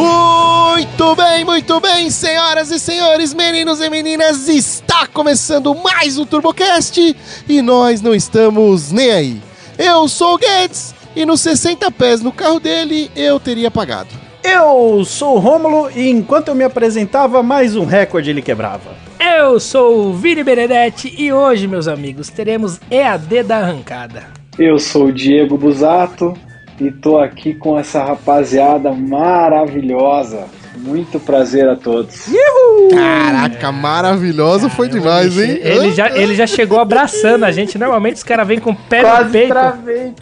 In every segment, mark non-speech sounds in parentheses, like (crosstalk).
Muito bem, muito bem, senhoras e senhores, meninos e meninas, está começando mais um TurboCast e nós não estamos nem aí. Eu sou o Guedes e nos 60 pés no carro dele eu teria pagado. Eu sou o Rômulo e enquanto eu me apresentava, mais um recorde ele quebrava. Eu sou o Vini Benedetti e hoje, meus amigos, teremos EAD da arrancada. Eu sou o Diego Busato e tô aqui com essa rapaziada maravilhosa. Muito prazer a todos. Caraca, maravilhosa foi demais, hein? Ele já, ele já chegou abraçando a gente. Normalmente os caras vêm com o pé no Quase peito. travei. (laughs)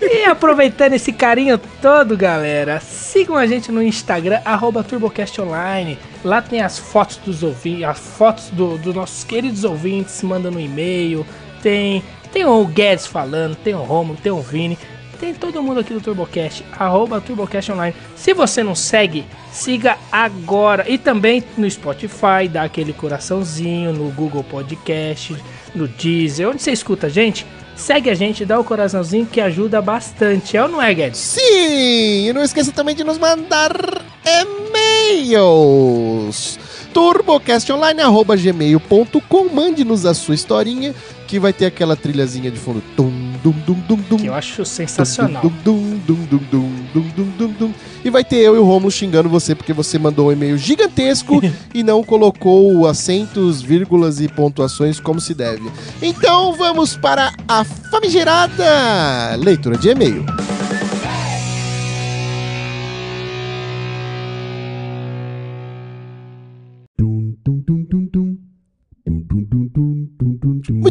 E aproveitando esse carinho todo, galera, sigam a gente no Instagram, arroba TurboCastOnline. Lá tem as fotos dos ouvintes, as fotos do- dos nossos queridos ouvintes, mandando um e-mail. Tem, tem o Guedes falando, tem o Romulo, tem o Vini. Tem todo mundo aqui do TurboCast, arroba TurboCast Online. Se você não segue, siga agora. E também no Spotify, dá aquele coraçãozinho, no Google Podcast, no Deezer, onde você escuta a gente. Segue a gente, dá o coraçãozinho que ajuda bastante. É ou não é, Guedes? Sim! E não esqueça também de nos mandar e-mails. turbocastonline.gmail.com Mande-nos a sua historinha que vai ter aquela trilhazinha de fundo. Tum, dum, dum, dum, dum. Que eu acho sensacional. Dum, dum, dum, dum, dum, dum, dum, dum, dum. E vai ter eu e o Romulo xingando você porque você mandou um e-mail gigantesco (laughs) e não colocou acentos, vírgulas e pontuações como se deve. Então vamos para a famigerada leitura de e-mail.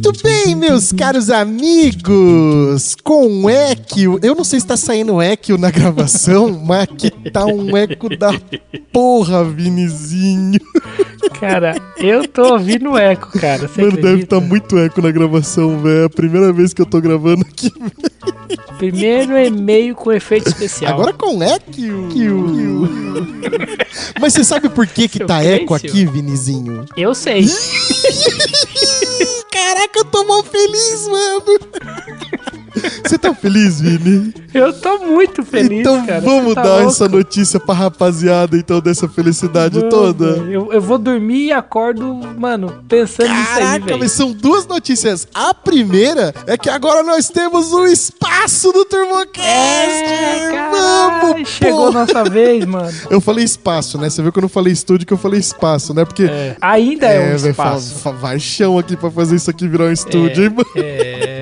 Muito bem, meus caros amigos! Com eco, eu não sei se tá saindo eco na gravação, (laughs) mas aqui tá um eco da porra, Vinizinho. (laughs) Cara, eu tô ouvindo eco, cara. Você Mano, deve estar muito eco na gravação, velho. É a primeira vez que eu tô gravando aqui. Primeiro e-mail com efeito especial. Agora com eco. Mas você sabe por que que Seu tá eco aqui, Vinizinho? Eu sei. (laughs) Caraca, eu tô mal feliz, mano. (laughs) Você tá feliz, Vini? Eu tô muito feliz, então cara. vamos Você tá dar louco? essa notícia pra rapaziada, então, dessa felicidade Vamos, toda. Eu, eu vou dormir e acordo, mano, pensando nisso aí, Caraca, mas são duas notícias. A primeira é que agora nós temos o espaço do TurboCast. É, caralho, Vamos, chegou pô. a nossa vez, mano. Eu falei espaço, né? Você viu que eu não falei estúdio, que eu falei espaço, né? Porque... É, ainda é, um velho, espaço. fa- vai chão aqui pra fazer isso aqui virar um estúdio, hein, mano? É,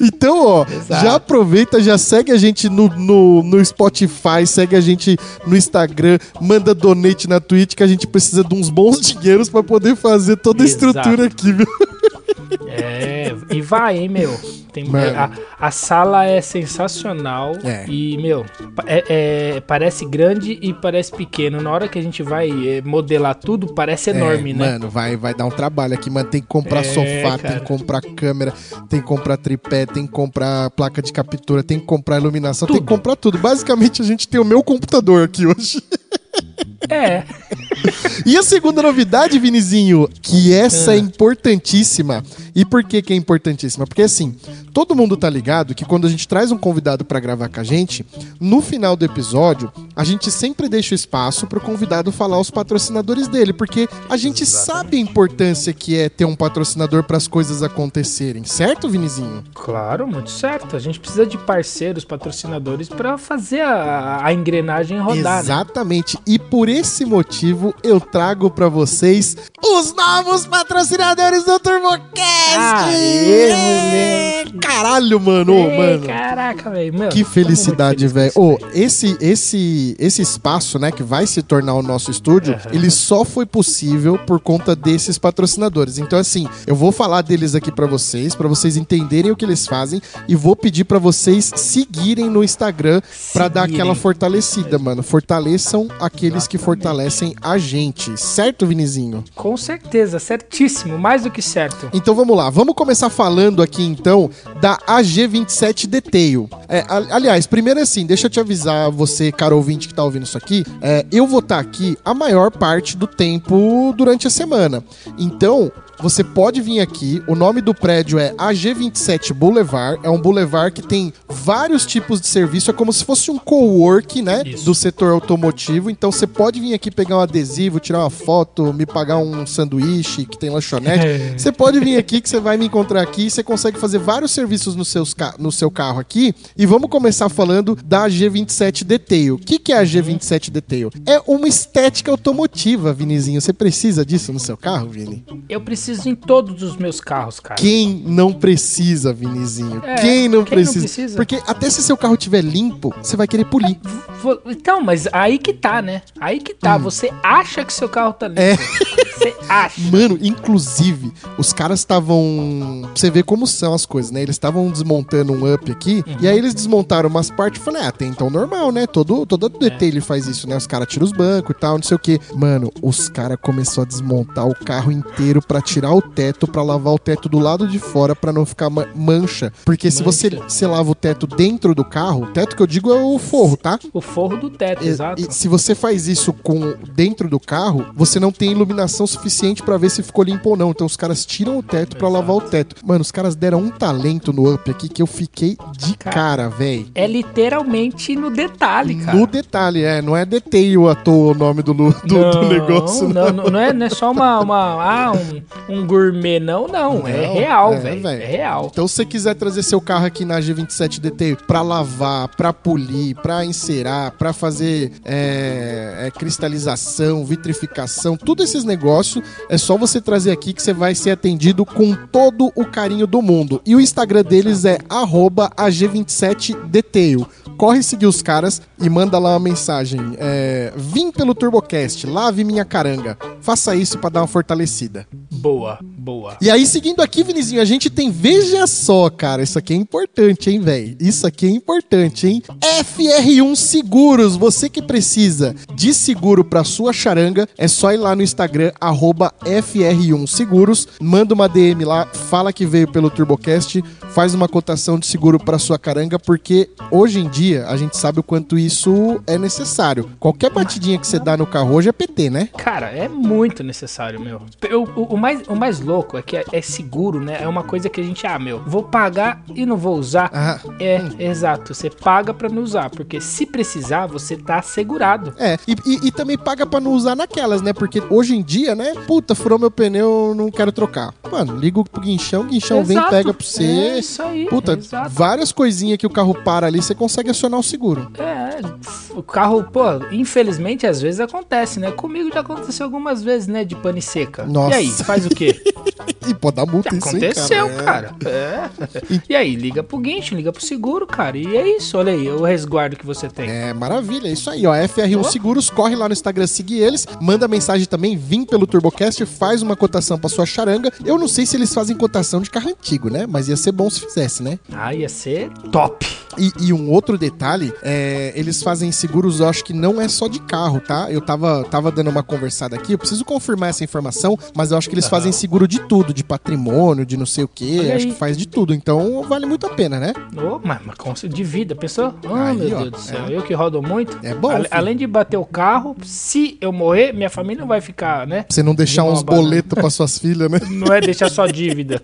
Então, ó, Exato. já aproveita, já segue a gente no, no, no Spotify, segue a gente no Instagram, manda donate na Twitch, que a gente precisa de uns bons dinheiros pra poder fazer toda a Exato. estrutura aqui, viu? é, e vai, hein, meu. Tem, a, a sala é sensacional É. e, meu, é- é- parece grande e parece pequeno. Na hora que a gente vai é, modelar tudo, parece enorme, É, né? Mano, vai, vai dar um trabalho aqui, mano. Tem que comprar É, sofá, tem cara. que comprar câmera, tem que comprar tripé, tem que comprar placa de captura, tem que comprar iluminação, tem que Tudo. comprar tudo. Basicamente, a gente tem o meu computador aqui hoje. (laughs) É. E a segunda novidade, Vinizinho, que essa Ah. é importantíssima. E por que que é importantíssima? Porque assim, todo mundo tá ligado que quando a gente traz um convidado pra gravar com a gente, no final do episódio, a gente sempre deixa o espaço pro convidado falar os patrocinadores dele, porque a gente sabe a importância que é ter um patrocinador para as coisas acontecerem, certo, Vinizinho? Claro, muito certo. A gente precisa de parceiros, patrocinadores pra fazer a, a engrenagem rodar, né? E por esse motivo eu trago pra vocês os novos patrocinadores do TurboCast. Aê. Caralho, mano, Ei, mano. Caraca, velho. Que felicidade, velho. isso, esse, esse, esse espaço, né, que vai se tornar o nosso estúdio, Aham. ele só foi possível por conta desses patrocinadores. Então, assim, eu vou falar deles aqui pra vocês, pra vocês entenderem o que eles fazem e vou pedir pra vocês seguirem no Instagram pra dar aquela fortalecida, mano. Fortaleçam aqueles que fortalecem a gente, certo, Vinizinho? Com certeza, certíssimo, mais do que certo. Então vamos lá, vamos começar falando aqui então da AG27 Detail. É, aliás, primeiro assim, deixa eu te avisar, você, caro ouvinte que tá ouvindo isso aqui, é, eu vou estar aqui a maior parte do tempo durante a semana. Então, você pode vir aqui. O nome do prédio é AG27 Boulevard. É um boulevard que tem vários tipos de serviço. É como se fosse um co-work, né? Isso. Do setor automotivo. Então você pode vir aqui pegar um adesivo, tirar uma foto, me pagar um sanduíche que tem lanchonete. Você pode vir aqui que você vai me encontrar aqui. Você consegue fazer vários serviços no, seus ca- no seu carro aqui. E vamos começar falando da G27 Detail. O que, que é a G27 Detail? É uma estética automotiva, Vinizinho. Você precisa disso no seu carro, Vini? Eu preciso em todos os meus carros, cara. Quem não precisa, Vinizinho? É, quem não quem não precisa? precisa? Porque até se seu carro tiver limpo, você vai querer polir. Então, mas aí que tá, né? Aí que tá. Você acha que seu carro tá limpo. Hum. É. Você acha. Mano, inclusive, os caras estavam. Você vê como são as coisas, né? Eles estavam desmontando um up aqui, e aí eles desmontaram umas partes e falei, ah, até então normal, né? Todo, todo DT ele faz isso, né? Os caras tiram os bancos e tal, não sei o quê. Mano, os caras começaram a desmontar o carro inteiro pra tirar o teto, pra lavar o teto do lado de fora, pra não ficar ma- mancha. Porque se você, Mancha. você lava o teto dentro do carro, o teto que eu digo é o forro, tá? O forro do teto, exato. e se você faz isso com dentro do carro, você não tem iluminação suficiente pra ver se ficou limpo ou não. Então os caras tiram o teto pra lavar o teto. Mano, os caras deram um talento no up aqui que eu fiquei de Cara, véi. É literalmente no detalhe, cara. No detalhe, é, não é detail à toa o nome do, do, do negócio, não, não, não é, não é só uma, uma ah, um, um gourmet, não, não. é real, é, velho. É real. Então, se você quiser trazer seu carro aqui na G27 DT pra lavar, pra polir, pra encerar, pra fazer é, é, cristalização, vitrificação, tudo esses negócios, é só você trazer aqui que você vai ser atendido com todo o carinho do mundo. E o Instagram deles é arroba AG27Detail. Corre seguir os caras e manda lá uma mensagem. É, Vim pelo TurboCast, lave minha caranga. Faça isso pra dar uma fortalecida. Boa, boa. E aí, seguindo aqui, Vinizinho, a gente tem, veja só, cara, isso aqui é importante, hein, velho? Isso aqui é importante, hein? FR1 Seguros, você que precisa de seguro pra sua charanga, é só ir lá no Instagram, arroba FR1 Seguros, manda uma DM lá, fala que veio pelo TurboCast, faz uma cotação de seguro pra sua caranga, porque hoje em dia a gente sabe o quanto isso é necessário. Qualquer batidinha que você dá no carro hoje é PT, né? Cara, é muito necessário, meu. Eu- o, o mais, o mais louco é que é, é seguro, né? É uma coisa que a gente, ah, meu, vou pagar e não vou usar. Ah, É, exato. Você paga pra não usar, porque se precisar, você tá assegurado. É, e, e- e também paga pra não usar naquelas, né? Porque hoje em dia, né? Puta, furou meu pneu, não quero trocar. Mano, liga pro guinchão, o guinchão vem, Exato. pega pra você. É isso aí. Puta, exato. várias coisinhas que o carro para ali, você consegue acionar o seguro. É, o carro, pô, infelizmente às vezes acontece, né? Comigo já aconteceu algumas vezes, né? De pane seca. Nossa. E aí, faz o quê? (laughs) E pode dar multa isso, hein, Aconteceu, cara. cara. É. E aí, liga pro guincho, liga pro seguro, cara. E é isso, olha aí, o resguardo que você tem. É, maravilha, é isso aí, ó. FR1 Seguros, corre lá no Instagram, seguir eles, manda mensagem também, vim pelo TurboCast, faz uma cotação pra sua charanga. Eu não sei se eles fazem cotação de carro antigo, né? Mas ia ser bom se fizesse, né? Ah, ia ser top. E, e um outro detalhe, é, eles fazem seguros, eu acho que não é só de carro, tá? Eu tava, tava dando uma conversada aqui, eu preciso confirmar essa informação, mas eu acho que eles fazem seguro de tudo, de patrimônio, de não sei o quê, acho que faz de tudo, então vale muito a pena, né? Ô, mas, mas de vida, pensou? Ah, Aí, meu ó, Deus do céu, é. eu que rodo muito. É bom, filho. além de bater o carro, se eu morrer, minha família não vai ficar, né? Pra você não deixar De uns banana. boletos pra suas filhas, né? Não é deixar só dívida.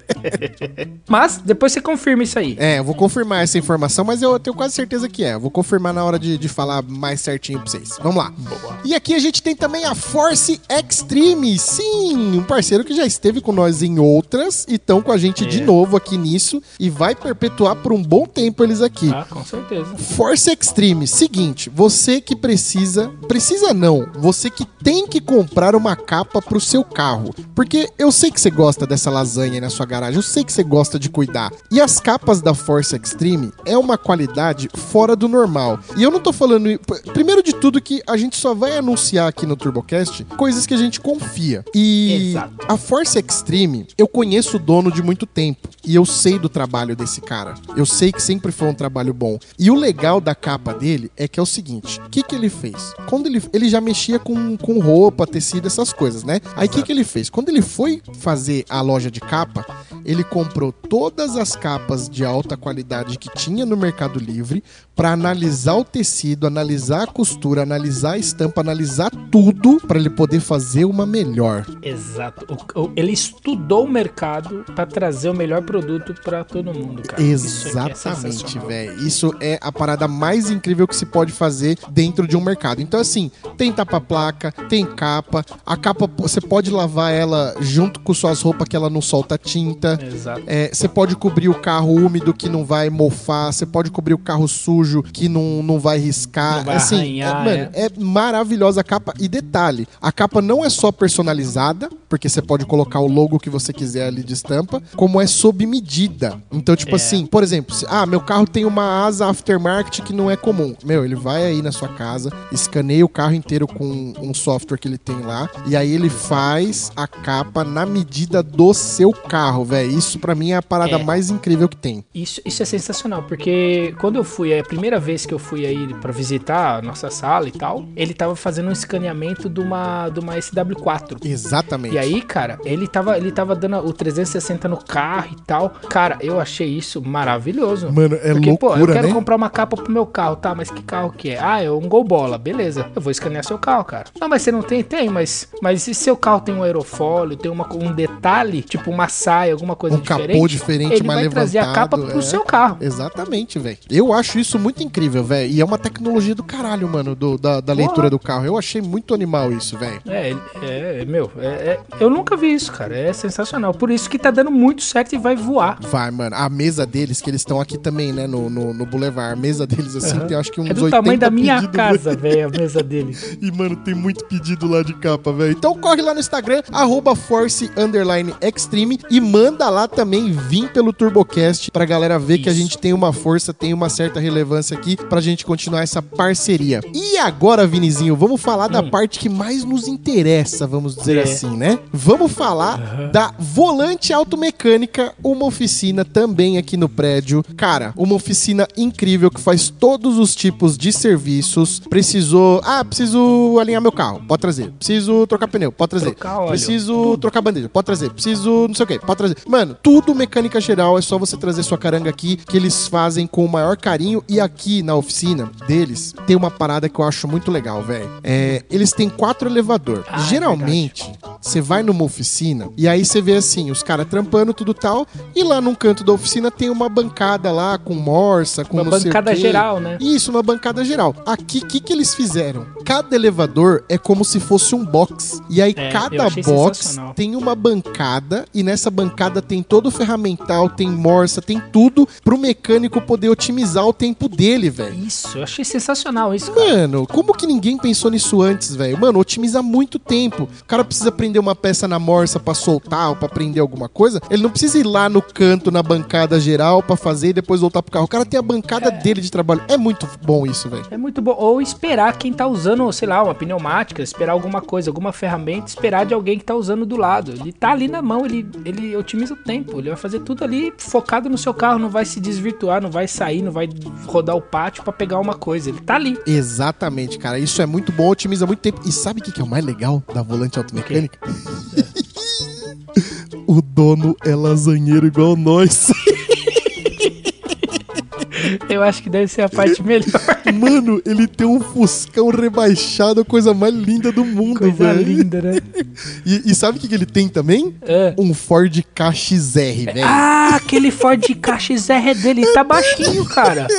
(laughs) mas depois você confirma isso aí. É, eu vou confirmar essa informação, mas eu tenho quase certeza que é. Eu vou confirmar na hora de, de falar mais certinho pra vocês. Vamos lá. Boa. E aqui a gente tem também a Force Extreme. Sim, um parceiro que já esteve com nós em outras e estão com a gente de É. novo aqui nisso e vai perpetuar por um bom tempo eles aqui. Ah, com certeza. Force Extreme, seguinte, você que precisa, precisa não, você que tem que comprar uma capa pro seu carro, porque eu sei que você gosta dessa lasanha aí na sua garagem, eu sei que você gosta de cuidar. E as capas da Force Extreme é uma qualidade fora do normal. E eu não tô falando, primeiro de tudo que a gente só vai anunciar aqui no TurboCast coisas que a gente confia. E Exato. a Force Extreme, eu conheço o dono de muito tempo e eu sei do trabalho desse cara. Eu sei que sempre foi um trabalho bom. E o legal da capa dele é que é o seguinte: o que, que ele fez? Quando ele, ele já mexia com, com roupa, tecido, essas coisas, né? Aí o que, que ele fez? Quando ele foi fazer a loja de capa, ele comprou todas as capas de alta qualidade que tinha no Mercado Livre para analisar o tecido, analisar a costura, analisar a estampa, analisar tudo para ele poder fazer uma melhor. Exato. O- ele estudou o mercado pra trazer o melhor produto pra todo mundo, cara. É Exatamente, velho. Isso é a parada mais incrível que se pode fazer dentro de um mercado. Então, assim, tem tapa-placa, tem capa. A capa, você pode lavar ela junto com suas roupas que ela não solta tinta. Exato. É, Você pode cobrir o carro úmido que não vai mofar. Você pode cobrir o carro sujo que não, não vai riscar. Não vai assim, arranhar, é, mano, é maravilhosa a capa. E detalhe, a capa não é só personalizada, porque você pode colocar o logo que você quiser ali de estampa, como é sob medida. Então, tipo É. assim, por exemplo, se- ah, meu carro tem uma asa aftermarket que não é comum. Meu, ele vai aí na sua casa, escaneia o carro inteiro com um software que ele tem lá, e aí ele faz a capa na medida do seu carro, velho. Isso pra mim é a parada É. mais incrível que tem. Isso, isso é sensacional, porque quando eu fui, é a primeira vez que eu fui aí pra visitar a nossa sala e tal, ele tava fazendo um escaneamento de uma, de uma SW4. Exatamente. E aí, cara, ele tava, ele tava dando o 360 no carro e tal. Cara, eu achei isso maravilhoso. Mano, é Porque, pô, eu loucura, quero né? comprar uma capa pro meu carro, tá? Mas que carro que é? Ah, é um Gol Bola. Beleza, eu vou escanear seu carro, cara. Não, mas você não tem? Tem, mas, mas se seu carro tem um aerofólio, tem uma, um detalhe, tipo uma saia, alguma coisa Um capô diferente, diferente, ele mais vai trazer a capa pro é. seu carro. Exatamente, velho. Eu acho isso muito incrível, velho. E é uma tecnologia do caralho, mano, do- da, da leitura do carro. Eu achei muito animal isso, velho. É, ele- é, meu, é- é- eu nunca vi isso, cara. É sensacional. Por isso que tá dando muito certo e vai voar. Vai, mano. A mesa deles, que eles estão aqui também, né, no, no, no Boulevard. A mesa deles, assim, Aham. tem acho que uns É do 80 tamanho da minha casa, (laughs) velho, a mesa dele. E, mano, tem muito pedido lá de capa, velho. Então corre lá no Instagram, arroba Force Underline Extreme e manda lá também vir pelo TurboCast pra galera ver que a Isso. gente tem uma força, tem uma certa relevância aqui pra gente continuar essa parceria. E agora, Vinizinho, vamos falar da parte que mais nos interessa, vamos dizer Hum. É. assim, né? Vamos falar da Volante Automecânica, uma oficina também aqui no prédio. Cara, uma oficina incrível que faz todos os tipos de serviços. Precisou. Ah, preciso alinhar meu carro. Pode trazer. Preciso trocar pneu. Pode trazer. Trocar Preciso trocar bandeja. Pode trazer. Preciso não sei o que. Pode trazer. Mano, tudo mecânica geral. É só você trazer sua caranga aqui que eles fazem com o maior carinho. E aqui na oficina deles tem uma parada que eu acho muito legal, velho. É, eles têm quatro elevador. Ah, é Geralmente, você vai numa oficina e aí você vê assim, os caras trampando tudo tal, e lá num canto da oficina tem uma bancada lá com morsa, com Uma bancada geral, né? Isso, uma bancada geral. Aqui, o que, que eles fizeram? Cada elevador é como se fosse um box. E aí, É, cada box tem uma bancada, e nessa bancada tem todo o ferramental, tem morsa, tem tudo pro mecânico poder otimizar o tempo dele, velho. Isso, eu achei sensacional isso, cara. Mano, como que ninguém pensou nisso antes, velho? Mano, otimiza muito tempo. O cara precisa prender uma peça na morsa pra soltar ou pra prender alguma coisa. Ele não precisa ir lá no canto, na bancada geral, pra fazer e depois voltar pro carro. O cara tem a bancada dele de trabalho. É muito bom isso, velho. É muito bom. Ou esperar quem tá usando, sei lá, uma pneumática, esperar alguma coisa, alguma ferramenta, esperar de alguém que tá usando do lado. Ele tá ali na mão, ele, ele otimiza o tempo. Ele vai fazer tudo ali focado no seu carro, não vai se desvirtuar, não vai sair, não vai rodar o pátio pra pegar uma coisa. Ele tá ali. Exatamente, cara. Isso é muito bom, otimiza muito tempo. E sabe o que que é o mais legal da volante automecânica? (laughs) o dono é lasanheiro igual nós. Eu acho que deve ser a parte melhor. Mano, ele tem um Fuscão rebaixado, a coisa mais linda do mundo, Coisa velho. linda, né? (laughs) E, e sabe o que, que ele tem também? É. Um Ford KXR, velho. Ah, aquele Ford KXR dele tá baixinho, cara. (laughs)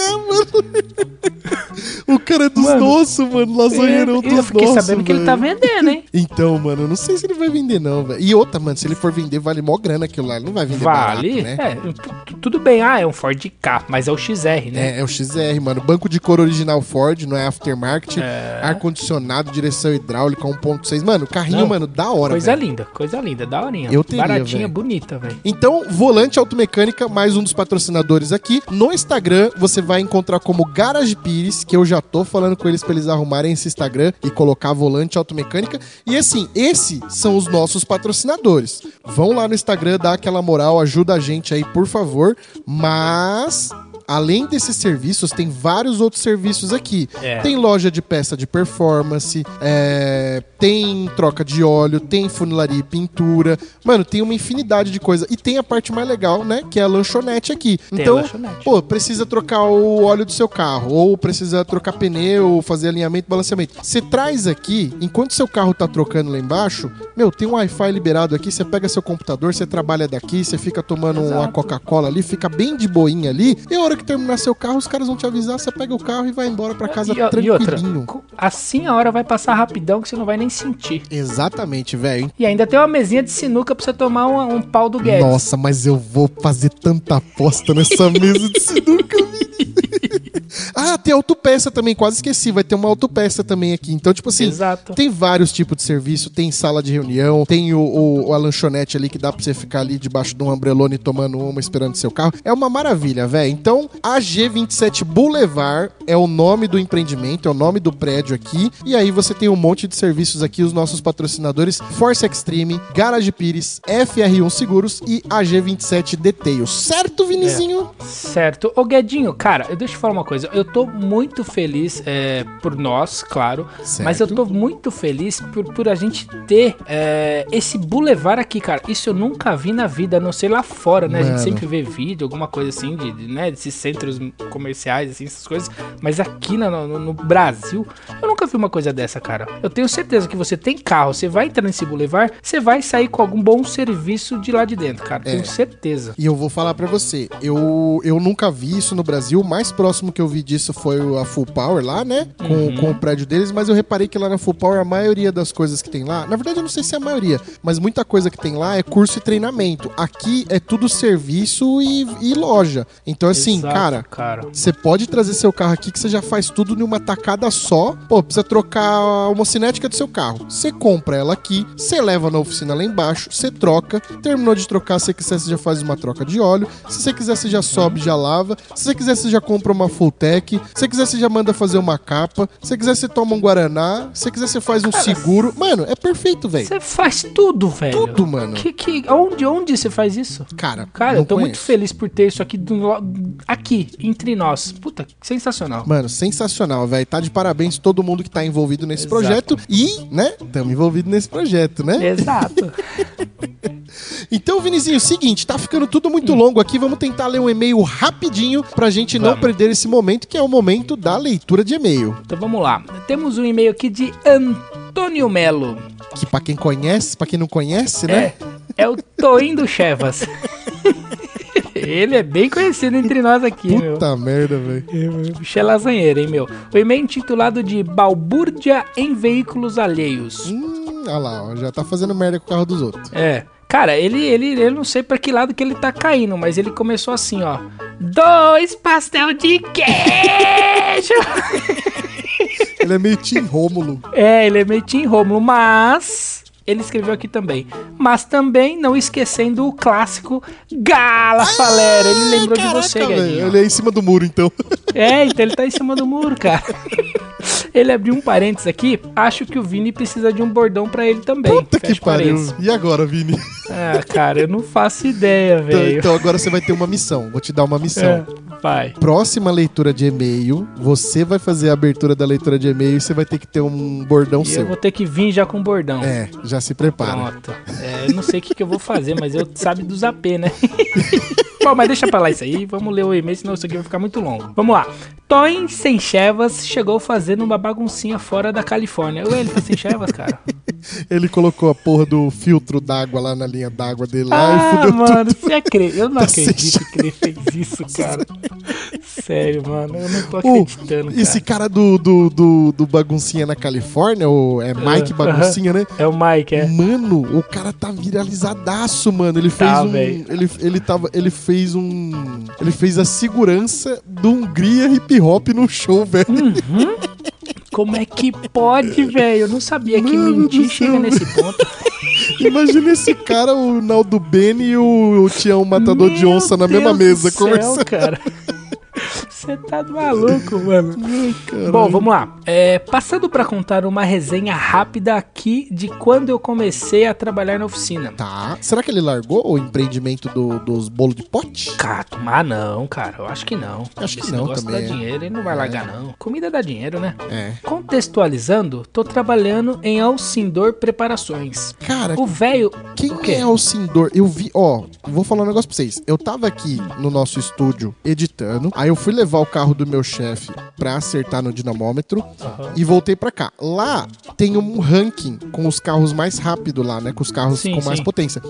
O cara é dos Mano, nossos, mano. Lasanheirão eu, dos eu fiquei nossos, sabendo que ele tá vendendo, hein? (laughs) Então, mano, eu não sei se ele vai vender, não, velho. E outra, mano, se ele for vender, vale mó grana aquilo lá. Ele não vai vender Vale. barato, né? É, tu- tudo bem, ah, é um Ford K, mas é o XR, né? É, é o XR, mano. Banco de cor original Ford, não é aftermarket. É. Ar-condicionado, direção hidráulica 1.6. Mano, carrinho, Não, mano, da hora, Coisa velho. linda, coisa linda, daorinha. Eu teria, Baratinha, velho. bonita, velho. Então, Volante Automecânica, mais um dos patrocinadores aqui. No Instagram, você vai encontrar como Garage Pires, que eu já tô falando com eles pra eles arrumarem esse Instagram e colocar Volante Automecânica. E assim, esses são os nossos patrocinadores. Vão lá no Instagram, dá aquela moral, ajuda a gente aí, por favor. Mas além desses serviços, tem vários outros serviços aqui. É. Tem loja de peça de performance, é, tem troca de óleo, tem funilaria e pintura. Mano, tem uma infinidade de coisa. E tem a parte mais legal, né? Que é a lanchonete aqui. Tem então, lanchonete. pô, precisa trocar o óleo do seu carro, ou precisa trocar pneu, fazer alinhamento, balanceamento. Você traz aqui, enquanto seu carro tá trocando lá embaixo, meu, tem um Wi-Fi liberado aqui, você pega seu computador, você trabalha daqui, você fica tomando uma Exato. Coca-Cola ali, fica bem de boinha ali, e a hora que terminar seu carro, os caras vão te avisar, você pega o carro e vai embora pra casa E, o- e outra, tranquilinho. assim a hora vai passar rapidão que você não vai nem sentir. Exatamente, velho. E ainda tem uma mesinha de sinuca pra você tomar um, um pau do Guedes. Nossa, mas eu vou fazer tanta aposta nessa (laughs) mesa de sinuca. Ah, tem autopeça também, quase esqueci. Vai ter uma autopeça também aqui. Então, tipo assim, Exato. tem vários tipos de serviço. Tem sala de reunião, tem o, o- a lanchonete ali que dá pra você ficar ali debaixo de um umbrelone tomando uma, esperando seu carro. É uma maravilha, velho. Então, a G27 Boulevard é o nome do empreendimento, é o nome do prédio aqui. E aí você tem um monte de serviços aqui, os nossos patrocinadores: Force Extreme, Garage Pires, FR1 Seguros e a G27 Details. Certo, Vinizinho? Certo. Ô Guedinho, cara, eu deixa eu falar uma coisa. Eu tô muito feliz é, por nós, claro. Certo. Mas eu tô muito feliz por, por a gente ter é, esse boulevard aqui, cara. Isso eu nunca vi na vida, a não sei lá fora, né? A Mano. gente sempre vê vídeo, alguma coisa assim, de, de, né? Desses centros comerciais, assim, essas coisas. Mas aqui no, no- no Brasil, eu nunca vi uma coisa dessa, cara. Eu tenho certeza que você tem carro, você vai entrar nesse boulevard, você vai sair com algum bom serviço de lá de dentro, cara. Tenho certeza. E eu vou falar pra você, eu, eu nunca vi isso no Brasil. O mais próximo que eu vi disso foi o- a Full Power lá, né? Com, Uhum. com o prédio deles, mas eu reparei que lá na Full Power a maioria das coisas que tem lá, na verdade eu não sei se é a maioria, mas muita coisa que tem lá é curso e treinamento. Aqui é tudo serviço e, e loja. Então, assim, Exato, cara. cara. Você pode trazer seu carro aqui que você já faz tudo numa tacada só. Pô, precisa trocar a homocinética do seu carro. Você compra ela aqui, você leva na oficina lá embaixo, você troca. Terminou de trocar, se você quiser, você já faz uma troca de óleo. Se você quiser, você já sobe, já lava. Se você quiser, você já compra uma full tech. Se você quiser, você já manda fazer uma capa. Se você quiser, você toma um Guaraná. Se você quiser, você faz um seguro. Mano, é perfeito, velho. Você faz tudo, velho. Tudo, mano. Que, que, onde, onde você faz isso? Cara, Cara, eu tô muito conheço. feliz por ter isso aqui do, aqui, entre nós. Puta, sensacional. Mano, sensacional, velho. Tá de parabéns todo mundo que tá envolvido nesse Exato. projeto. E, né, estamos envolvidos nesse projeto, né? Exato. (laughs) Então, Vinizinho, seguinte, tá ficando tudo muito longo aqui. Vamos tentar ler um e-mail rapidinho pra gente não Vamos. perder esse momento, que é o momento da leitura de e-mail. então vamos lá. Temos um e-mail aqui de Antônio Melo. Que pra quem conhece, pra quem não conhece, né? É, é o Toim do Chevas. (laughs) Ele é bem conhecido entre nós aqui, meu. Puta merda, velho. Bicho é lasanheiro, hein, meu? O e-mail intitulado de Balbúrdia em Veículos Alheios. Hum, olha lá, já tá fazendo merda com o carro dos outros. É. Cara, ele, ele, eu não sei pra que lado que ele tá caindo, mas ele começou assim, ó. Dois pastel de queijo! (laughs) Ele é meio Tim Rômulo. é, ele é meio Tim Romulo, mas... Ele escreveu aqui também. Mas também não esquecendo o clássico Gala Falera. Ele lembrou de você, Caraca. Guedinho. Ele é em cima do muro, então. É, então ele tá em cima do muro, cara. (laughs) Ele abriu um parênteses aqui. Acho que o Vini precisa de um bordão pra ele também. Puta que Fecha pariu. parênteses. E agora, Vini? Ah, cara, eu não faço ideia, Então, velho. então agora você vai ter uma missão. Vou te dar uma missão. É, vai. Próxima leitura de e-mail, você vai fazer a abertura da leitura de e-mail e você vai ter que ter um bordão E eu seu. vou ter que vir já com bordão. É, já se prepara. Pronto. É, eu não sei o que, que eu vou fazer, mas eu sabe dos AP, né? (laughs) Bom, mas deixa pra lá isso aí. Vamos ler o e-mail, senão isso aqui vai ficar muito longo. Vamos lá. Toin Sem Chevas chegou fazendo uma baguncinha fora da Califórnia. Ué, ele tá sem chevas, cara? (laughs) Ele colocou a porra do filtro d'água lá na linha d'água dele lá e Ah, fudeu mano, tudo. você acredita? Eu não (laughs) Tá acredito que ele fez isso, cara. Sério, mano. Eu não tô acreditando, cara. esse cara do, do, do, do Baguncinha na Califórnia, o, é Mike Baguncinha, né? É o Mike, é. Mano, o cara tá viralizadaço, mano. Ele fez Tá, um. velho. Ele, ele, tava, ele fez um. Ele fez a segurança do Hungria hip hop no show, velho. Como é que pode, velho? Eu não sabia que Mano mentir do chega nesse ponto. (laughs) Imagina esse cara, o Naldo Bene e o, o Tião Matador de Meu Onça na Deus mesma mesa céu, conversando. cara. Você tá maluco, mano. Bom, vamos lá. É, passando pra contar uma resenha rápida aqui de quando eu comecei a trabalhar na oficina. Tá. Será que ele largou o empreendimento do- dos bolos de pote? Cara, ah, não, cara. Eu acho que não. Acho que Esse não negócio também, dá é. dinheiro, ele não vai largar, não. Comida dá dinheiro, né? É. Contextualizando, tô trabalhando em Alcindor Preparações. Cara, O velho. Quem é Alcindor? Eu vi, ó, vou falar um negócio pra vocês. Eu tava aqui no nosso estúdio editando, aí eu fui levar o carro do meu chefe pra acertar no dinamômetro e voltei pra cá. Lá tem um ranking com os carros mais rápidos lá, né? Com os carros Sim, com mais sim. potência.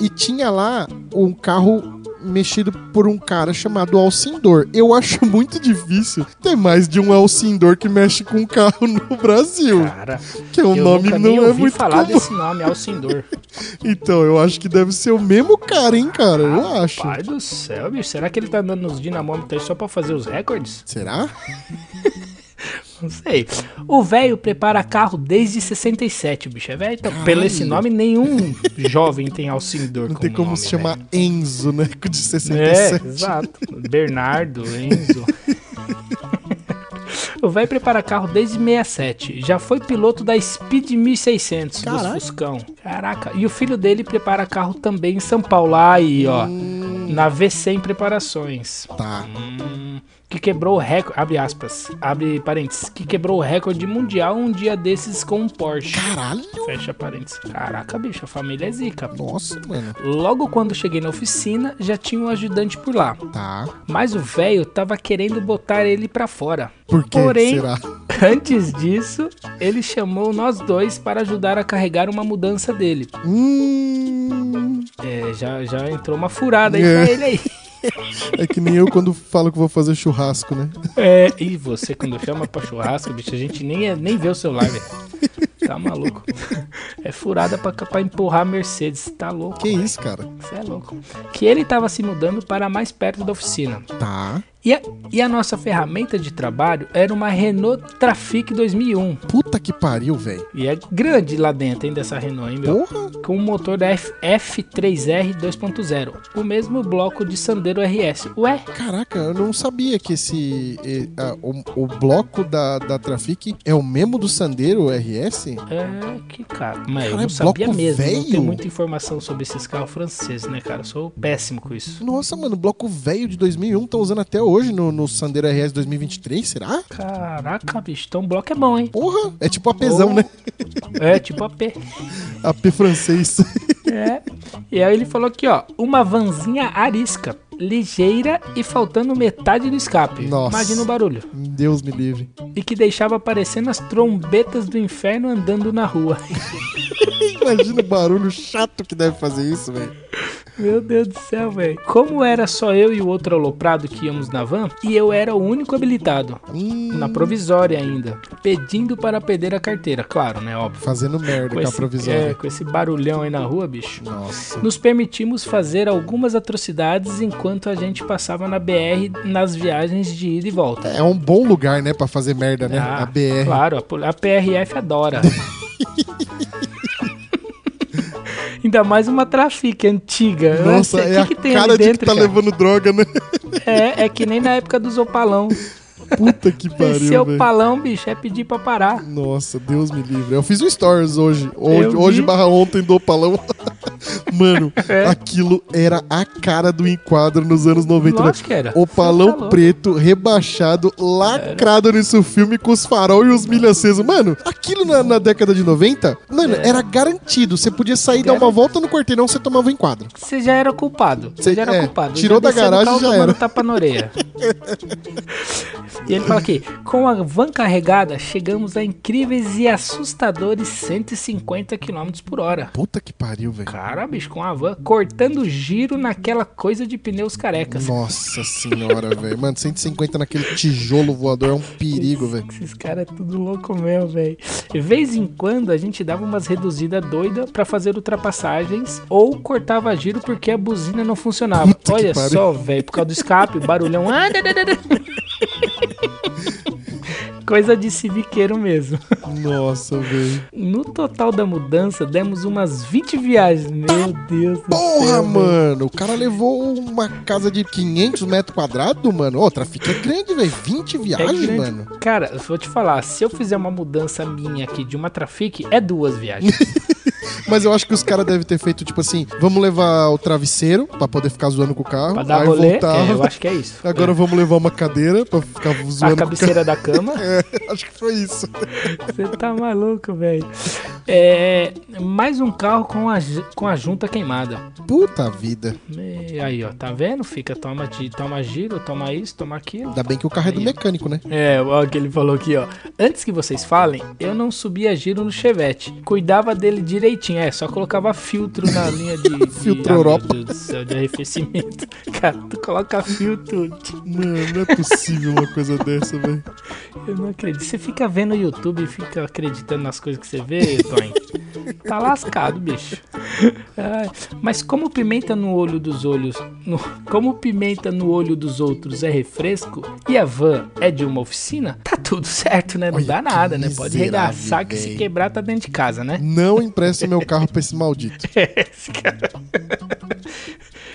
E tinha lá um carro mexido por um cara chamado Alcindor. Eu acho (laughs) muito difícil ter mais de um Alcindor que mexe com um carro no (laughs) Brasil. Cara, que o eu nome não é muito falar comum. desse nome, Alcindor. (laughs) Então, eu acho que deve ser o mesmo cara, hein, cara? Eu acho. Pai do céu, bicho. Será que ele tá andando nos dinamômetros só pra fazer os recordes? Será? Não sei. O velho prepara carro desde 67, bicho. É velho. Então, pelo esse nome, nenhum jovem tem Alcindor Não tem como nome, se chamar velho. Enzo, né? De É, 67. exato. Bernardo, Enzo. (laughs) O velho prepara carro desde 67. Já foi piloto da Speed 1600 Caralho. dos Fuscão. Caraca. E o filho dele prepara carro também em São Paulo. Aí, ó. Na V100 Preparações. Tá. Hum, que quebrou o recorde. Abre aspas. Abre parênteses. Que quebrou o recorde mundial um dia desses com um Porsche. Caralho. Fecha parênteses. Caraca, bicho. A família é zica. Nossa, mano. Logo quando cheguei na oficina, já tinha um ajudante por lá. Tá. Mas o velho tava querendo botar ele pra fora. Por que Porém, será? (laughs) antes disso, ele chamou nós dois para ajudar a carregar uma mudança dele. Hum. É, já, já entrou uma furada aí É. pra ele aí. (laughs) É que nem eu quando falo que vou fazer churrasco, né? É, e você quando chama pra churrasco, bicho, a gente nem, é- nem vê o celular, velho. Tá maluco. É furada pra, pra empurrar a Mercedes. Tá louco. Que velho. isso, cara? Você é louco. Que ele tava se mudando para mais perto da oficina. Tá. E a, e a nossa ferramenta de trabalho era uma Renault Trafic 2001. Puta que pariu, velho. E é grande lá dentro, hein, dessa Renault, hein, meu? Porra. Com o motor da F, F3R 2.0. O mesmo bloco de Sandero RS. Ué? Caraca, eu não sabia que esse. eh, ah, o, o bloco da, da Trafic é o mesmo do Sandero RS? É, que cara. Mas eu Cara, não é sabia mesmo. Não velho? tenho muita informação sobre esses carros franceses, né, cara? Eu sou péssimo com isso. Nossa, mano, bloco velho de 2001 tá usando até hoje no, no Sandero RS 2023, será? Caraca, bicho. Então o bloco é bom, hein? Porra, é tipo apesão, Oh. né? É, tipo AP. AP francês. É. E aí ele falou aqui, ó, uma vanzinha arisca, ligeira e faltando metade do escape. Nossa. Imagina o barulho. Deus me livre. E que deixava aparecendo as trombetas do inferno andando na rua. (laughs) Imagina o barulho chato que deve fazer isso, velho. Meu Deus do céu, velho. Como era só eu e o outro aloprado que íamos na van, e eu era o único habilitado. Hum, Na provisória ainda. Pedindo para perder a carteira, claro, né? Óbvio. fazendo merda com, a esse, provisória. é, com esse barulhão aí na rua, bicho. Nossa. Nos permitimos fazer algumas atrocidades enquanto a gente passava na BR nas viagens de ida e volta. É um bom lugar, né, pra fazer merda, né? Ah, a BR. Claro, a, a PRF adora. (laughs) Ainda mais uma trafique antiga. Nossa, sei, é o que, a que tem cara de dentro, que tá cara? levando droga, né? É, é que nem na época dos opalão. (laughs) Puta que pariu, o velho. palão, bicho, é pedir pra parar. Nossa, Deus me livre. Eu fiz um stories hoje. Hoje, hoje barra ontem do Opalão. (laughs) Mano, É. aquilo era a cara do enquadro nos anos 90. Lógico que era. Opalão Você tá preto, rebaixado, lacrado nesse filme com os farol e os milho acesos. Mano, aquilo na, na década de 90, mano, É. era garantido. Você podia sair, dar uma volta no quarteirão, você tomava o enquadro. Você já era culpado. Você Cê- já era é, culpado. tirou Já da garagem, já era. tapa na orelha. (laughs) e ele fala aqui: com a van carregada, chegamos a incríveis e assustadores 150 km por hora. Puta que pariu, velho. Cara, bicho, com a van cortando giro naquela coisa de pneus carecas. Nossa senhora, velho. Mano, 150 naquele tijolo voador é um perigo, velho. Esses caras é tudo louco mesmo, velho. De vez em quando a gente dava umas reduzidas doidas pra fazer ultrapassagens ou cortava giro porque a buzina não funcionava. Puta Olha só, velho, por causa do escape, barulhão. Ah, da, da, da, da. (laughs) Coisa de civiqueiro mesmo. Nossa, velho. No total da mudança, demos umas 20 viagens. Meu Deus do Porra, céu, velho. mano. O cara levou uma casa de 500 metros quadrados, mano. Ô, trafique é grande, velho. 20 É viagens, grande. mano. Cara, eu vou te falar, se eu fizer uma mudança minha aqui de uma trafique, é duas viagens. (laughs) Mas eu acho que os caras devem ter feito, tipo assim, vamos levar o travesseiro pra poder ficar zoando com o carro. Pra dar aí rolê, voltava. é, eu acho que é isso. Agora vamos levar uma cadeira pra ficar a zoando com o carro. cabeceira da cama. (laughs) É, acho que foi isso. Você tá maluco, velho. É, mais um carro com a, com a junta queimada. Puta vida. E aí, ó, tá vendo? Fica, toma, de- toma giro, toma isso, toma aquilo. Ainda bem que o carro é do Aí. mecânico, né? É, ó, o que ele falou aqui, ó. Antes que vocês falem, eu não subia giro no Chevette. Cuidava dele direitinho. É, só colocava filtro na linha de. (laughs) de Filtro ah, meu Europa. Deus do céu, de arrefecimento. (laughs) Cara, tu coloca filtro. Mano, não é possível uma coisa dessa, velho. Eu não acredito. Você fica vendo o YouTube e fica acreditando nas coisas que você vê, Tony. Tá lascado, bicho. Ai, mas como pimenta no olho dos olhos. no- como pimenta no olho dos outros é refresco e a van é de uma oficina, tá tudo certo, né? Não Olha dá nada, né? Pode regaçar que se quebrar tá dentro de casa, né? Não empresta meu carro pra esse maldito. (laughs) Esse cara.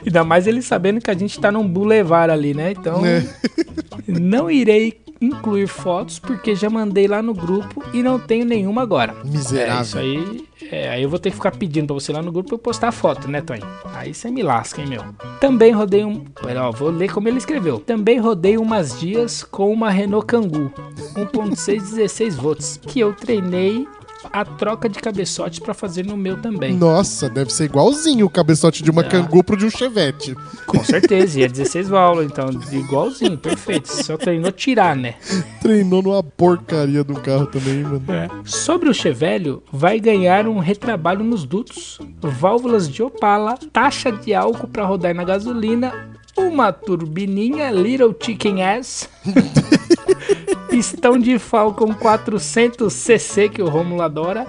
Ainda mais ele sabendo que a gente tá num boulevard ali, né? Então. É. (laughs) Não irei incluir fotos porque já mandei lá no grupo e não tenho nenhuma agora. Miserável. É, isso aí. É, aí eu vou ter que ficar pedindo pra você lá no grupo pra eu postar a foto, né, Tony? Aí você me lasca, hein, meu? Também rodei um. Pera, ó, vou ler como ele escreveu. Também rodei umas dias com uma Renault Kangoo 1.6 16 volts que eu treinei a troca de cabeçotes pra fazer no meu também. Nossa, deve ser igualzinho o cabeçote de uma Tá. Kangoo pro de um Chevette. Com certeza, e é 16 válvulas, então igualzinho, perfeito. Só treinou tirar, né? Treinou numa porcaria um carro também, mano. Sobre o Chevelho, vai ganhar um retrabalho nos dutos, válvulas de Opala, taxa de álcool para rodar na gasolina, uma turbininha Little Chicken Ass, (laughs) pistão de Falcon 400cc que o Romulo adora,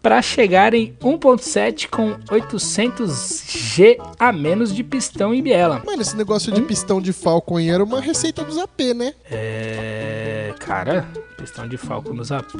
para chegar em 1.7 com 800G a menos de pistão e biela. Mano, esse negócio de pistão de Falcon era uma receita dos AP, né? É. Cara, pistão de Falcon nos AP.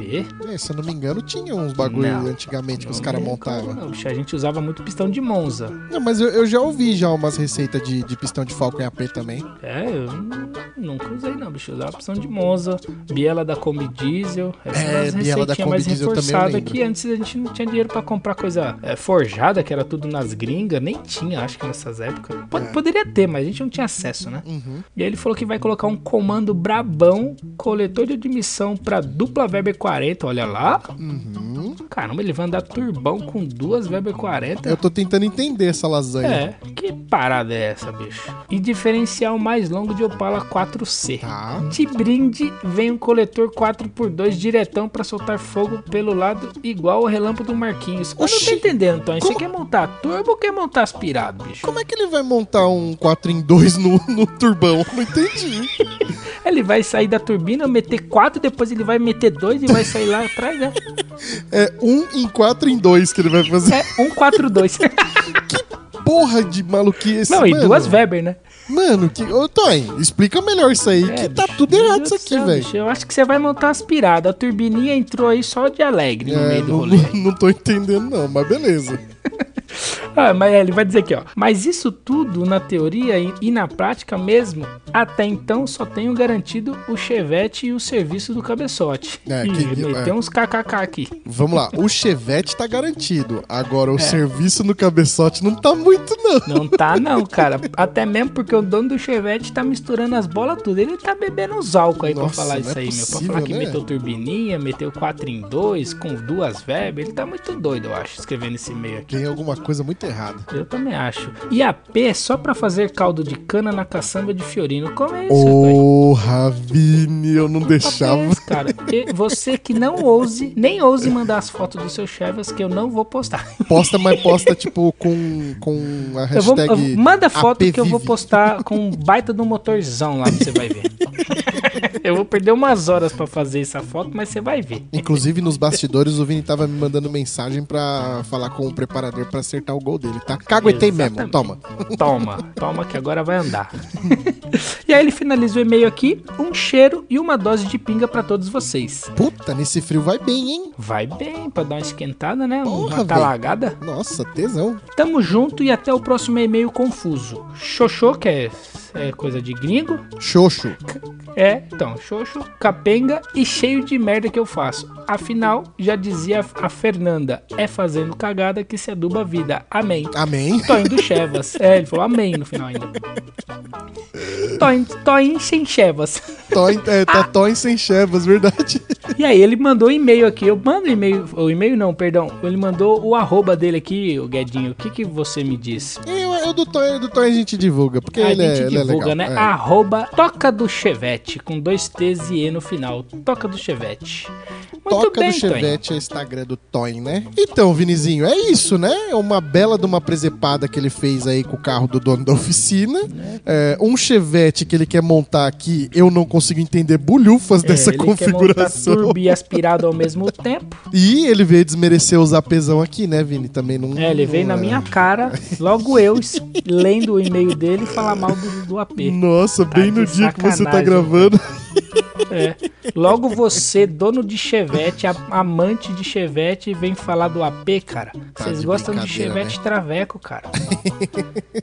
É, se eu não me engano, tinha uns bagulho Não. antigamente que os caras montavam. Não, a gente usava muito pistão de Monza. Não, mas eu, eu já ouvi já umas receitas de, de pistão de Falcon em AP também. É, eu nu- nunca usei não, bicho. Eu usava pistão de Monza, biela da Kombi Diesel. Essas É, biela da Kombi mais Diesel lembro. que antes a gente não tinha dinheiro pra comprar coisa é, forjada, que era tudo nas gringas. Nem tinha, acho que nessas épocas. É. Pod- Poderia ter, mas a gente não tinha acesso, né? Uhum. E aí ele falou que vai colocar um comando brabão, coletor de admissão pra dupla Weber 40, olha lá. Uhum. Caramba, ele vai andar turbão com duas Weber 40. Eu tô tentando entender essa lasanha. É, que parada é essa, bicho? E diferencial mais longo de Opala 4C. Tá. De brinde, vem um coletor 4x2 diretão pra soltar fogo pelo lado, igual o relâmpago do Marquinhos. Eu não tô entendendo, Tony. Você quer montar turbo ou quer montar aspirado, bicho? Como é que ele vai montar um 4 em 2 no, no turbão? Não entendi. (laughs) Ele vai sair da turbina, meter 4, depois ele vai meter 2 e vai sair lá atrás, né? É 1 em 4 em 2 que ele vai fazer. É 142. (laughs) Porra de maluquice. Não, e mano. duas Weber, né? Mano, que... Ô, Tony, explica melhor isso aí, que É, tá bicho, tudo errado isso aqui, velho. Eu acho que você vai montar aspirado. A turbininha entrou aí só de alegre no É, meio do não, rolê. (laughs) não tô entendendo não, mas beleza. (laughs) Ah, mas ele vai dizer aqui, ó. Mas isso tudo na teoria e, e na prática mesmo, até então só tenho garantido o Chevette e o serviço do cabeçote. É, que- meteu é. uns kkk aqui. Vamos lá, o Chevette tá garantido. Agora, É. o serviço no cabeçote não tá muito, não. Não tá (laughs) não, cara. Até mesmo porque o dono do Chevette tá misturando as bolas tudo. Ele tá bebendo uns álcool aí Nossa, pra falar não isso é aí, meu. Pra possível, falar que né? meteu turbininha, meteu 4 em 2, com duas Weber. Ele tá muito doido, eu acho, escrevendo esse e-mail aqui. Tem alguma coisa muito errada. Eu também acho. E a P é só pra fazer caldo de cana na caçamba de Fiorino. Como é isso, Antônio? Porra, Vini, eu não deixava. Papo esse, cara. E você que não ouse, nem ouse mandar as fotos do seu Chevas que eu não vou postar. Posta, mas posta, tipo, com, com a Eu vou, hashtag. eu- manda foto que eu vou postar com um baita do motorzão lá, você vai ver. (laughs) Eu vou perder umas horas pra fazer essa foto, mas você vai ver. Inclusive, nos bastidores, o Vini tava me mandando mensagem pra falar com o preparador pra acertar o gol dele, tá? Caguetei mesmo, toma. Toma, toma que agora vai andar. e aí ele finaliza o e-mail aqui, um cheiro e uma dose de pinga pra todos vocês. Puta, nesse frio vai bem, hein? Vai bem pra dar uma esquentada, né? Porra, uma talagada. Nossa, tesão. Tamo junto e até o próximo e-mail confuso. Xoxô, que é, é coisa de gringo. Xoxo. É, então, xoxo, capenga e cheio de merda que eu faço. Afinal, já dizia a Fernanda, é fazendo cagada que se aduba a vida. Amém. Amém. Toin do Chevas. É, ele falou amém no final ainda. Toin, Toin sem Chevas. Toin, é, (laughs) tá Toin sem chevas, verdade. E aí ele mandou um e-mail aqui. Eu mando e-mail. O e-mail não, perdão. Ele mandou o arroba dele aqui, o Guedinho. O que, que você me diz? Eu, eu do Toin, do Toin a gente divulga, porque a ele, é, gente ele é divulga, legal. né? É. Arroba Toca do Chevette, com dois T's e E no final. Toca do Chevette. Muito Toca bem, do. Chevette é Instagram do Toin, né? Então, Vinizinho, é isso, né? É uma bela de uma presepada que ele fez aí com o carro do dono da oficina. É, um Chevette que ele quer montar aqui, eu não consigo entender bulhufas É, dessa ele quer configuração. turbo e aspirado ao mesmo (laughs) tempo. E ele veio desmerecer os apesão aqui, né, Vini? Também não. É, ele veio na não é. minha cara, logo eu, lendo o e-mail dele e falar mal do, do AP. Nossa, bem de no dia que você tá gravando. (laughs) É. Logo você, dono de Chevette, amante de Chevette, vem falar do AP, cara. Tá Vocês de gostam de Chevette Traveco, cara.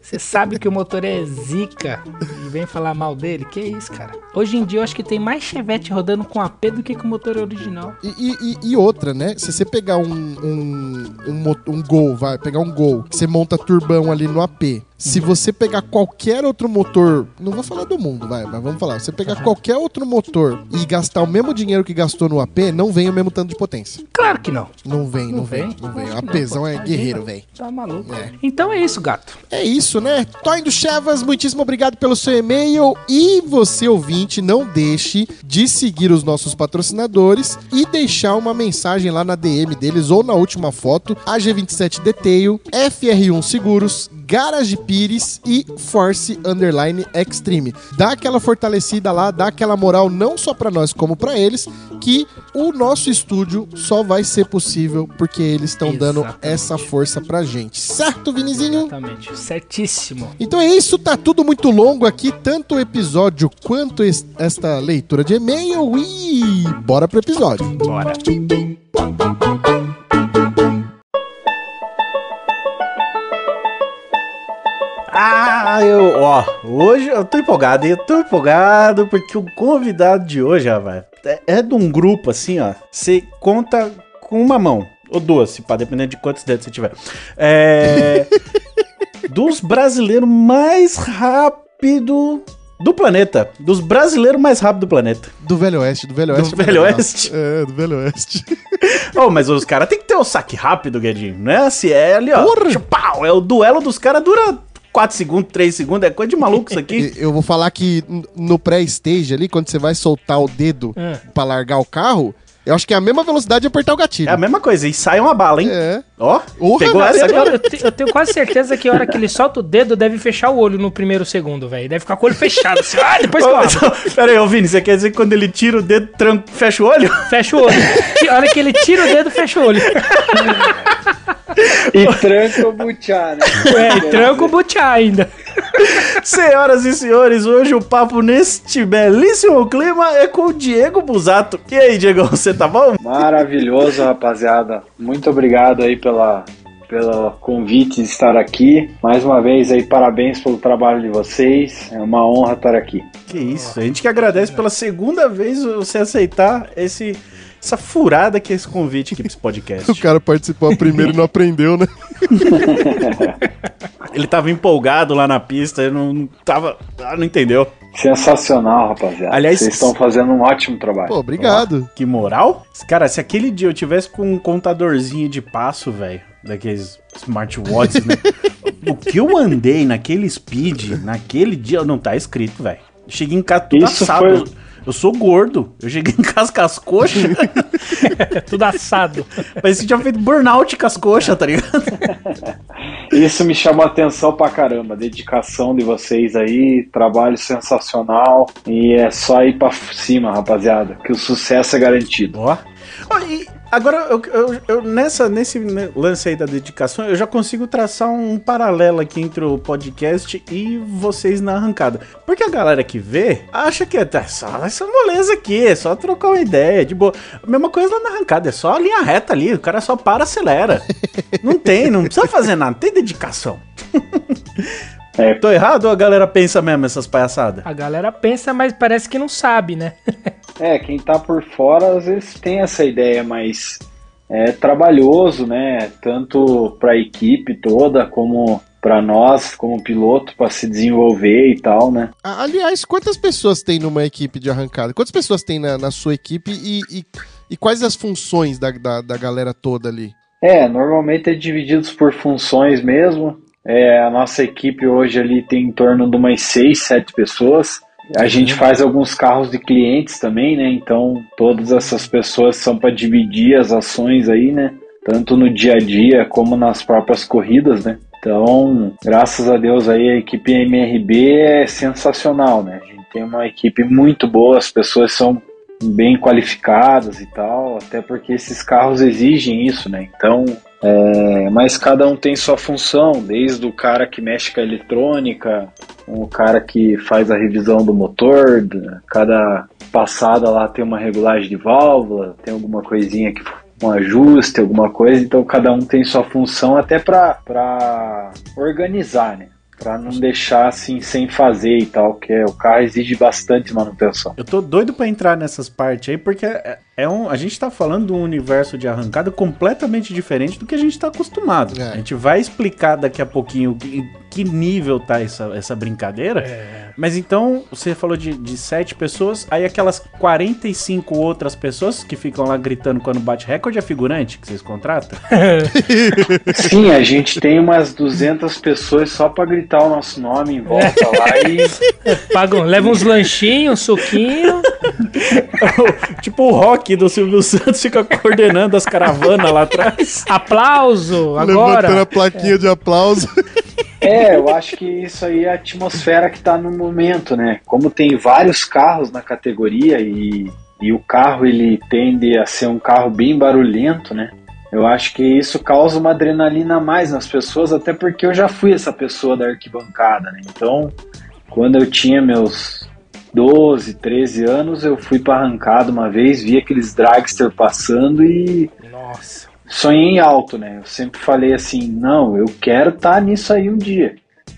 Você sabe que o motor é zica e vem falar mal dele? Que isso, cara. Hoje em dia eu acho que tem mais Chevette rodando com AP do que com motor original. E, e- e- outra, né? Se você pegar um, um, um, um Gol, vai, pegar um Gol, você monta turbão ali no AP. Se Uhum. você pegar qualquer outro motor, não vou falar do mundo, vai, mas vamos falar. Se você pegar qualquer outro motor e gastar o mesmo dinheiro que gastou no AP, não vem o mesmo tanto de potência. Claro que não. Não vem, não, Não vem, vem? não vem. O pô. é guerreiro, velho. Tá maluco. É. Então é isso, gato. É isso, né? Toin do Chevas, muitíssimo obrigado pelo seu e-mail. E você, ouvinte, não deixe de seguir os nossos patrocinadores e deixar uma mensagem lá na DM deles ou na última foto: AG27 Detail, FR1 Seguros, Garage Pires e Force Underline Extreme. Dá aquela fortalecida lá, dá aquela moral não só pra nós como pra eles, que o nosso estúdio só vai ser possível porque eles estão dando essa força pra gente. Certo, Vinizinho? Exatamente. Certíssimo. Então é isso, tá tudo muito longo aqui, tanto o episódio quanto es- esta leitura de e-mail e bora pro episódio. Bora. Ah, eu, ó, hoje eu tô empolgado, eu tô empolgado porque o convidado de hoje, rapaz, é, é de um grupo assim, ó. Você conta com uma mão, ou duas, se pá, dependendo de quantos dedos você tiver. É. (laughs) dos brasileiros mais rápido do planeta. Dos brasileiros mais rápido do planeta. Do Velho Oeste, do Velho Do Oeste. Velho legal. Oeste? É, do Velho Oeste. (laughs) Oh, mas os caras tem que ter o saque rápido, Guedinho. Não é assim, é ali, ó. Porra! É o duelo dos caras dura 4 segundos, 3 segundos, é coisa de maluco isso aqui. (laughs) Eu vou falar que no pré-stage ali, quando você vai soltar o dedo É. pra largar o carro, eu acho que é a mesma velocidade de apertar o gatilho. É a mesma coisa, e sai uma bala, hein? É. Ó, Porra, pegou essa Eu, agora? eu eu tenho quase certeza que a hora que ele solta o dedo, deve fechar o olho no primeiro segundo, velho. Deve ficar com o olho fechado. Assim, ah, depois (laughs) que eu abro. (laughs) Pera aí, ô Vini, você quer dizer que quando ele tira o dedo, tran- fecha o olho? Fecha o olho. A hora que ele tira o dedo, fecha o olho. E tranca o butiá, né? É, e tranca o butiá ainda. Senhoras e senhores, hoje o papo neste belíssimo clima é com o Diego Busato. E aí, Diego, você tá bom? Maravilhoso, rapaziada. Muito obrigado aí pela, pelo convite de estar aqui. Mais uma vez aí, parabéns pelo trabalho de vocês. É uma honra estar aqui. Que isso, a gente que agradece pela segunda vez você aceitar esse, essa furada que é esse convite aqui pra esse podcast. (laughs) O cara participou primeiro e não aprendeu, né? (laughs) Ele tava empolgado lá na pista, ele não, não tava. Ah, não entendeu. Sensacional, rapaziada. Aliás, vocês estão fazendo um ótimo trabalho. Pô, obrigado. Que moral? Cara, se aquele dia eu tivesse com um contadorzinho de passo, velho, daqueles smartwatches, né? (laughs) o que eu andei naquele speed, naquele dia, não tá escrito, velho. Cheguei em casa tudo Isso assado. foi- Eu sou gordo. Eu cheguei em casa com as coxas. (laughs) Tudo assado. Parece que tinha feito burnout com as coxas, tá ligado? Isso me chamou a atenção pra caramba. Dedicação de vocês aí, trabalho sensacional. E é só ir pra cima, rapaziada, que o sucesso é garantido. Ó. Ó, e agora, eu, eu- eu- nessa, nesse né, lance aí da dedicação, eu já consigo traçar um paralelo aqui entre o podcast e vocês na arrancada. Porque a galera que vê acha que é tá, só essa moleza aqui, é só trocar uma ideia, de boa. Mesma coisa lá na arrancada, é só a linha reta ali, o cara só para, acelera. Não tem, não precisa fazer nada, tem dedicação. (laughs) É. Tô errado ou a galera pensa mesmo essas palhaçadas? A galera pensa, mas parece que não sabe, né? É, quem tá por fora às vezes tem essa ideia, mas é trabalhoso, né? Tanto para a equipe toda como para nós, como piloto, para se desenvolver e tal, né? Aliás, quantas pessoas tem numa equipe de arrancada? Quantas pessoas tem na, na sua equipe e, e, e quais as funções da, da, da galera toda ali? É, normalmente é divididos por funções mesmo. É, a nossa equipe hoje ali tem em torno de umas 6, 7 pessoas. A gente faz alguns carros de clientes também, né? Então todas essas pessoas são para dividir as ações aí, né? Tanto no dia a dia como nas próprias corridas, né? Então, graças a Deus aí a equipe MRB é sensacional, né? A gente tem uma equipe muito boa, as pessoas são bem qualificadas e tal, até porque esses carros exigem isso, né? Então, é, mas cada um tem sua função, desde o cara que mexe com a eletrônica, o cara que faz a revisão do motor, da- cada passada lá tem uma regulagem de válvula, tem alguma coisinha que um ajuste, alguma coisa, então cada um tem sua função até para organizar, né? Para não deixar assim sem fazer e tal, que é, o carro exige bastante manutenção. Eu tô doido pra entrar nessas partes aí, porque é, é um, a gente tá falando de um universo de arrancada completamente diferente do que a gente tá acostumado. É. A gente vai explicar daqui a pouquinho em que nível tá essa, essa brincadeira. É. Mas então, você falou de, de sete pessoas, aí aquelas 45 outras pessoas que ficam lá gritando quando bate recorde é figurante que vocês contratam? (laughs) Sim, a gente tem umas 200 pessoas só para gritar o nosso nome em volta lá e Pagam, leva uns lanchinhos, um suquinho. (laughs) tipo o rock do Silvio Santos fica coordenando as caravanas lá atrás. Aplauso, Levantando agora. a plaquinha de aplauso. É, eu acho que isso aí é a atmosfera que tá no momento, né? Como tem vários carros na categoria e, e o carro ele tende a ser um carro bem barulhento, né? Eu acho que isso causa uma adrenalina a mais nas pessoas, até porque eu já fui essa pessoa da arquibancada, né? Então, quando eu tinha meus 12, 13 anos, eu fui pra arrancada uma vez, vi aqueles dragster passando e Nossa. sonhei alto, né? Eu sempre falei assim, não, eu quero estar nisso aí um dia.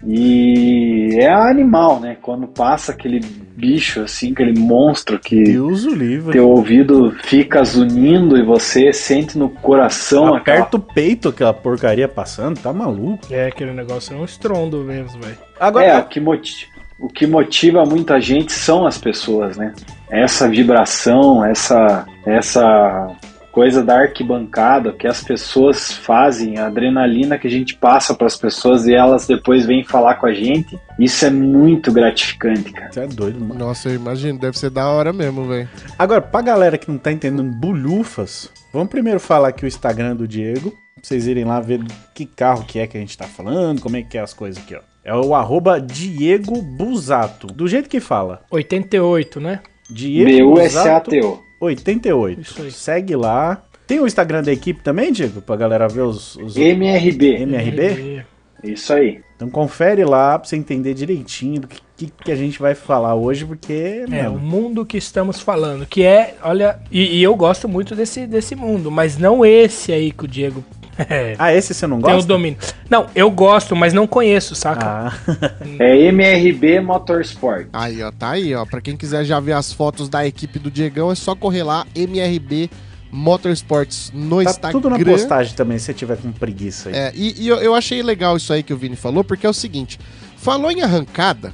E é animal, né? Quando passa aquele bicho assim, aquele monstro que Deus o livre. teu ouvido fica zunindo e você sente no coração aquela Aperta o peito aquela porcaria passando, tá maluco. É, aquele negócio é um estrondo mesmo, velho. Agora, É, o que, moti- o que motiva muita gente são as pessoas, né? Essa vibração, essa, essa coisa da arquibancada que as pessoas fazem, a adrenalina que a gente passa para as pessoas e elas depois vêm falar com a gente, isso é muito gratificante, cara. você é doido, mano. Nossa, eu imagino, deve ser da hora mesmo, velho. Agora, pra galera que não tá entendendo bulhufas, vamos primeiro falar aqui o Instagram do Diego, pra vocês irem lá ver que carro que é que a gente tá falando, como é que é as coisas aqui, ó. É o arroba Diego Busato. Do jeito que fala. 88, né? Diego Busato B-U-S-A-T-O. 88. Isso aí. Segue lá. Tem o Instagram da equipe também, Diego? Pra galera ver os, os MRB. MRB? Isso aí. Então confere lá pra você entender direitinho do que, que, a gente vai falar hoje, porque, É, o mano, mundo que estamos falando, que é, olha, e, e eu gosto muito desse, desse mundo, mas não esse aí que o Diego (laughs) é, Ah, esse você não tem o gosta? domínio. Não, eu gosto, mas não conheço, saca? Ah, (laughs) É MRB Motorsport. Aí, ó, tá aí, ó. Pra quem quiser já ver as fotos da equipe do Diegão, é só correr lá, MRB Motorsports no tá Instagram. tudo na postagem também, se você tiver com preguiça aí. É, e, e eu, eu achei legal isso aí que o Vini falou, porque é o seguinte: falou em arrancada,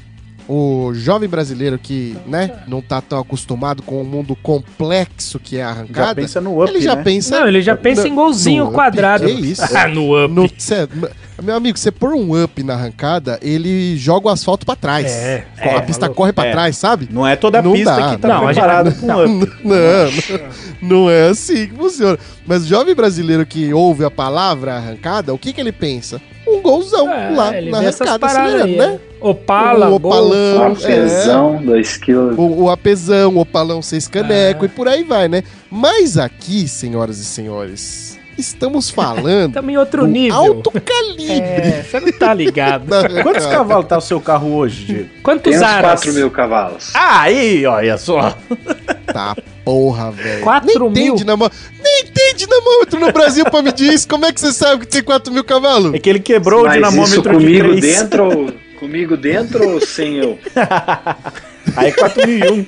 o jovem brasileiro que, né, não tá tão acostumado com o mundo complexo que é a Já arrancada, pensa no up, ele já né? pensa. Não, ele já pensa em golzinho no up, quadrado. que isso? (laughs) Ah, no up. no- cê- Meu amigo, você pôr um up na arrancada, ele joga o asfalto pra trás. É, a é, pista maluco. corre pra É. trás, sabe? Não é toda a Não pista dá. que tá Não, a gente- preparada com Não, up. (laughs) não, não é assim que funciona. Mas o jovem brasileiro que ouve a palavra arrancada, o que, que ele pensa? Um golzão É, lá na arrancada paradas acelerando, aí, né? é. Opala, O gol, opalão. Fusca. é. Apesão, 2 quilos. O, o apesão, o opalão seis caneco É. e por aí vai, né? Mas aqui, senhoras e senhores, estamos falando Também outro nível. alto calibre. É, você não tá ligado. arrancada. Quantos cavalos tá o seu carro hoje, Diego? Quantos Tem aras? 4 mil cavalos. Ah, aí, olha só. Tá porra, velho. Quatro Nem tem mil? dinamo- Nem tem dinamômetro no Brasil pra medir isso. Como é que você sabe que tem 4 mil cavalos? É que ele quebrou o Mas isso dinamômetro aqui comigo três. dentro, comigo dentro ou sem eu? (laughs) Aí 4001.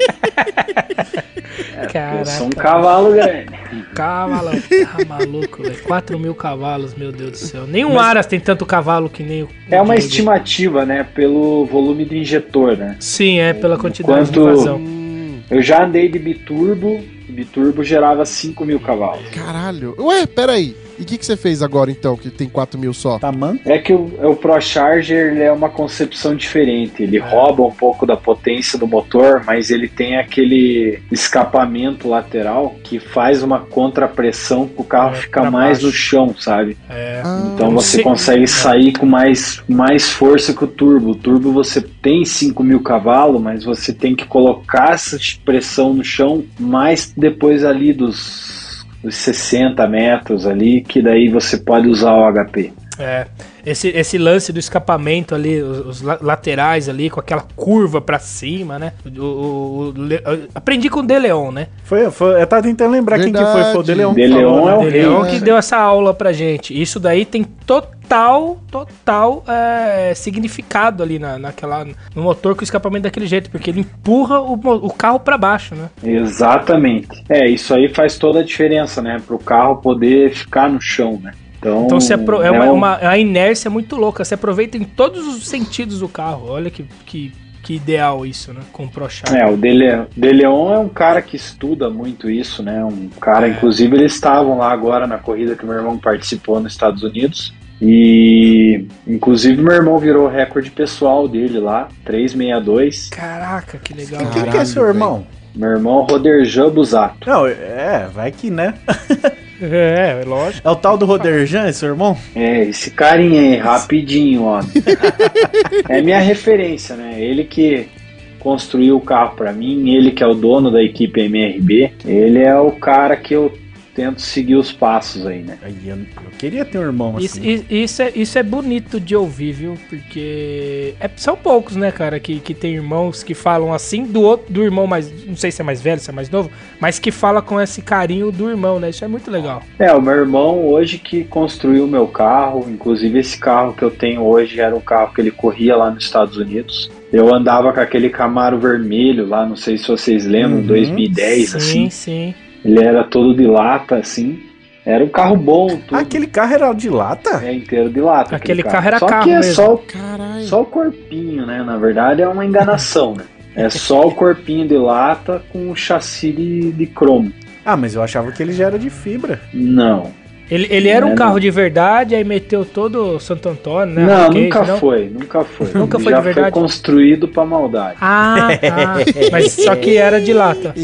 Eu sou um cavalo grande. cavalão. Tá maluco, velho. 4 mil cavalos, meu Deus do céu. Nenhum Aras tem tanto cavalo que nem o. É uma estimativa, né? Pelo volume do injetor, né? Sim, é pela quantidade de Quanto- vazão. Eu já andei de biturbo. Biturbo gerava 5 mil cavalos. caralho. Ué, peraí. E o que, que você fez agora então, que tem 4 mil só? Tá manco? É que o, o ProCharger ele é uma concepção diferente. Ele rouba um pouco da potência do motor, mas ele tem aquele escapamento lateral que faz uma contrapressão para o carro É, ficar mais baixo. no chão, sabe? É. Ah, Então você Sim. consegue sair com mais, mais força que o turbo. O turbo você tem 5 mil cavalos, mas você tem que colocar essa pressão no chão mais depois ali dos, dos 60 metros ali, que daí você pode usar o HP. É, esse, esse lance do escapamento ali, os, os la- laterais ali, com aquela curva pra cima, né? O, o- o aprendi com o De Leon, né? Foi, foi, eu tava tentando lembrar quem que foi. Foi o De Leon. que De falou, Leon né? é o De. Leon né? que deu essa aula pra gente. Isso daí tem total, total é, significado ali na, naquela, no motor com o escapamento daquele jeito, porque ele empurra o, o carro pra baixo, né? Exatamente. É, isso aí faz toda a diferença, né? Para o carro poder ficar no chão, né? Então, Então você apro- é, uma, um- uma- é uma inércia muito louca. Você aproveita em todos os sentidos do carro. Olha que, que, que ideal isso, né? Com o ProCharger. É, o Dele- De Leon é um cara que estuda muito isso, né? Um cara, É. inclusive, eles estavam lá agora na corrida que meu irmão participou nos Estados Unidos. E, inclusive, meu irmão virou o recorde pessoal dele lá, 362. Caraca, que legal. Quem que é Caralho, seu irmão? Meu irmão, Roderjan Busato. Não, é, vai que né. (laughs) É, é lógico. É o tal do Roderjan, esse seu irmão? É, esse carinha aí, rapidinho, ó. é minha referência, né? Ele que construiu o carro pra mim, ele que é o dono da equipe MRB, ele é o cara que eu tento seguir os passos aí, né? Aí, eu, eu queria ter um irmão Isso, assim. isso, é, isso é bonito de ouvir, viu? Porque é- são poucos, né, cara, que, que tem irmãos que falam assim do outro, do irmão mais. Não sei se é mais velho, se é mais novo, mas que fala com esse carinho do irmão, né? Isso é muito legal. É, o meu irmão hoje que construiu o meu carro, inclusive esse carro que eu tenho hoje era um carro que ele corria lá nos Estados Unidos. Eu andava com aquele Camaro vermelho lá, não sei se vocês lembram, Uhum. 2010, sim, assim. sim. Ele era todo de lata, assim. Era um carro bom, tudo. Ah, aquele carro era de lata? É inteiro de lata. Aquele carro era só carro que é mesmo. só, só o corpinho, né? Na verdade é uma enganação, né? É só o corpinho de lata com o chassi de, de cromo. Ah, mas eu achava que ele já era de fibra. Não. Ele, ele era um Não. carro de verdade, aí meteu todo o Santo Antônio, né? não, nunca não? foi, nunca foi. (laughs) Nunca foi já de verdade? foi construído pra maldade. Ah, tá. (laughs) Mas só que era de lata.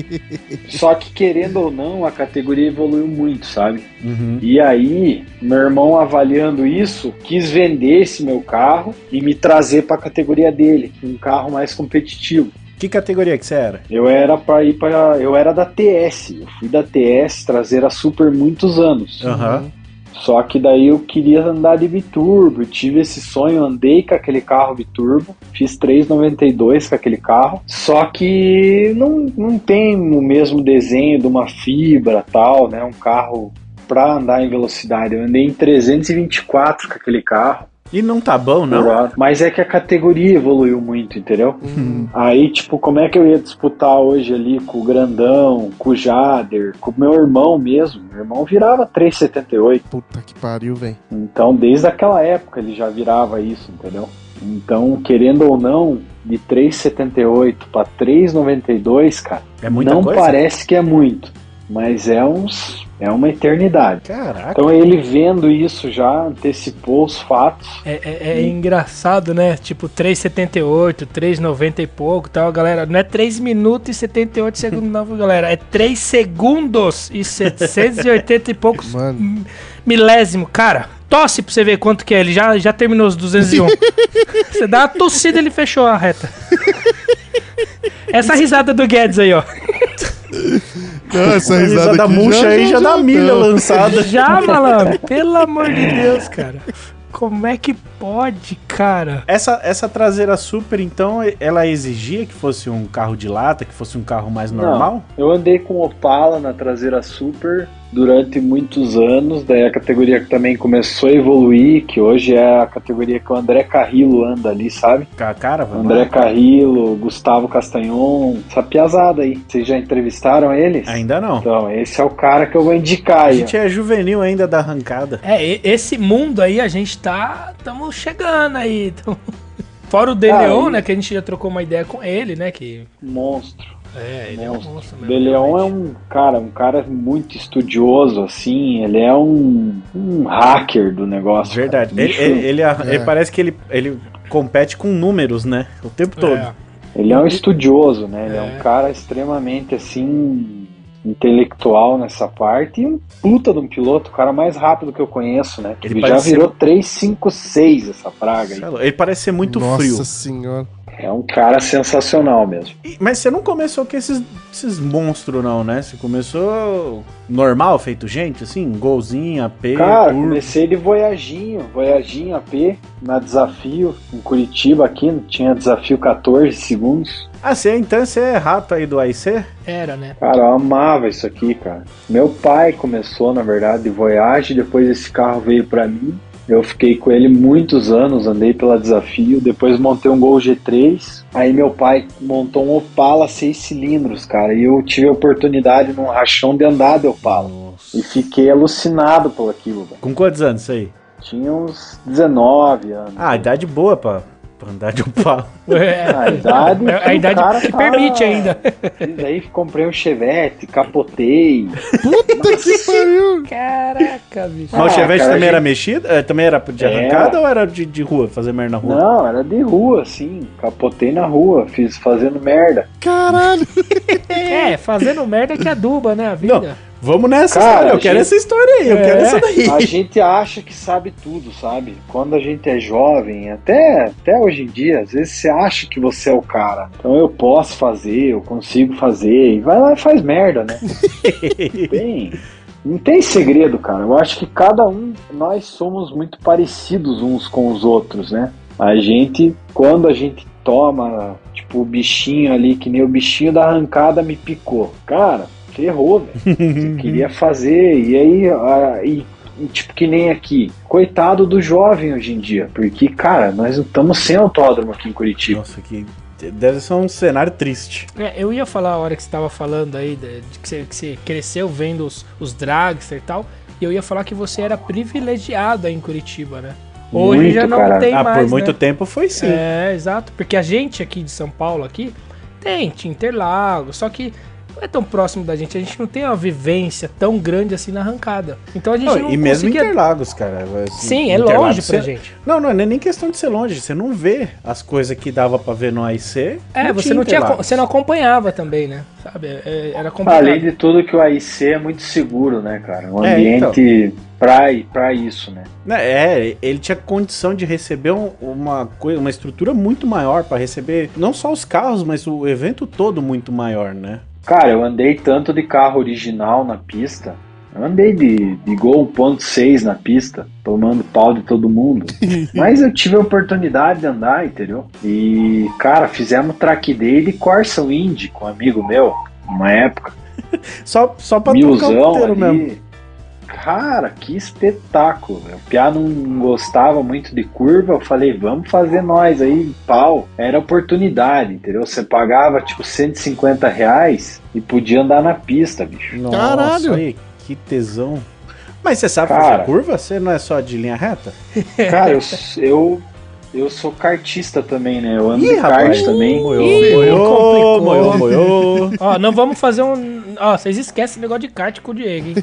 Só que querendo ou não, a categoria evoluiu muito, sabe? Uhum. E aí, meu irmão avaliando isso, quis vender esse meu carro e me trazer pra categoria dele, um carro mais competitivo. Que categoria que você era? Eu era para ir para, eu era da TS. Eu fui da TS traseira super muitos anos. Aham. Só que daí eu queria andar de biturbo, eu tive esse sonho, andei com aquele carro biturbo, fiz 392 com aquele carro. Só que não, não tem o mesmo desenho de uma fibra tal, né? Um carro para andar em velocidade. Eu andei em 324 com aquele carro. E não tá bom, não? Mas é que a categoria evoluiu muito, entendeu? Hum. Aí, tipo, como é que eu ia disputar hoje ali com o Grandão, com o Jader, com o meu irmão mesmo? Meu irmão virava 378. Puta que pariu, velho. Então, desde aquela época ele já virava isso, entendeu? Então, querendo ou não, de 378 para 392, cara, É muita não coisa? parece que é muito, mas é uns É uma eternidade. Caraca. Então ele vendo isso já antecipou os fatos. É, é- é engraçado, né? Tipo, 3,78, 3,90 e pouco tal, galera. Não é 3 minutos e 78 segundos, não, galera. É 3 segundos e 780 e poucos (laughs) Mano. milésimo. Cara, tosse pra você ver quanto que é. Ele já, já terminou os 201. (laughs) você dá uma tossida ele fechou a reta. (laughs) Essa risada do Guedes aí, ó. Não, essa A risada risada aqui murcha aí já dá milha não. lançada. Já, malandro. Pelo amor de Deus, cara. Como é que pode, cara? Essa, essa traseira super, então, ela exigia que fosse um carro de lata, que fosse um carro mais normal? Não, eu andei com Opala na traseira Super durante muitos anos, daí a categoria que também começou a evoluir, que hoje é a categoria que o André Carrillo anda ali, sabe? Ca- Cara, vai André Carrillo, Gustavo Castanhon, essa piazada aí. Vocês já entrevistaram eles? Ainda não. Então, esse é o cara que eu vou indicar A gente é juvenil ainda da arrancada. É, esse mundo aí a gente tá. Tamo chegando aí. tamo- (laughs) Fora o De Ah, Leon, né? Que a gente já trocou uma ideia com ele, né? Que. Monstro. É, ele é um Monstro. mesmo. De Leon é realmente. um cara, um cara muito estudioso, assim, ele é um, um hacker do negócio. Verdade. Ele, ele, ele- É. ele parece que ele, ele compete com números, né? O tempo todo. É. Ele é um estudioso, né? Ele é, É. um cara extremamente assim intelectual nessa parte e um puta de um piloto, o cara mais rápido que eu conheço, né? Ele Ele, já virou 356 essa praga aí. Ele parece ser muito Nossa frio. senhora. É um cara sensacional mesmo. E- Mas você não começou com esses, esses monstros, não, né? Você começou normal, feito gente, assim? Golzinho, AP, Cara, comecei de Voyaginho, Voyaginho AP, na desafio em Curitiba aqui, tinha desafio 14 segundos. Ah, você, então você é rato aí do AIC? Era, né? Cara, eu amava isso aqui, cara. Meu pai começou, na verdade, de Voyage, depois esse carro veio pra mim. Eu fiquei com ele muitos anos, andei pela desafio, depois montei um Gol G3. Aí meu pai montou um Opala 6 cilindros, cara, e eu tive a oportunidade num rachão de andar de Opala. E fiquei alucinado por aquilo, velho. Com quantos anos isso aí? Tinha uns 19 anos. Ah, idade boa pra, pra andar de Opala. (laughs) É. A idade, A idade o cara que tá- permite ainda. E daí comprei um Chevette, capotei. Puta que pariu. Caraca, bicho. Mas o Ah, Chevette cara, também a era gente- mexido? Eh, também era de Era. arrancada ou era de, de rua, fazer merda na rua? Não, era de rua, assim. Capotei na rua, fiz fazendo merda. Caralho. É, fazendo merda que aduba, né? A vida. Vamos nessa Cara, história, eu quero gente- essa história aí, eu É. quero essa daí. A gente acha que sabe tudo, sabe? Quando a gente é jovem, até, até hoje em dia, às vezes você acha que você é o cara. Então eu posso fazer, eu consigo fazer. E vai lá e faz merda, né? (laughs) Bem, não tem segredo, cara. Eu acho que cada um, nós somos muito parecidos uns com os outros, né? A gente, quando a gente toma, tipo, o bichinho ali, que nem o bichinho da arrancada me picou. Cara, ferrou, velho. (laughs) Queria fazer, e aí, ah, e, e, tipo, que nem aqui. Coitado do jovem hoje em dia, porque, cara, nós não estamos sem autódromo aqui em Curitiba. Nossa, que deve ser um cenário triste. É, eu ia falar a hora que você tava falando aí, de, de que, você, que você cresceu vendo os, os dragster e tal, e eu ia falar que você era privilegiado aí em Curitiba, né? Hoje Muito, já não cara. tem ah, mais, por muito né? tempo foi sim. É, exato, porque a gente aqui de São Paulo aqui tem, tinha Interlagos, só que não é tão próximo da gente, a gente não tem uma vivência tão grande assim na arrancada. Então a gente Não, não e mesmo conseguia... Interlagos, cara. assim, Sim, é Interlagos, longe pra você- gente. Não, não é nem questão de ser longe. Você não vê as coisas que dava pra ver no AIC. É, você não tinha, você não acompanhava também, né? Sabe? É, era complicado. Além de tudo que o AIC é muito seguro, né, cara? Um É, ambiente pra, pra isso, né? Né, É, ele tinha condição de receber um- uma coisa, uma estrutura muito maior pra receber não só os carros, mas o evento todo muito maior, né? Cara, eu andei tanto de carro original na pista. Eu andei de, de Gol 1.6 na pista, tomando pau de todo mundo. (laughs) Mas eu tive a oportunidade de andar, entendeu? E, cara, fizemos track day de Corsa Indy com um amigo meu, uma época. (laughs) Só, só pra o Milzão puteiro ali. mesmo. Cara, que espetáculo. O Piá não gostava muito de curva. Eu falei, vamos fazer nós aí, pau. Era oportunidade, entendeu? Você pagava tipo 150 reais e podia andar na pista, bicho. Nossa, Caralho. aí, que tesão. Mas você sabe Cara. fazer curva? Você não é só de linha reta? Cara, eu, (laughs) eu eu sou kartista também, né? Eu ando Ih, de kart rapaz. também. Moiô, moiô, complicou. moiô, moiô. (laughs) Ó, não vamos fazer um. Ó, vocês esquecem o negócio de kart com o Diego, hein?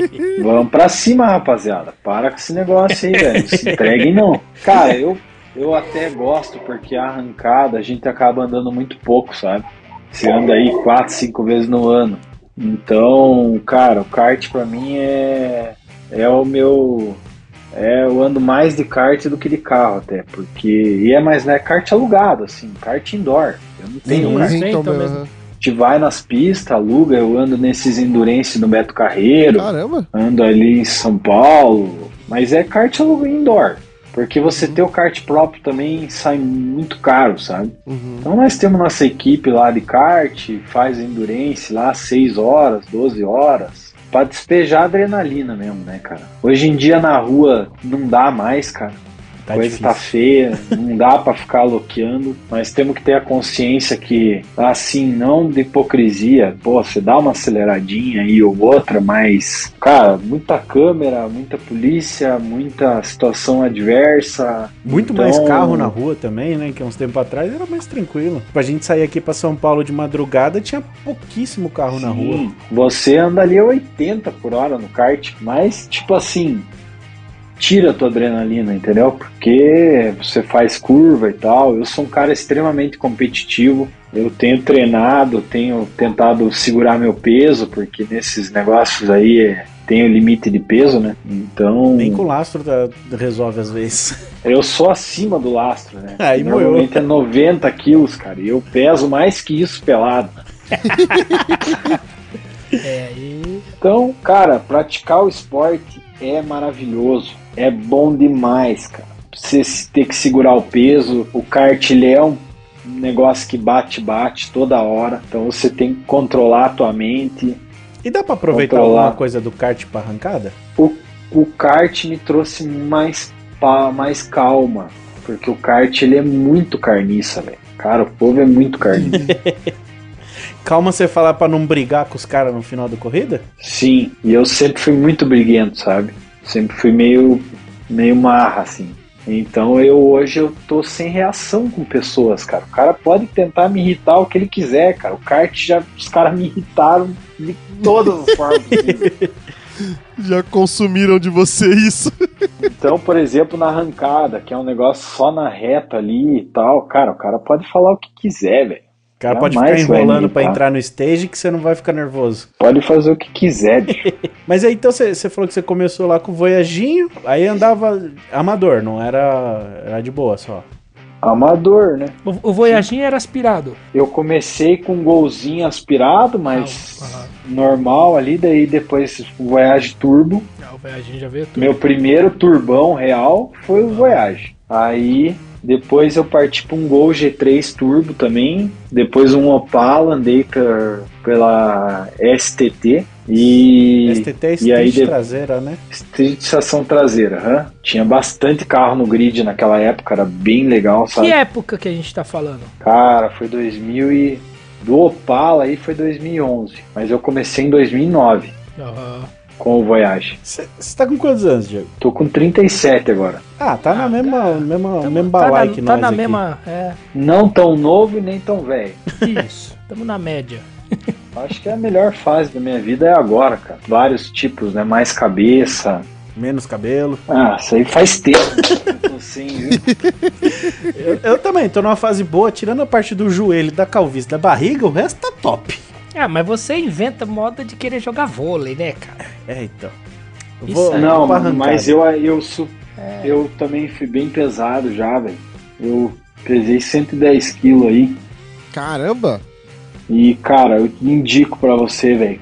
(laughs) Vamos pra cima, rapaziada. Para com esse negócio aí, velho. Não se entreguem, não. Cara, eu, eu até gosto porque a arrancada a gente acaba andando muito pouco, sabe? Você anda aí quatro, cinco vezes no ano. Então, cara, o kart pra mim é, é o meu. É, eu ando mais de kart do que de carro até, porque. E é mais, né? Kart alugado, assim, kart indoor. Eu não tenho Sim, kart. sim. então mesmo. aham. A gente vai nas pistas, aluga, eu ando nesses endurance no Beto Carreiro Caramba. ando ali em São Paulo, mas é kart aluga indoor. Porque você ter o kart próprio também sai muito caro, sabe? Uhum. Então nós temos nossa equipe lá de kart, faz endurance lá 6 horas, 12 horas, pra despejar adrenalina mesmo, né, cara? Hoje em dia na rua não dá mais, cara. Tá coisa difícil. tá feia, não dá pra ficar loqueando, mas temos que ter a consciência que, assim, não de hipocrisia, pô, você dá uma aceleradinha aí ou outra, mas, cara, muita câmera, muita polícia, muita situação adversa. Muito Então, mais carro na rua também, né? Que uns tempos atrás era mais tranquilo. Pra gente sair aqui pra São Paulo de madrugada, tinha pouquíssimo carro na rua. Sim, Você anda ali a 80 por hora no kart, mas, tipo assim, tira a tua adrenalina, entendeu? Porque você faz curva e tal. Eu sou um cara extremamente competitivo. Eu tenho treinado, tenho tentado segurar meu peso, porque nesses negócios aí é, tem o limite de peso, né? Então, Nem com o lastro tá- resolve às vezes. (laughs) eu sou acima do lastro, né? Aí Normalmente é 90 quilos, cara. E eu peso mais que isso pelado. (laughs) É, e. Então, cara, praticar o esporte é maravilhoso. É bom demais, cara. Você ter que segurar o peso. O kart ele é um negócio que bate, bate toda hora. Então você tem que controlar a tua mente. E dá pra aproveitar Controlar. alguma coisa do kart pra arrancada? O, o kart me trouxe mais, pa- mais calma. Porque o kart ele é muito carniça, velho. Cara, o povo é muito carniça. (laughs) Calma você falar pra não brigar com os caras no final da corrida? Sim, e eu sempre fui muito briguento, sabe? Sempre fui meio, meio marra, assim. Então eu hoje eu tô sem reação com pessoas, cara. O cara pode tentar me irritar o que ele quiser, cara. O kart já. Os caras me irritaram de todas as formas. possíveis. (laughs) Já consumiram de você isso. Então, por exemplo, na arrancada, que é um negócio só na reta ali e tal, cara, o cara pode falar o que quiser, velho. O cara pode ficar enrolando pra imitar. entrar no stage que você não vai ficar nervoso. Pode fazer o que quiser. (laughs) Mas aí então você falou que você começou lá com o Voyaginho, aí andava amador, não era, era de boa só. Amador, né? O, o Voyaginho era aspirado. Eu comecei com um golzinho aspirado, mas Aham. normal ali, daí depois o Voyage Turbo. Ah, o Voyaginho já veio tudo. Meu primeiro turbão real foi o Voyage. Aí depois eu parti para um Gol G3 Turbo também. Depois um Opala, andei per- pela STT. E STT é e aí de- traseira, né? Street Estação Traseira. Tinha bastante carro no grid naquela época, era bem legal, sabe? Que época que a gente tá falando? Cara, foi 2000 e... Do Opala aí foi 2011, mas eu comecei em 2009 Aham. Com o Voyage. Você tá com quantos anos, Diego? Tô com 37 agora. Ah, tá na Ah, mesma, cara, mesma, Tamo- mesmo tá balai na, que tá nós na aqui. mesma. É, Não tão novo e nem tão velho. isso. Tamo na média. (laughs) Acho que é a melhor fase da minha vida é agora, cara. Vários tipos, né? Mais cabeça. Menos cabelo. Ah, isso aí faz tempo. Viu? (laughs) Eu, eu também, tô numa fase boa, tirando a parte do joelho, da calvície, da barriga, o resto tá top. Ah, mas você inventa moda de querer jogar vôlei, né, cara? É, então. Eu Isso vou, aí. Não, mas eu, eu, su- É. eu também fui bem pesado já, velho. Eu pesei 110 quilos aí. Caramba! E, cara, eu indico pra você, velho.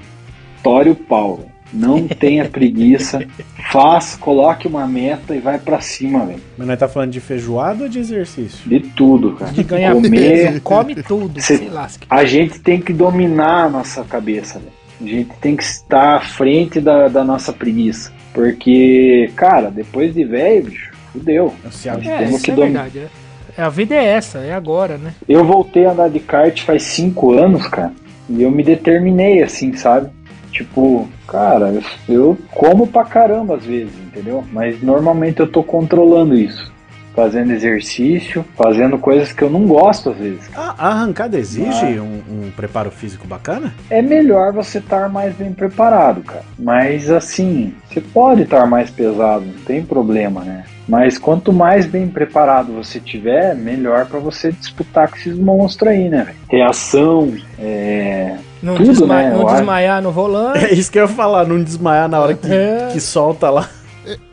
Tore o pau, velho. Não tenha preguiça. Faça, coloque uma meta e vai pra cima, velho. Mas nós tá falando de feijoada ou de exercício? De tudo, cara. De ganhar Comer. peso, come (laughs) tudo, Cê- se lasque. A gente tem que dominar a nossa cabeça, velho. A gente tem que estar à frente da, da nossa preguiça. Porque, cara, depois de velho, bicho, fudeu. Se É, temos isso que é dom- verdade. é. A vida é essa, é agora, né? Eu voltei a andar de kart faz cinco anos, cara. E eu me determinei assim, sabe? Tipo, cara, eu, como pra caramba às vezes, entendeu? Mas normalmente eu tô controlando isso. fazendo exercício, fazendo coisas que eu não gosto às vezes. A, a arrancada exige ah. um, um, preparo físico bacana? É melhor você estar mais bem preparado, cara. Mas assim, você pode estar mais pesado, não tem problema, né? Mas quanto mais bem preparado você tiver, melhor para você disputar com esses monstros aí, né? Reação, é, não, tudo, desma né? não desmaiar no volante. É isso que eu ia falar, não desmaiar na hora que, é. que solta lá.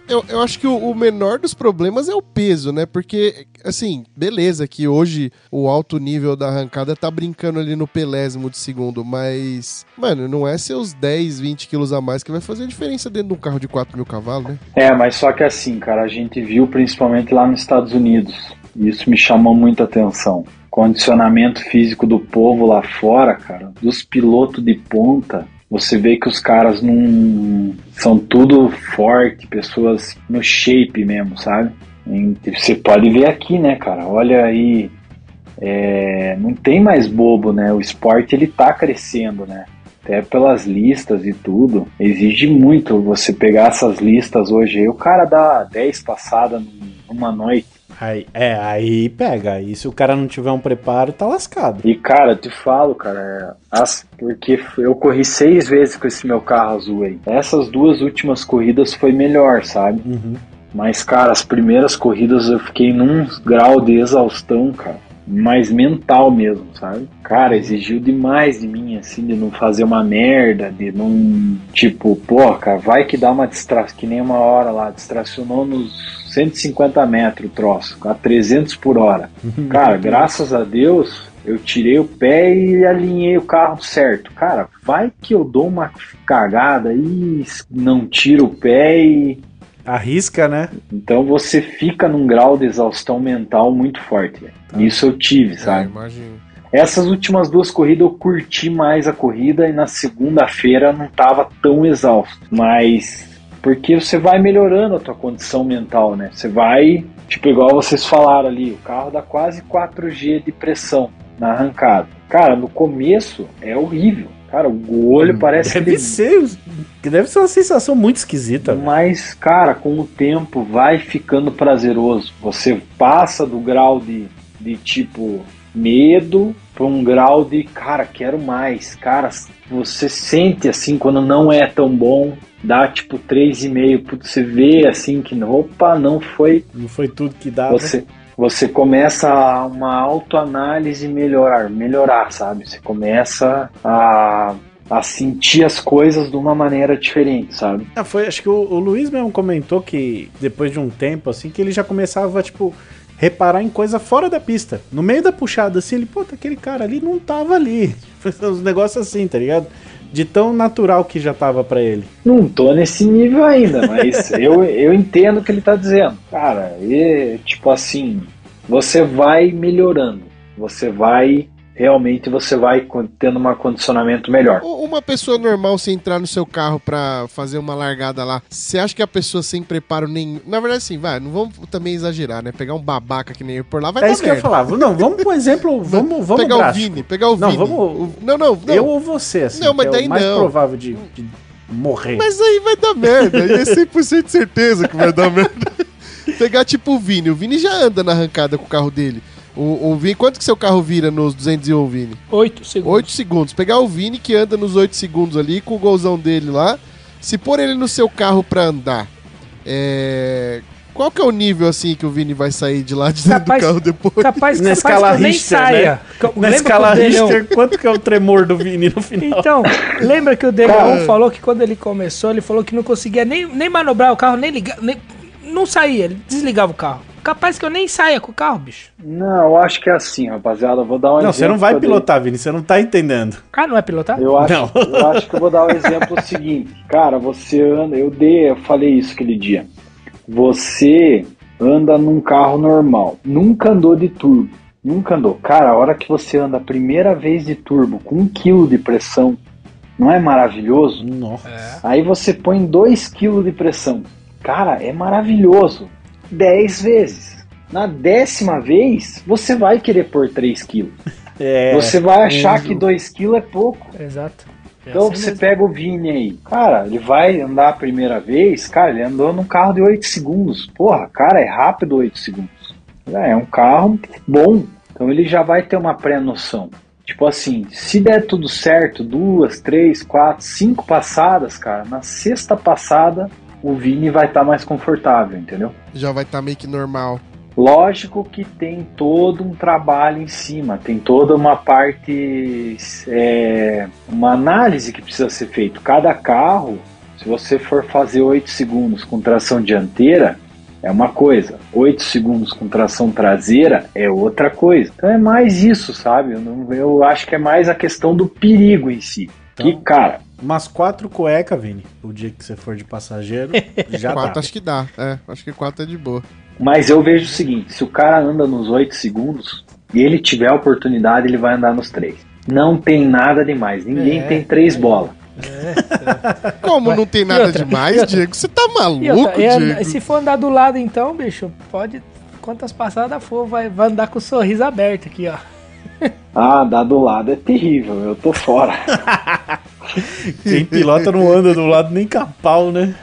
Eu, eu acho que o, o, menor dos problemas é o peso, né? Porque, assim, beleza que hoje o alto nível da arrancada tá brincando ali no pelésimo de segundo, mas, mano, não é seus 10, 20 quilos a mais que vai fazer a diferença dentro de um carro de 4 mil cavalos, né? É, mas só que assim, cara, a gente viu principalmente lá nos Estados Unidos, e isso me chamou muita atenção condicionamento físico do povo lá fora, cara, dos pilotos de ponta, você vê que os caras não são tudo forte, pessoas no shape mesmo, sabe? Você pode ver aqui, né, cara? Olha aí, é, não tem mais bobo, né? O esporte ele tá crescendo, né? Até pelas listas e tudo. Exige muito você pegar essas listas hoje. O cara dá 10 passadas numa noite Aí, é, aí pega. Aí se o cara não tiver um preparo, tá lascado. E cara, te falo, cara, é, as, porque eu corri seis vezes com esse meu carro azul aí. Essas duas últimas corridas foi melhor, sabe? Uhum. Mas, cara, as primeiras corridas eu fiquei num grau de exaustão, cara. Mais mental mesmo, sabe? Cara, exigiu demais de mim, assim, de não fazer uma merda, de não. Tipo, pô, cara, vai que dá uma distração, que nem uma hora lá, distracionou nos 150 metros o troço, a 300 por hora. (laughs) Cara, graças a Deus, eu tirei o pé e alinhei o carro certo. Cara, vai que eu dou uma cagada e não tiro o pé e. Arrisca, né? Então você fica num grau de exaustão mental muito forte. Tá. Isso eu tive, é, sabe? É, imagino. Essas últimas duas corridas eu curti mais a corrida e na segunda-feira não tava tão exausto. Mas porque você vai melhorando a tua condição mental, né? Você vai, tipo, igual vocês falaram ali, o carro dá quase 4G de pressão na arrancada. Cara, no começo é horrível. Cara, o olho hum, parece deve que. Ser, deve ser uma sensação muito esquisita. Mas, cara, com o tempo vai ficando prazeroso. Você passa do grau de, de tipo medo para um grau de, cara, quero mais. Cara, você sente assim quando não é tão bom dá tipo 3,5, putz, você vê assim que, opa, não foi... Não foi tudo que dá, você, você começa uma autoanálise melhorar, melhorar, sabe? Você começa a a sentir as coisas de uma maneira diferente, sabe? Ah, foi, acho que o, o, Luiz mesmo comentou que depois de um tempo, assim, que ele já começava, tipo, reparar em coisa fora da pista. No meio da puxada, assim, ele, pô, aquele cara ali não tava ali. (laughs) Uns negócios assim, tá ligado? de tão natural que já tava para ele. Não tô nesse nível ainda, mas (laughs) eu, eu entendo o que ele tá dizendo. Cara, e, tipo assim, você vai melhorando, você vai realmente você vai tendo um condicionamento melhor. Uma pessoa normal, se entrar no seu carro para fazer uma largada lá, você acha que a pessoa sem preparo nenhum. Na verdade, sim, vai, não vamos também exagerar, né? Pegar um babaca que nem eu por lá, vai É isso merda. que eu ia falar. Não, vamos por exemplo, vamos, vamos Pegar drástico. o Vini, pegar o não, Vini. Vamos, não, não, não. Eu ou você, assim. Não, mas é daí o mais não. provável de, de morrer. Mas aí vai dar merda. E é 100% de certeza que vai dar (laughs) merda. Pegar tipo o Vini. O Vini já anda na arrancada com o carro dele. O, o Vini, quanto que seu carro vira nos 201, Vini? 8 segundos. 8 segundos. Pegar o Vini que anda nos 8 segundos ali, com o golzão dele lá. Se pôr ele no seu carro pra andar, é... Qual que é o nível assim que o Vini vai sair de lá de dentro capaz, do carro depois? Capaz, Na capaz escala que nem Richter, saia. Né? Na escala Richter, quanto que é o tremor do Vini no final? Então, lembra que o DH1 falou que quando ele começou, ele falou que não conseguia nem, nem manobrar o carro, nem ligar, nem, não saía, ele desligava o carro. Capaz que eu nem saia com o carro, bicho. Não, eu acho que é assim, rapaziada. Eu vou dar um não, exemplo. Não, você não vai pilotar, Vini, você não tá entendendo. Ah, não é pilotar? Eu acho, não. eu acho que eu vou dar um exemplo (laughs) seguinte. Cara, você anda. Eu dei, eu falei isso aquele dia. Você anda num carro normal. Nunca andou de turbo. Nunca andou. Cara, a hora que você anda a primeira vez de turbo com um quilo de pressão, não é maravilhoso? Nossa. É. Aí você põe 2 kg de pressão. Cara, é maravilhoso. 10 vezes. Na décima vez, você vai querer pôr 3 quilos. (laughs) É, você vai achar que 2 quilos é pouco. Exato. É então assim você mesmo. pega o Vini aí. Cara, ele vai andar a primeira vez, cara, ele andou num carro de 8 segundos. Porra, cara, é rápido 8 segundos. É um carro bom, então ele já vai ter uma pré-noção. Tipo assim, se der tudo certo, duas, três, quatro, cinco passadas, cara, na sexta passada o Vini vai estar tá mais confortável, entendeu? Já vai estar tá meio que normal. Lógico que tem todo um trabalho em cima, tem toda uma parte, é, uma análise que precisa ser feita. Cada carro, se você for fazer 8 segundos com tração dianteira, é uma coisa, 8 segundos com tração traseira é outra coisa. Então é mais isso, sabe? Eu, não, eu acho que é mais a questão do perigo em si. Então, que, cara, Umas quatro cueca, Vini. O dia que você for de passageiro, (laughs) já quatro dá. acho que dá. É, acho que quatro é de boa. Mas eu vejo o seguinte: se o cara anda nos 8 segundos e ele tiver a oportunidade, ele vai andar nos 3. Não tem nada demais. Ninguém É, tem três bolas. É, Como não tem nada outra, demais, outra. Diego? Você tá E maluco, outra, é, Diego? se for andar do lado então, bicho, pode. Quantas passadas for, vai, vai andar com o sorriso aberto aqui, ó. Ah, andar do lado é terrível. Eu tô fora. (laughs) Quem pilota não anda do lado nem capau, né?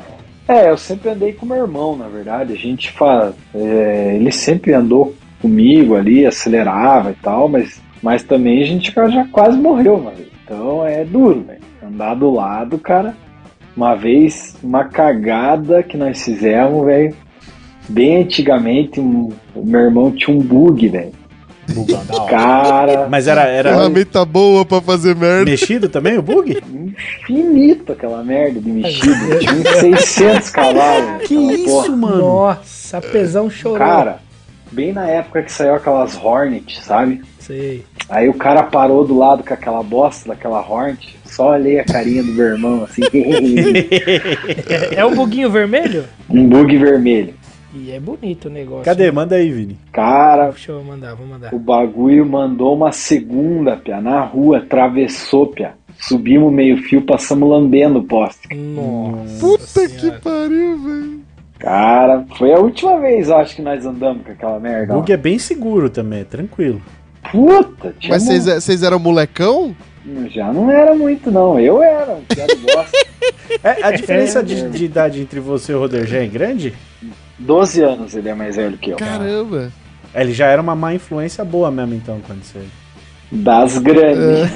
É, eu sempre andei com meu irmão, na verdade. A gente fala. é, ele sempre andou comigo ali, acelerava e tal, mas, mas também a gente já quase morreu, mano. Então é duro, velho. Andar do lado, cara. Uma vez, uma cagada que nós fizemos, velho. Bem antigamente, um- o meu irmão tinha um bug, velho. Bugão da hora. Cara, Mas era, era Ferramenta boa pra fazer merda. mexido também o bug? infinito aquela merda de mexido. Tinha uns 600 cavalos. Que isso, porra. mano? Nossa, pesão chorou. Cara, bem na época que saiu aquelas Hornet, sabe? Sei. Aí o cara parou do lado com aquela bosta daquela Hornet, só olhei a carinha do meu irmão, assim, (laughs) É, é o buguinho vermelho? um bug vermelho. E é bonito o negócio. Cadê? Manda aí, Vini. Cara, Deixa eu mandar, vou mandar. o bagulho mandou uma segunda, pia, na rua, atravessou, pia. Subimos meio fio, passamos lambendo o poste. Nossa. Puta que Senhora. pariu, velho. Cara, foi a última vez, acho, que nós andamos com aquela merda. O bug é bem seguro também, é tranquilo. Puta, tinha Mas vocês vocês eram molecão? Já não era muito, não. Eu era, um piada bosta. (laughs) É, a (laughs) diferença de, de idade entre você e o Roder já é grande? 12 anos ele é mais velho que eu. Caramba. É, Ele já era uma má influência boa mesmo, então, quando você. Das grandes.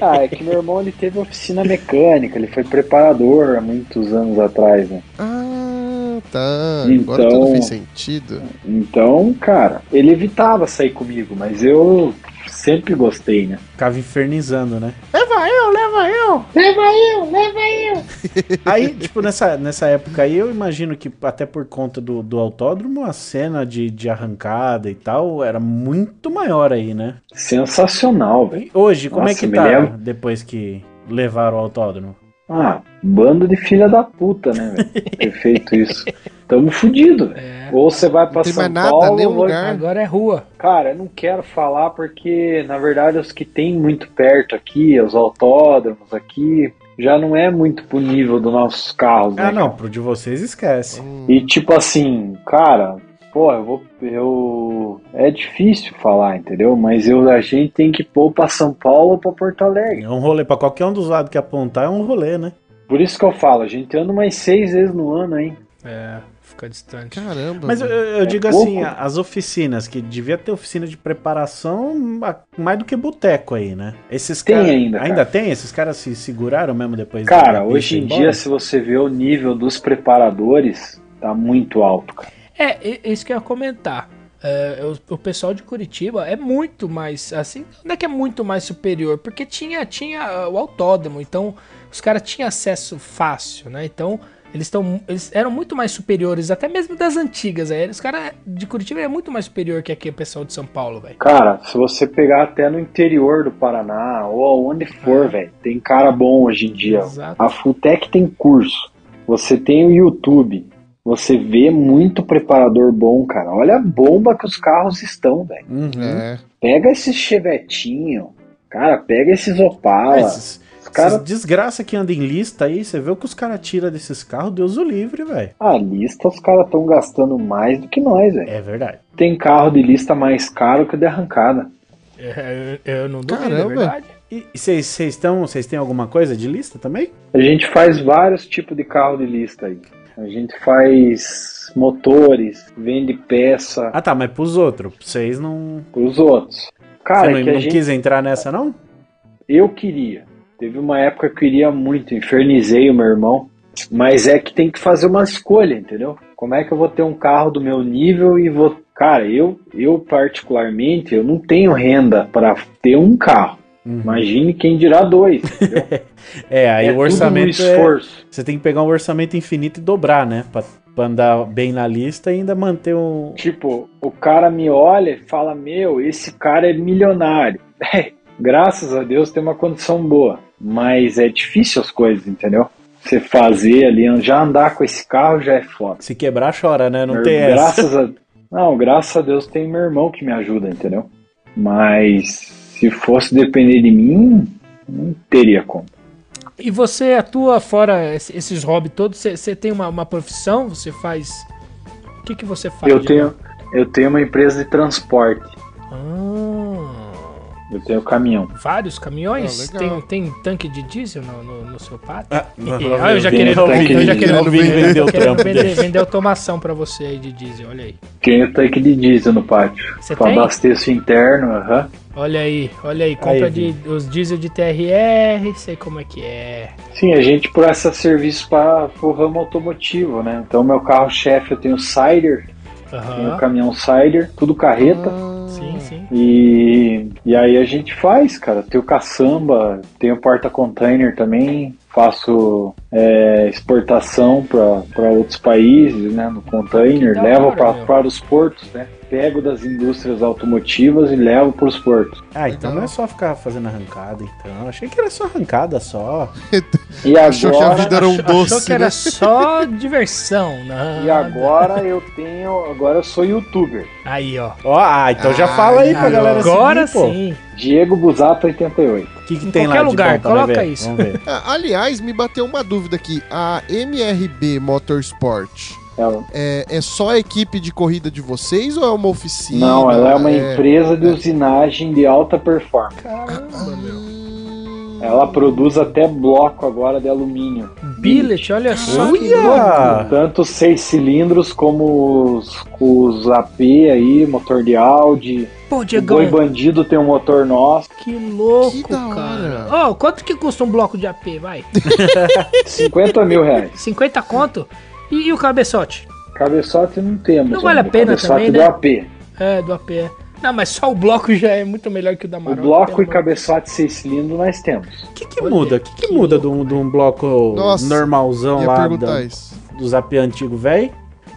ah, é que meu irmão ele teve oficina mecânica, ele foi preparador há muitos anos atrás, né? Ah, tá. Agora Então- tudo fez sentido. Então, cara, ele evitava sair comigo, mas eu sempre gostei, né? Ficava infernizando, né? Leva eu, leva eu. Leva eu, leva eu. (laughs) Aí, tipo, nessa, nessa época aí, eu imagino que até por conta do, do autódromo, a cena de, de arrancada e tal era muito maior aí, né? Sensacional, velho. Hoje, como Nossa, é que tá lembro. depois que levaram o autódromo? Ah, bando de filha da puta, né, velho? (laughs) Ter feito isso. Tamo fudido, velho. É. Ou você vai pra Não tem São mais nada, Paulo, um vai- lugar. Agora é rua. Cara, eu não quero falar porque, na verdade, os que tem muito perto aqui, os autódromos aqui, já não é muito pro nível dos nossos carros, né? Ah, não, pro de vocês esquece. E tipo assim, cara, pô, eu vou. Eu. É difícil falar, entendeu? Mas eu, a gente tem que pôr pra São Paulo ou pra Porto Alegre. É um rolê, pra qualquer um dos lados que apontar, é um rolê, né? Por isso que eu falo, a gente anda umas seis vezes no ano, hein? É, fica distante. Caramba. Mas eu, eu digo É pouco. assim, as oficinas, que devia ter oficina de preparação mais do que boteco aí, né? Esses Tem cara- ainda, cara. Ainda tem? Esses caras se seguraram mesmo depois Cara, hoje em embora? dia, se você vê o nível dos preparadores, tá muito alto, cara. É, isso que eu ia comentar. É, o, o pessoal de Curitiba é muito mais, assim, não é que é muito mais superior, porque tinha, tinha ah, o autódromo, então os caras tinham acesso fácil, né? Então eles, tão, eles eram muito mais superiores, até mesmo das antigas. Aí, os caras de Curitiba é muito mais superior que aqui o pessoal de São Paulo, velho. Cara, se você pegar até no interior do Paraná ou aonde for, Ah. velho, tem cara bom hoje em dia. Exato. A Futec tem curso. Você tem o YouTube. Você vê muito preparador bom, cara. Olha a bomba que os carros estão, velho. Uhum. É. Pega esses chevetinho. Cara, pega esses Opala. Esses, Os caras, esses desgraça que anda em lista aí, você vê o que os caras tiram desses carros, Deus o livre, velho. a lista, os caras estão gastando mais do que nós, velho. É verdade. Tem carro de lista mais caro que o de arrancada. É, eu, eu não duvido, Caramba. é verdade. E e vocês vocês estão, vocês têm alguma coisa de lista também? A gente faz vários tipos de carro de lista aí. A gente faz motores, vende peça Ah tá, mas pros outros. Pra Vocês não. pros outros. Cara, Você não, é não gente, quis entrar nessa, não? eu queria. Teve uma época que eu queria muito, infernizei o meu irmão. Mas é que tem que fazer uma escolha, entendeu? Como é que eu vou ter um carro do meu nível e vou. Cara, eu, eu particularmente, eu não tenho renda para ter um carro. Uhum. Imagine quem dirá dois? (laughs) É, aí é o tudo um orçamento é. Você tem que pegar um orçamento infinito e dobrar, né? Pra, pra andar bem na lista e ainda manter um. Tipo, o cara me olha e fala: Meu, esse cara é milionário. (laughs) É, graças a Deus tem uma condição boa, mas é difícil as coisas, entendeu? Você fazer ali, já andar com esse carro já é foda. Se quebrar, chora, né? Não Meu- tem essa. graças a Não, graças a Deus tem meu irmão que me ajuda, entendeu? Mas se fosse depender de mim, não teria como. E você atua fora esse- esses hobbies todos? Você, você tem uma, uma profissão? Você faz. O que, que você faz? Eu tenho, eu tenho uma empresa de transporte. Ah, Eu tenho caminhão. vários caminhões? Ah, legal. tem, tem tanque de diesel no, no, no seu pátio? Ah, Ah, eu já querendo, tanque eu já querendo vender, vender o querendo trampo vender, dele. vender automação pra você aí de diesel, olha aí. Tenho tanque de diesel no pátio. Você Pra tem? abasteço interno, aham. Olha aí, olha aí, compra Aí, de, os diesel de TRR, sei como é que é. Sim, a gente presta serviço para o ramo automotivo, né? Então, meu carro-chefe eu tenho o Cider, tenho o Aham, caminhão Cider, tudo carreta. Sim, sim. E, e aí a gente faz, cara. Tenho caçamba, tenho porta-container também, faço é, exportação para outros países, né? No container, levo para os portos, né? Pego das indústrias automotivas e levo para os portos. Ah, então não é só ficar fazendo arrancada, então. Achei que era só arrancada só. E (laughs) Achou que a agora, vida era um Achou- achou doce, que era né? só diversão, (laughs) não. e agora eu tenho, agora eu sou youtuber. Aí, ó. Ó, ah, então já Ah, fala aí pra aí, galera Agora seguir, pô. sim. Diego Busato 88. O que, que Em tem qualquer lá lugar, de bom pra coloca ver? isso. Vamos ver. Ah, Aliás, me bateu uma dúvida aqui. A MRB Motorsport é, é só a equipe de corrida de vocês ou é uma oficina? não, ela é uma empresa de usinagem de alta performance. Caramba, meu. Ela produz até bloco agora de alumínio. Billet, olha só que louco. Olha! Tanto os seis cilindros como os, os AP aí, motor de Audi. Pô, O Diegão, Boi Bandido tem um motor nosso. que louco, Que cara. Ó, quanto que custa um bloco de AP, vai? (laughs) 50 mil reais. 50 conto? E, e o cabeçote? Cabeçote não temos. Não vale a pena Cabeçote também, do né? AP. É, do AP. Não, mas só o bloco já é muito melhor que o da O Maroc. bloco e cabeçote seis cilindros nós temos. O que, que Olha, muda? O que, que que muda de um, de um bloco Nossa, normalzão lá da, do Zap antigo velho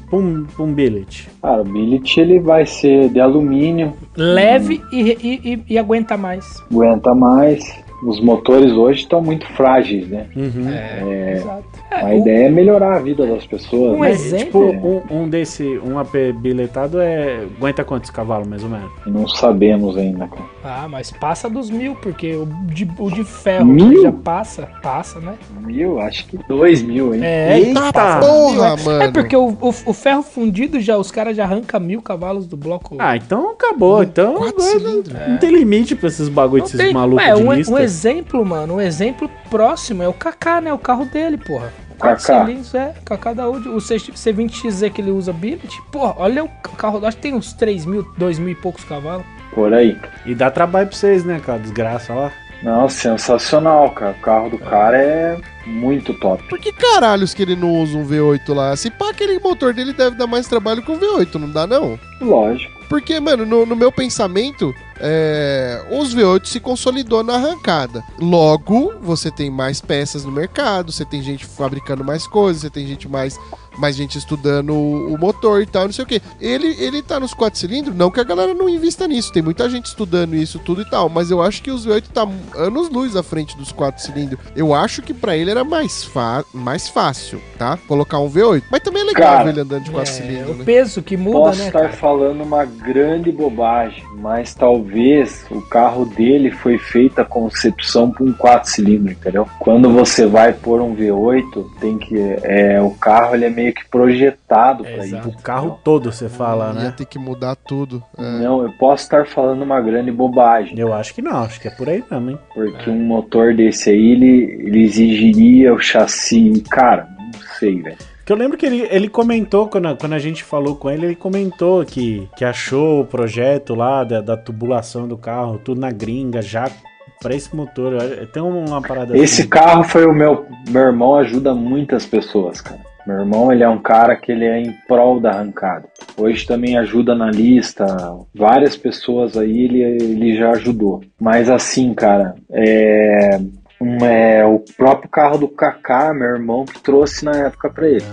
pra um, um billet? Cara, o billet ele vai ser de alumínio, Leve e, e, e- e aguenta mais. aguenta mais. Os motores hoje estão muito frágeis, né? Uhum. É, exato. A É, o- ideia é melhorar a vida das pessoas. Um né? Exemplo- tipo, um, um desse, um AP bilhetado é. Aguenta quantos cavalos, mais ou menos? Não sabemos ainda, cara. Ah, mas passa dos mil, porque o de, o de ferro Mil? já passa. Passa, né? Mil, acho que dois mil, hein? É, Eita! passa dos mil, Porra, é. mano. É porque o, o, o ferro fundido já, os caras já arrancam mil cavalos do bloco. Ah, então acabou. Então agora cilindros. não, não tem limite pra esses bagulhos, Não desses tem- malucos de um, lista. um exemplo, mano, um exemplo próximo é o Kaká, né? O carro dele, porra. Quatro Kaká. cilindros, é. Kaká da Audi. O C- C20XZ que ele usa billet, porra, olha o carro. Acho que tem uns 3 mil, 2 mil e poucos cavalos. Por aí. E dá trabalho pra vocês, né, cara? Desgraça lá. Não, sensacional, cara. O carro do cara é muito top. Por que caralhos que ele não usa um V8 lá? Se pá, aquele motor dele deve dar mais trabalho que um V8, não dá não? Lógico. Porque, mano, no, no meu pensamento, é, os V8 se consolidou na arrancada. Logo, você tem mais peças no mercado, você tem gente fabricando mais coisas, você tem gente mais, mais gente estudando o, o motor e tal, não sei o que. Ele, ele tá nos quatro cilindros, não que a galera não invista nisso, tem muita gente estudando isso tudo e tal, mas eu acho que os V8 tá anos luz à frente dos quatro cilindros. Eu acho que pra ele era mais, fa mais fácil, tá? Colocar um V8. Mas também é legal Cara, ver ele andando de quatro É, cilindros, o né? peso que muda, Posso né, estar cara? falando uma grande bobagem, mas talvez o carro dele foi feita a concepção para um 4 cilindros, entendeu? Quando você vai pôr um V8, tem que é, o carro ele é meio que projetado para Exato. isso. O carro todo, você fala, Ia né? ter que mudar tudo. é. Não, eu posso estar falando uma grande bobagem, Eu acho que não, acho que é por aí mesmo, hein? porque um motor desse aí ele, ele exigiria o chassi, cara, não sei, velho. Que eu lembro que ele, ele comentou, quando a, quando a gente falou com ele, ele comentou que, que achou o projeto lá da, da tubulação do carro, tudo na gringa, já para esse motor. Tem uma parada Esse assim. carro foi o meu. Meu irmão ajuda muitas pessoas, cara. Meu irmão, ele é um cara que ele é em prol da arrancada. Hoje também ajuda na lista, várias pessoas aí ele, ele já ajudou. Mas assim, cara, é, um, é o próprio carro do Kaká, meu irmão, que trouxe na época para ele.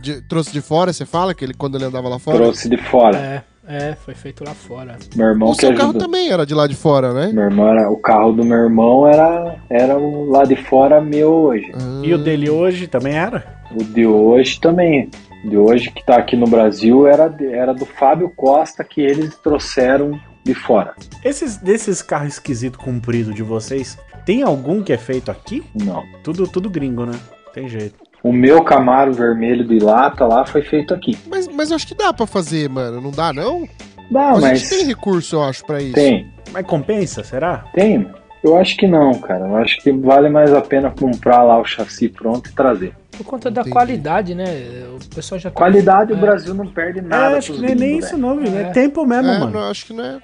De, trouxe de fora, você fala que ele quando ele andava lá fora? Trouxe de fora. É. É, foi feito lá fora. Meu irmão o que seu ajudou. carro também era de lá de fora, né? Meu irmão era, o carro do meu irmão era, era o lá de fora meu hoje. Ah. E o dele hoje também era? O de hoje também. O de hoje que tá aqui no Brasil era, era do Fábio Costa que eles trouxeram de fora. Esses desses carros esquisitos compridos de vocês, tem algum que é feito aqui? Não. Tudo, tudo gringo, né? Tem jeito. O meu Camaro vermelho de lata lá foi feito aqui. Mas, mas eu acho que dá pra fazer, mano. Não dá, não? Dá, a mas gente tem recurso, eu acho, pra isso. tem. Mas compensa, será? Tem. Eu acho que não, cara. Eu acho que vale mais a pena comprar lá o chassi pronto e trazer. Por conta da Entendi. qualidade, né? O pessoal já tá- Qualidade, É. o Brasil não perde É, nada. acho que não é nem isso velho. não, viu? É, É. tempo mesmo, É, mano. não, acho que não é.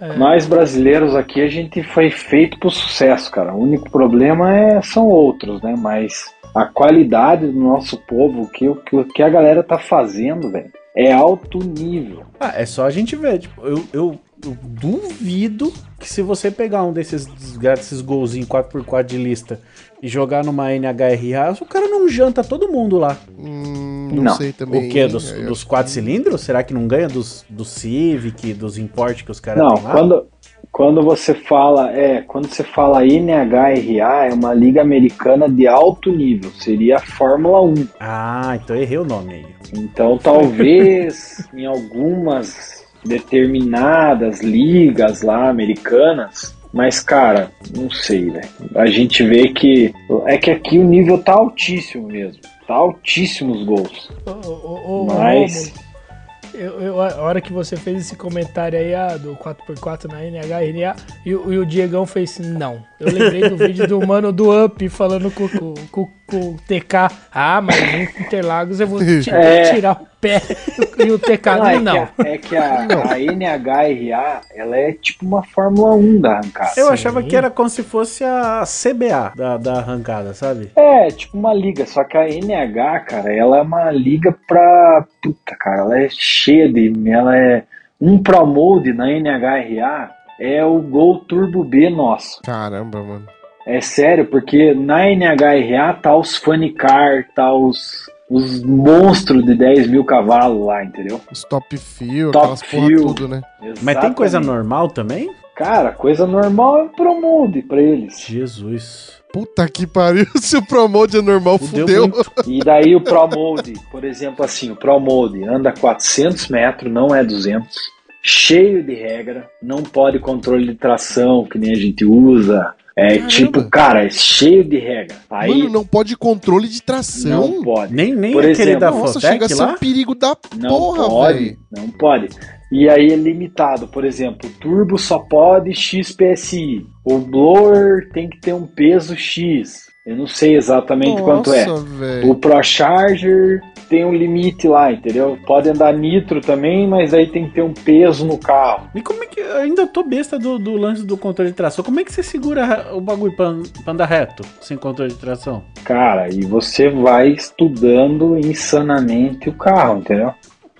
é. É. Nós brasileiros aqui, a gente foi feito pro sucesso, cara. O único problema é, são outros, né? Mas a qualidade do nosso povo, o que, o que, que a galera tá fazendo, velho, é alto nível. Ah, é só a gente ver. Tipo, eu, eu, eu duvido que se você pegar um desses desgraçados, esses golzinhos 4x4 de lista e jogar numa NHRA, o cara não janta todo mundo lá. Hum, não, Não. sei também. o quê? Dos, É, dos quatro que- cilindros? Será que não ganha dos, do Civic, dos importes que os caras Não, têm lá? quando, quando você fala, é, quando você fala NHRA, é uma liga americana de alto nível, seria a Fórmula 1. Ah, então errei o nome aí. Então, talvez (laughs) em algumas determinadas ligas lá americanas, mas cara, não sei, velho. A gente vê que é que aqui o nível tá altíssimo mesmo. Tá altíssimo os gols. Ô, ô, ô, Mas Eu, eu- a hora que você fez esse comentário aí ah, do 4x4 na NHRA e, e o Diegão fez não. Eu lembrei do vídeo do mano do Up falando com, com, com- com o TK. Ah, mas em Interlagos eu vou (laughs) ti- É. tirar o pé. E o TK, não, é, não. que a, é que a, a NHRA, ela é tipo uma Fórmula 1 da arrancada. Eu Sim. achava que era como se fosse a CBA da, da arrancada, sabe? É, tipo uma liga, só que a NH, cara, ela é uma liga pra. Puta, cara, ela é cheia de. Ela é. Um Pro Mode na NHRA é o Gol Turbo B nosso. Caramba, mano. É sério, porque na NHRA tá os Funny Car, tá os, os monstros de 10 mil cavalos lá, entendeu? Os top fio, Top fio. tudo, né? Mas tem coisa Exatamente. normal também? Cara, coisa normal é Pro Mode pra eles. Jesus. Puta que pariu, (laughs) se o Promode é normal, Fudeu fudeu. E daí o Pro Mode, por exemplo, assim, o Pro Mode anda 400 metros, não é 200, cheio de regra, não pode controle de tração, que nem a gente usa. É Caramba. tipo, cara, é cheio de regra. Aí Mano, não pode controle de tração. não pode. Nem, nem Por aquele exemplo, da Nossa, chega a Fotec ser um perigo da Não porra, pode, velho. não pode. E aí é limitado, por exemplo, o turbo só pode XPSI. O blower tem que ter um peso X. Eu não sei exatamente quanto é. Nossa, velho. O ProCharger tem um limite lá, entendeu? Pode andar nitro também, mas aí tem que ter um peso no carro. E como é que. Eu ainda tô besta do, do lance do controle de tração. Como é que você segura o bagulho pra, pra andar reto, sem controle de tração? Cara, e você vai estudando insanamente o carro, entendeu?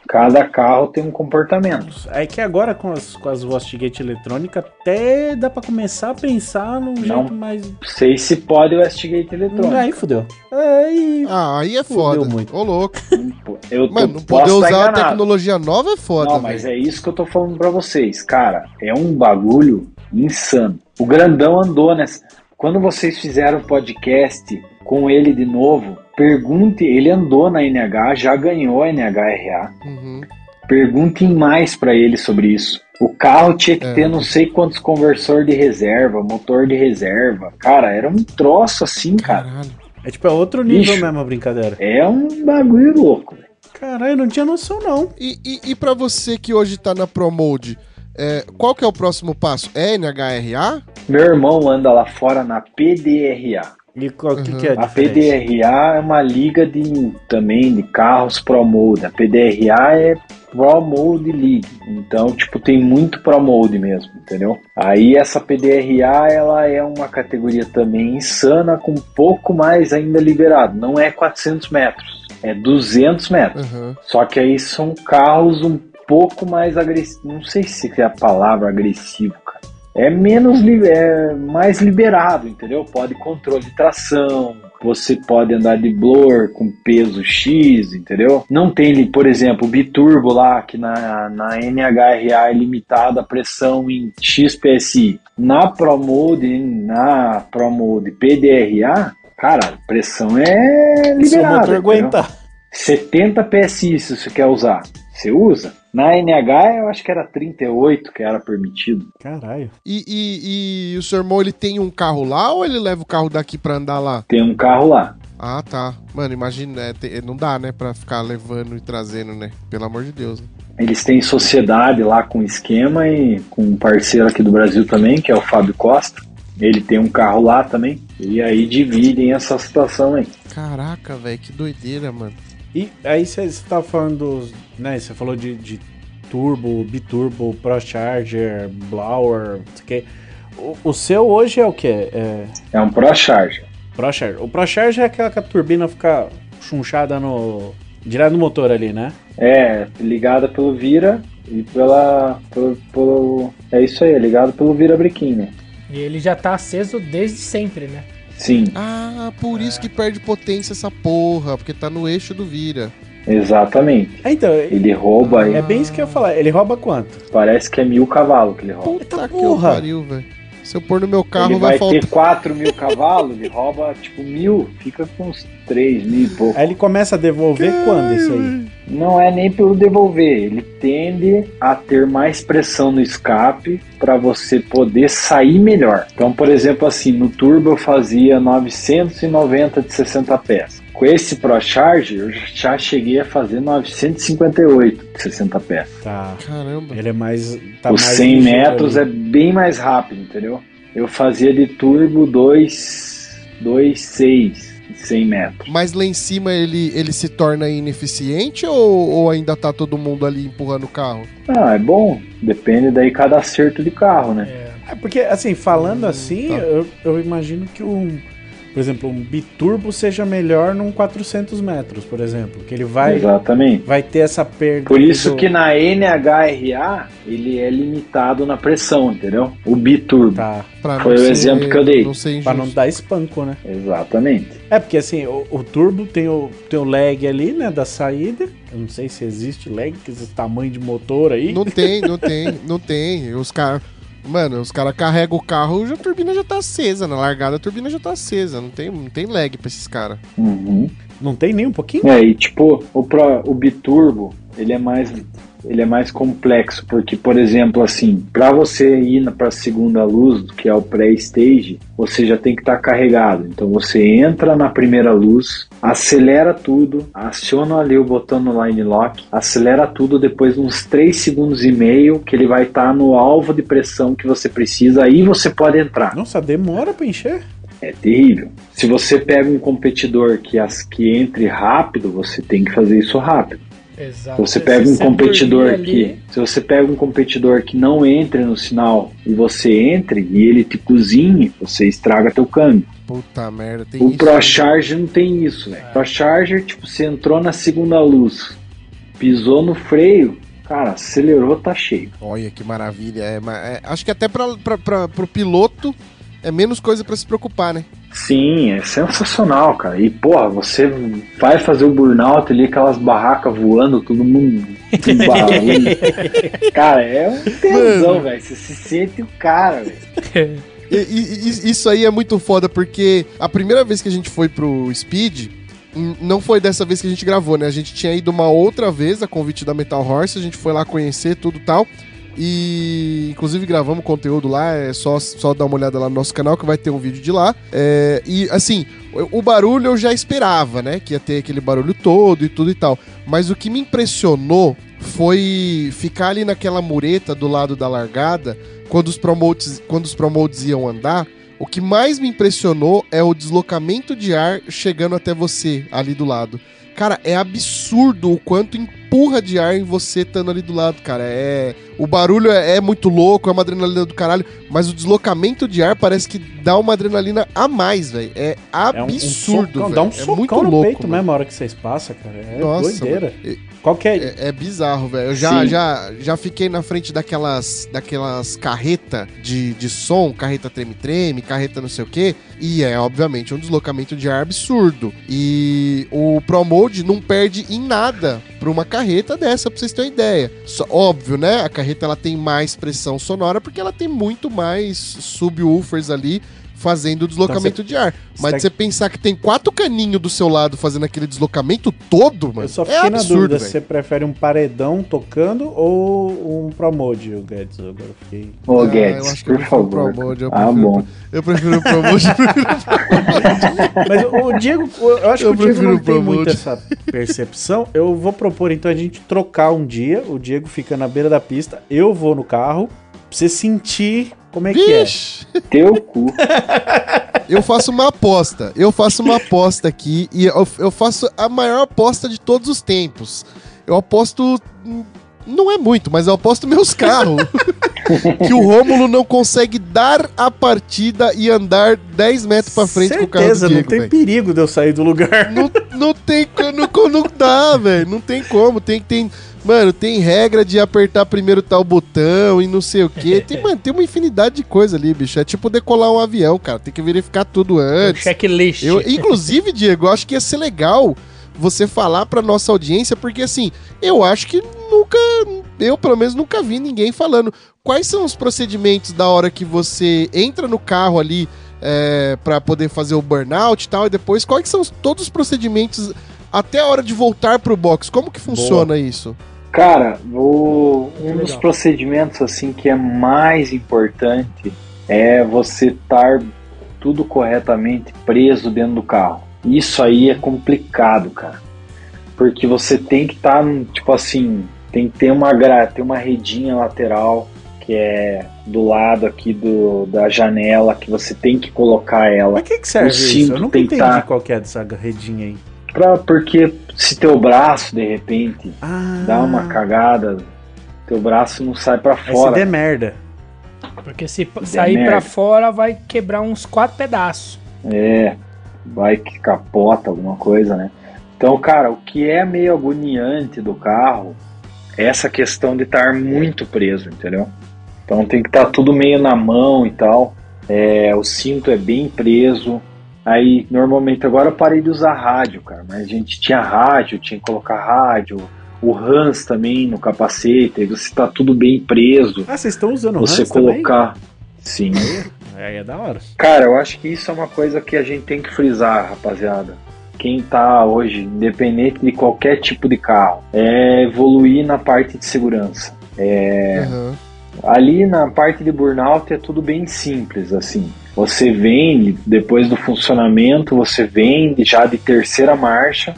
Cada carro tem um comportamento. É que agora com as, com as Wastegate eletrônicas, até dá pra começar a pensar num Não. jeito mais. Sei se pode o Westgate eletrônico. Aí fudeu. Aí. Ah, aí é Fudeu foda. muito. Ô, louco. (laughs) Eu tô, Mano, não posso poder tá usar a enganado. tecnologia nova é foda, Não, mas velho. é isso que eu tô falando pra vocês. Cara, é um bagulho insano. O grandão andou nessa. Quando vocês fizeram o podcast com ele de novo, pergunte. Ele andou na NH, já ganhou a NHRA. Uhum. Perguntem mais pra ele sobre isso. O carro tinha que É. ter não sei quantos conversor de reserva, motor de reserva. Cara, era um troço assim, cara. Caralho. É tipo, é outro nível Bicho. mesmo a brincadeira. É um bagulho louco. velho. Caralho, eu não tinha noção, não. E, e, e pra você que hoje tá na Promode, é, qual que é o próximo passo? É NHRA? Meu irmão anda lá fora na PDRA. E qual que, que é a, A? PDRA é uma liga de também de carros Pro Mode. A PDRA é Pro Mode League. Então, tipo, tem muito Pro Mode mesmo, entendeu? Aí essa PDRA, ela é uma categoria também insana, com um pouco mais ainda liberado. Não é 400 metros, é 200 metros. Aham. Só que aí são carros um pouco mais agressivos. Não sei se é a palavra agressivo, cara. É menos é mais liberado, entendeu? Pode controle de tração. Você pode andar de blower com peso X, entendeu? Não tem, por exemplo, o biturbo lá, que na, na NHRA é limitada a pressão em X PSI. Na ProMode, na ProMode PDRA, cara, pressão é Se o liberada. motor entendeu? aguentar. 70 PSI se você quer usar. Você usa. Na NH eu acho que era 38 que era permitido. Caralho. E, e, e o seu irmão, ele tem um carro lá ou ele leva o carro daqui pra andar lá? Tem um carro lá. Ah, tá. Mano, imagina, é, te- não dá, né, pra ficar levando e trazendo, né? Pelo amor de Deus. né? Eles têm sociedade lá com esquema e com um parceiro aqui do Brasil também, que é o Fábio Costa. Ele tem um carro lá também. E aí dividem essa situação aí. Caraca, velho, que doideira, mano. E aí você tava falando dos. Né, você falou de, de turbo, biturbo, ProCharger, blower, não sei o quê. O, seu hoje é o que? É É um Pro Charger. ProCharger. O ProCharger é aquela que a turbina fica chunchada no. direto no motor ali, né? É, ligada pelo Vira e pela. Pelo, pelo- é isso aí, é ligado pelo Vira Brequim, né? E ele já tá aceso desde sempre, né? Sim, Ah, por isso que perde potência essa porra, porque tá no eixo do vira. exatamente. Ah, então, Ele rouba aí. é bem isso que eu ia falar. Ele rouba quanto? Parece que é mil cavalos que ele rouba. Puta Eita que porra. eu pariu, velho. Se eu pôr no meu carro, ele vai, vai, faltar. ter 4 mil cavalos, ele rouba tipo mil, fica com uns 3 mil e pouco. Aí ele começa a devolver quando isso aí? Não é nem pelo devolver, ele tende a ter mais pressão no escape para você poder sair melhor. Então, por exemplo, assim, no turbo eu fazia 990 de 60 pés. Com esse Pro Charge eu já cheguei a fazer 958 de 60 pés. Tá. Caramba. Ele é mais. Tá Os mais 100 ligeiro metros é bem mais rápido, entendeu? Eu fazia de turbo 2, 2 6, 100 metros. Mas lá em cima ele, ele se torna ineficiente ou, ou ainda tá todo mundo ali empurrando o carro? Ah, é bom. Depende daí cada acerto de carro, né? É. É porque, assim, falando assim, tá. eu, eu imagino que um. Por exemplo, um biturbo seja melhor num 400 metros, por exemplo. Que ele vai, Exatamente. vai ter essa perda. Por isso do- que na NHRA ele é limitado na pressão, entendeu? O biturbo. Tá. Foi o exemplo que eu dei. Pra não dar espanco, né? Exatamente. É porque assim, o, o turbo tem o, tem o lag ali, né? Da saída. Eu não sei se existe lag, que esse tamanho de motor aí. Não tem, não (laughs) tem, não tem. Os caras. Mano, os caras carregam o carro e a turbina já tá acesa. Na largada a turbina já tá acesa. Não tem, não tem lag pra esses caras. Uhum. Não tem nem um pouquinho? É, e tipo, o, pro, o biturbo, ele é mais ele é mais complexo, porque, por exemplo, assim, para você ir para a segunda luz, que é o pré-stage, você já tem que estar carregado. Então você entra na primeira luz, acelera tudo, aciona ali o botão no line lock, acelera tudo depois de uns 3 segundos e meio, que ele vai estar no alvo de pressão que você precisa, aí você pode entrar. Nossa, demora pra encher? É terrível. Se você pega um competidor que, as, que entre rápido, você tem que fazer isso rápido. Exato. Se você pega um competidor que, se você pega um competidor que não entre no sinal e você entre e ele te cozinhe, você estraga teu câmbio. Puta merda, tem O isso. Pro Charger não tem isso, velho. Pro Charger, tipo, você entrou na segunda luz, pisou no freio, cara, acelerou, tá cheio. Olha que maravilha. É, é, acho que até pra, pra, pra, pro piloto é menos coisa pra se preocupar, né? Sim, é sensacional, cara. E, porra, você vai fazer o burnout ali, aquelas barracas voando, todo mundo (laughs) barulho. cara, é um tesão, velho. Você se sente o cara, velho. Isso aí é muito foda, porque a primeira vez que a gente foi pro Speed, não foi dessa vez que a gente gravou, né? A gente tinha ido uma outra vez a convite da Metal Horse, a gente foi lá conhecer tudo e tal. E inclusive gravamos conteúdo lá, é só, só dar uma olhada lá no nosso canal que vai ter um vídeo de lá. É, e assim, o, barulho eu já esperava, né? Que ia ter aquele barulho todo e tudo e tal. Mas o que me impressionou foi ficar ali naquela mureta do lado da largada, quando os promotes, quando os promotes iam andar, O que mais me impressionou é o deslocamento de ar chegando até você ali do lado. Cara, é absurdo o quanto empurra de ar em você estando ali do lado, cara. É o barulho é, é, muito louco, é uma adrenalina do caralho, mas o deslocamento de ar parece que dá uma adrenalina a mais, velho. É absurdo, é um, um socão, Dá um é socão muito no louco, peito mano. mesmo a hora que vocês passam, cara. É Nossa, doideira. Mano. Qual que é? É, é bizarro, velho. Eu já, já, já fiquei na frente daquelas, daquelas carreta de, de som, carreta treme-treme, carreta não sei o quê, e é, obviamente, um deslocamento de ar absurdo. E o Pro Mode não perde em nada pra uma carreta dessa, pra vocês terem uma ideia. Só, óbvio, né? A carreta ela tem mais pressão sonora porque ela tem muito mais subwoofers ali fazendo o deslocamento então, de ar. Mas tá... você pensar que tem quatro caninhos do seu lado fazendo aquele deslocamento todo, mano. Eu só fiquei é na absurdo, dúvida, véio. você prefere um paredão tocando ou um Promode, o Guedes? Agora fiquei. Ô, ah, Guedes, por favor. Promode, eu ah, prefiro, bom. Eu prefiro o Promode. (laughs) Mas o Diego, eu acho eu que o Diego não tem muito essa percepção. Eu vou propor então a gente trocar um dia. O Diego fica na beira da pista, eu vou no carro, pra você sentir como é Vixe. que é? Teu cu. Eu faço uma aposta. Eu faço uma aposta aqui e eu, eu faço a maior aposta de todos os tempos. Eu aposto. Não é muito, mas eu aposto meus carros. (laughs) que o Rômulo não consegue dar a partida e andar 10 metros pra frente Certeza, com o carro do Diego, não tem véio. perigo de eu sair do lugar. Não, não tem, não, não dá, velho. Não tem como. Tem que ter Mano, tem regra de apertar primeiro tal botão e não sei o que. (laughs) Tem, mano, tem uma infinidade de coisa ali, bicho. É tipo decolar um avião, cara. Tem que verificar tudo antes. Um checklist. Eu, inclusive, (laughs) Diego, eu acho que ia ser legal você falar pra nossa audiência, porque assim, eu acho que nunca, eu pelo menos nunca vi ninguém falando quais são os procedimentos da hora que você entra no carro ali é, para poder fazer o burnout e tal, e depois quais são todos os procedimentos até a hora de voltar pro box. Como que funciona Boa. isso? Cara, o, um dos procedimentos assim que é mais importante é você estar tudo corretamente preso dentro do carro. Isso aí é complicado, cara. Porque você tem que estar, tá, tipo assim, tem que ter uma, tem uma redinha lateral que é do lado aqui do, da janela que você tem que colocar ela. Mas que, que serve o isso? Eu nunca entendi tá... qual é dessa redinha aí. Pra, porque se teu braço, de repente, ah. dá uma cagada, teu braço não sai para fora. se der merda. Porque se sair para fora, vai quebrar uns quatro pedaços. É, vai que capota alguma coisa, né? Então, cara, o que é meio agoniante do carro é essa questão de estar muito preso, entendeu? Então tem que estar tudo meio na mão e tal. É, o cinto é bem preso, Aí, normalmente, agora eu parei de usar rádio, cara, mas a gente tinha rádio, tinha que colocar rádio, o Hans também no capacete, aí você tá tudo bem preso. Ah, vocês estão usando o Você Hans colocar. Também? Sim. Aí é da hora. Cara, eu acho que isso é uma coisa que a gente tem que frisar, rapaziada. Quem tá hoje, independente de qualquer tipo de carro, é evoluir na parte de segurança. É. Uhum. Ali na parte de burnout é tudo bem simples, assim. Você vende, depois do funcionamento, você vende já de terceira marcha,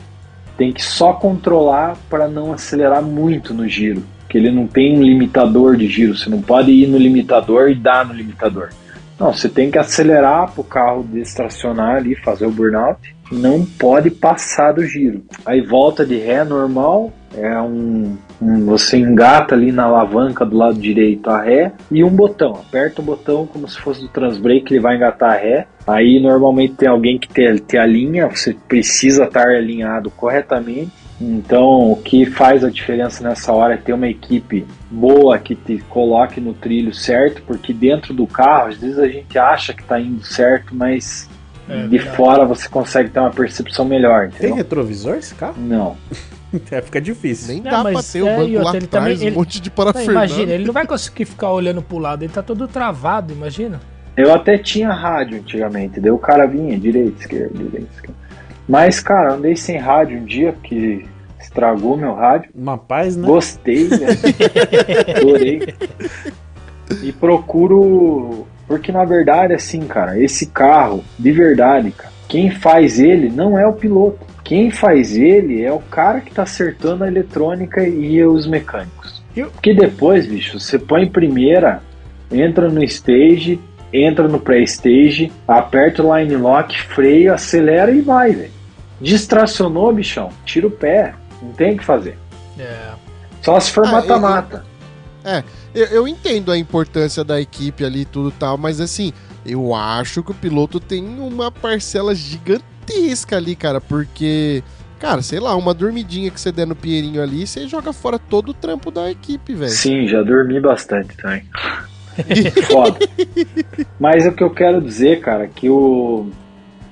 tem que só controlar para não acelerar muito no giro, que ele não tem um limitador de giro, você não pode ir no limitador e dar no limitador. Não, você tem que acelerar para o carro destracionar ali, fazer o burnout, não pode passar do giro. Aí volta de ré normal, é um, um, você engata ali na alavanca do lado direito a ré e um botão. Aperta o botão como se fosse do transbrake, ele vai engatar a ré. Aí normalmente tem alguém que tem a linha, você precisa estar alinhado corretamente. Então, o que faz a diferença nessa hora é ter uma equipe boa que te coloque no trilho certo, porque dentro do carro, às vezes a gente acha que está indo certo, mas é, de verdade. fora você consegue ter uma percepção melhor. Entendeu? Tem retrovisor esse carro? Não. (laughs) (laughs) É, fica difícil. Nem dá pra ter o é, banco lá atrás, também, um monte de parafernália. Imagina, ele não vai conseguir ficar olhando pro lado, ele tá todo travado, imagina. Eu até tinha rádio antigamente, daí o cara vinha direita, esquerda, direita, esquerda. Mas, cara, andei sem rádio um dia, porque estragou meu rádio. Uma paz, né? Gostei, né? (laughs) Adorei. E procuro. Porque na verdade, assim, cara, esse carro, de verdade, cara, quem faz ele não é o piloto. Quem faz ele é o cara que tá acertando a eletrônica e os mecânicos. Porque depois, bicho, você põe em primeira, entra no stage, entra no pré-stage, aperta o line lock, freio, acelera e vai, velho. Distracionou, bichão, tira o pé. Não tem o que fazer. É. Só se for Ah, mata-mata. Eu, eu entendo a importância da equipe ali e tudo tal, mas assim, eu acho que o piloto tem uma parcela gigantesca ali, cara, porque, cara, sei lá, uma dormidinha que você der no Pinheirinho ali, você joga fora todo o trampo da equipe, velho. Sim, já dormi bastante também. (laughs) Foda. Mas o que eu quero dizer, cara, que o,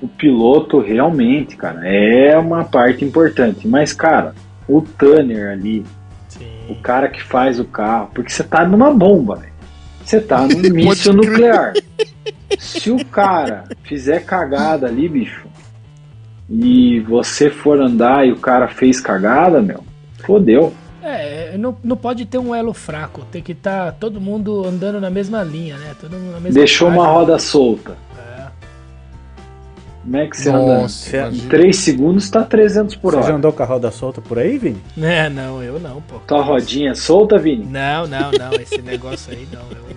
o piloto realmente, cara, é uma parte importante. Mas, cara, o Tanner ali, o Sim. cara que faz o carro, porque você tá numa bomba, velho. Você tá num (laughs) míssil nuclear. Se o cara fizer cagada ali, bicho, e você for andar e o cara fez cagada, meu, fodeu. É, não, não pode ter um elo fraco. Tem que estar todo mundo andando na mesma linha, né? Todo mundo na mesma Deixou uma página. roda solta. É. Como é que você anda? Em imagina. 3 segundos tá 300 por Você já hora. andou com a roda solta por aí, Vini? É, não, eu não, pô. Tua rodinha solta, Vini? Não, não, não. Esse negócio aí não. Eu-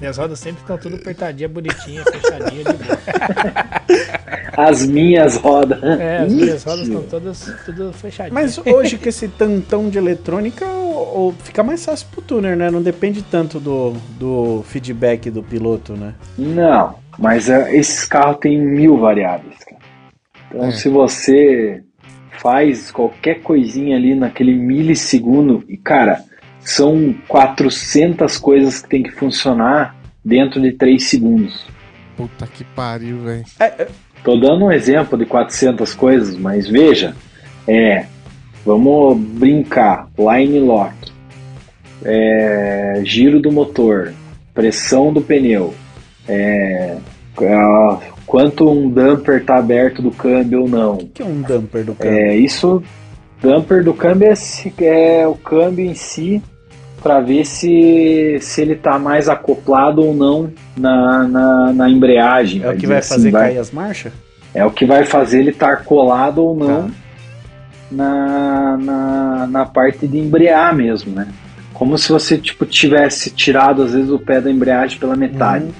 minhas rodas sempre estão tudo apertadinha, bonitinha, fechadinha de boa. (laughs) As minhas rodas. É, as minhas rodas estão todas tudo fechadinhas. Mas hoje com esse tantão de eletrônica, o- o- fica mais fácil pro tuner, né? Não depende tanto do, do feedback do piloto, né? Não, mas é, esses carros têm mil variáveis, cara. Então, É. se você faz qualquer coisinha ali naquele milissegundo, e cara, são 400 coisas que tem que funcionar dentro de 3 segundos. Puta que pariu, velho. Tô dando um exemplo de 400 coisas, mas veja, é, vamos brincar, line lock, é, giro do motor, pressão do pneu, é, ah, quanto um damper tá aberto do câmbio ou não. O que é um dumper do carro? É, isso, damper do câmbio é, é o câmbio em si para ver se, se ele tá mais acoplado ou não na, na, na embreagem. É, o que vai assim, fazer cair as marchas? é o que vai fazer ele estar colado ou não Tá. na, na, na parte de embrear mesmo, né? Como se você tipo tivesse tirado às vezes o pé da embreagem pela metade. Uhum.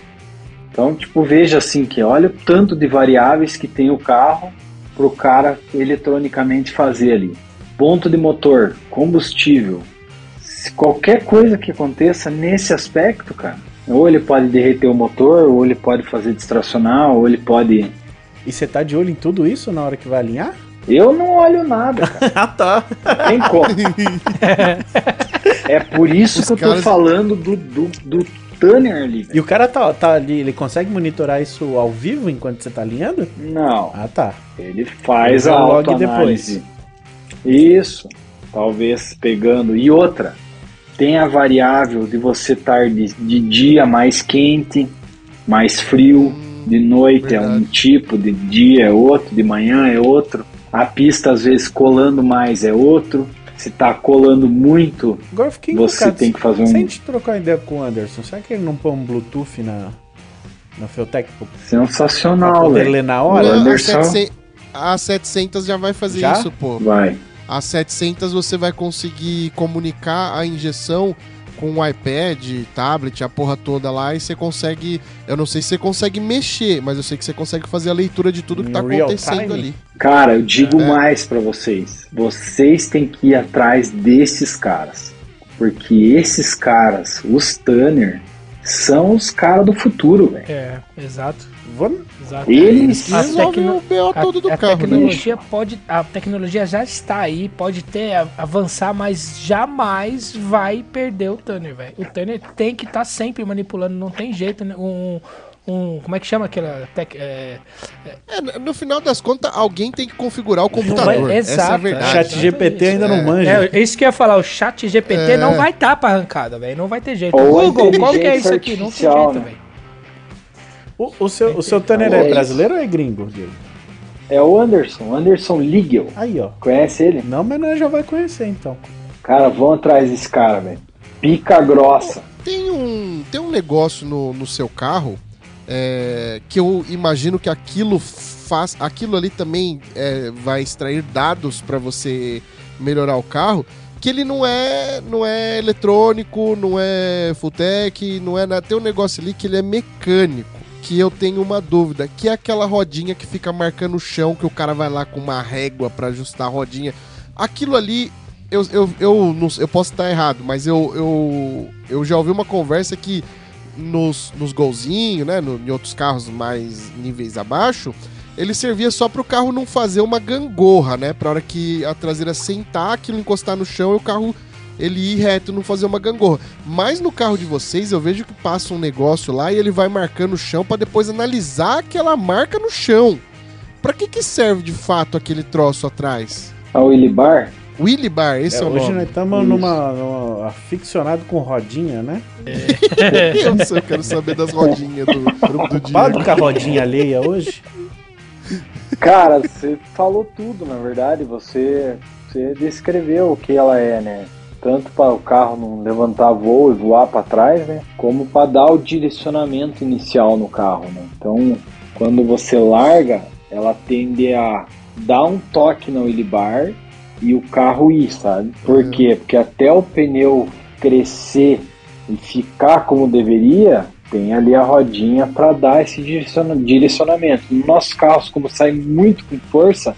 Então, tipo, veja assim que olha o tanto de variáveis que tem o carro pro cara eletronicamente fazer ali. Ponto de motor, combustível. Se qualquer coisa que aconteça nesse aspecto, cara, ou ele pode derreter o motor, ou ele pode fazer distracionar, ou ele pode E você tá de olho em tudo isso na hora que vai alinhar? Eu não olho nada, (laughs) cara. Ah, tá. Tem como. (laughs) é por isso Os que eu tô caras- falando do, do, do Tanner ali. E o cara tá, tá ali, ele consegue monitorar isso ao vivo enquanto você tá alinhando? Não, Ah, tá. ele faz Ele a log autoanálise. Isso. Talvez pegando. E outra, tem a variável de você estar de, de dia mais quente, mais frio, de noite é um verdade. tipo, de dia é outro, de manhã é outro. A pista às vezes colando mais é outro. Se tá colando muito, Você tem que fazer Se a um. gente trocar ideia com o Anderson, será que ele não põe um Bluetooth na, na Feltec Sensacional, poder velho. ler na Não, hora? a, Anderson. 700, a 700 já vai fazer Já? isso, pô. Vai. A 700 você vai conseguir comunicar a injeção com o iPad, tablet, a porra toda lá e você consegue. Eu não sei se você consegue mexer, mas eu sei que você consegue fazer a leitura de tudo que tá real acontecendo time? ali. Cara, eu digo É. mais pra vocês. Vocês têm que ir atrás desses caras. Porque esses caras, os Tanner, são os caras do futuro, velho. É, exato. Vamos... exato. Eles A tecno- o BO todo do a carro, né? tecnologia pode, a tecnologia já está aí, pode ter avançar, mas jamais vai perder o Tanner, velho. O Tanner tem que estar sempre manipulando, não tem jeito, né? Um, um como é que chama aquela tec, é, É, no- no final das contas, alguém tem que configurar o vai- computador. Essa é a exato, verdade. Chat GPT ainda não manja. É, isso que eu ia falar, o chat GPT É. não vai estar pra arrancada, velho. Não vai ter jeito. Ou a Google, qual que é isso aqui? Não tem jeito, né? velho. O, o seu, o seu Tanner É é brasileiro ou é gringo, Diego? É o Anderson, Anderson Legal. Aí, ó. Conhece ele? Não, mas nós já vai conhecer, então. Cara, vão atrás desse cara, velho. Pica grossa. Tem um, tem um negócio no, no seu carro é, que eu imagino que aquilo faz. Aquilo ali também é, vai extrair dados para você melhorar o carro. Que ele não é, não é eletrônico, não é full tech, não é nada. Tem um negócio ali que ele é mecânico. Que eu tenho uma dúvida, que é aquela rodinha que fica marcando o chão, que o cara vai lá com uma régua para ajustar a rodinha. Aquilo ali, eu, eu, eu, não, eu posso estar errado, mas eu, eu, eu já ouvi uma conversa que nos, nos golzinhos, né, no, em outros carros mais níveis abaixo, ele servia só para o carro não fazer uma gangorra, né? Para hora que a traseira sentar, aquilo encostar no chão e o carro ele ir reto, não fazer uma gangorra. Mas no carro de vocês, eu vejo que passa um negócio lá e ele vai marcando o chão para depois analisar aquela marca no chão. Para que que serve de fato aquele troço atrás? A Willy Bar? Willy Bar, esse é, É, o hoje nome. nós estamos numa, numa aficionado com rodinha, né? (laughs) eu não sei, eu quero saber das rodinhas do, do Preocupado Diego. com a rodinha alheia hoje? Cara, você falou tudo, na verdade. Você, você descreveu o que ela é, né? Tanto para o carro não levantar voo e voar para trás, né? Como para dar o direcionamento inicial no carro, né? Então, quando você larga, ela tende a dar um toque na wheel bar e o carro ir, sabe? Por Uhum. quê? Porque até o pneu crescer e ficar como deveria, tem ali a rodinha para dar esse direciona- direcionamento. Nos nossos carros, como sai muito com força,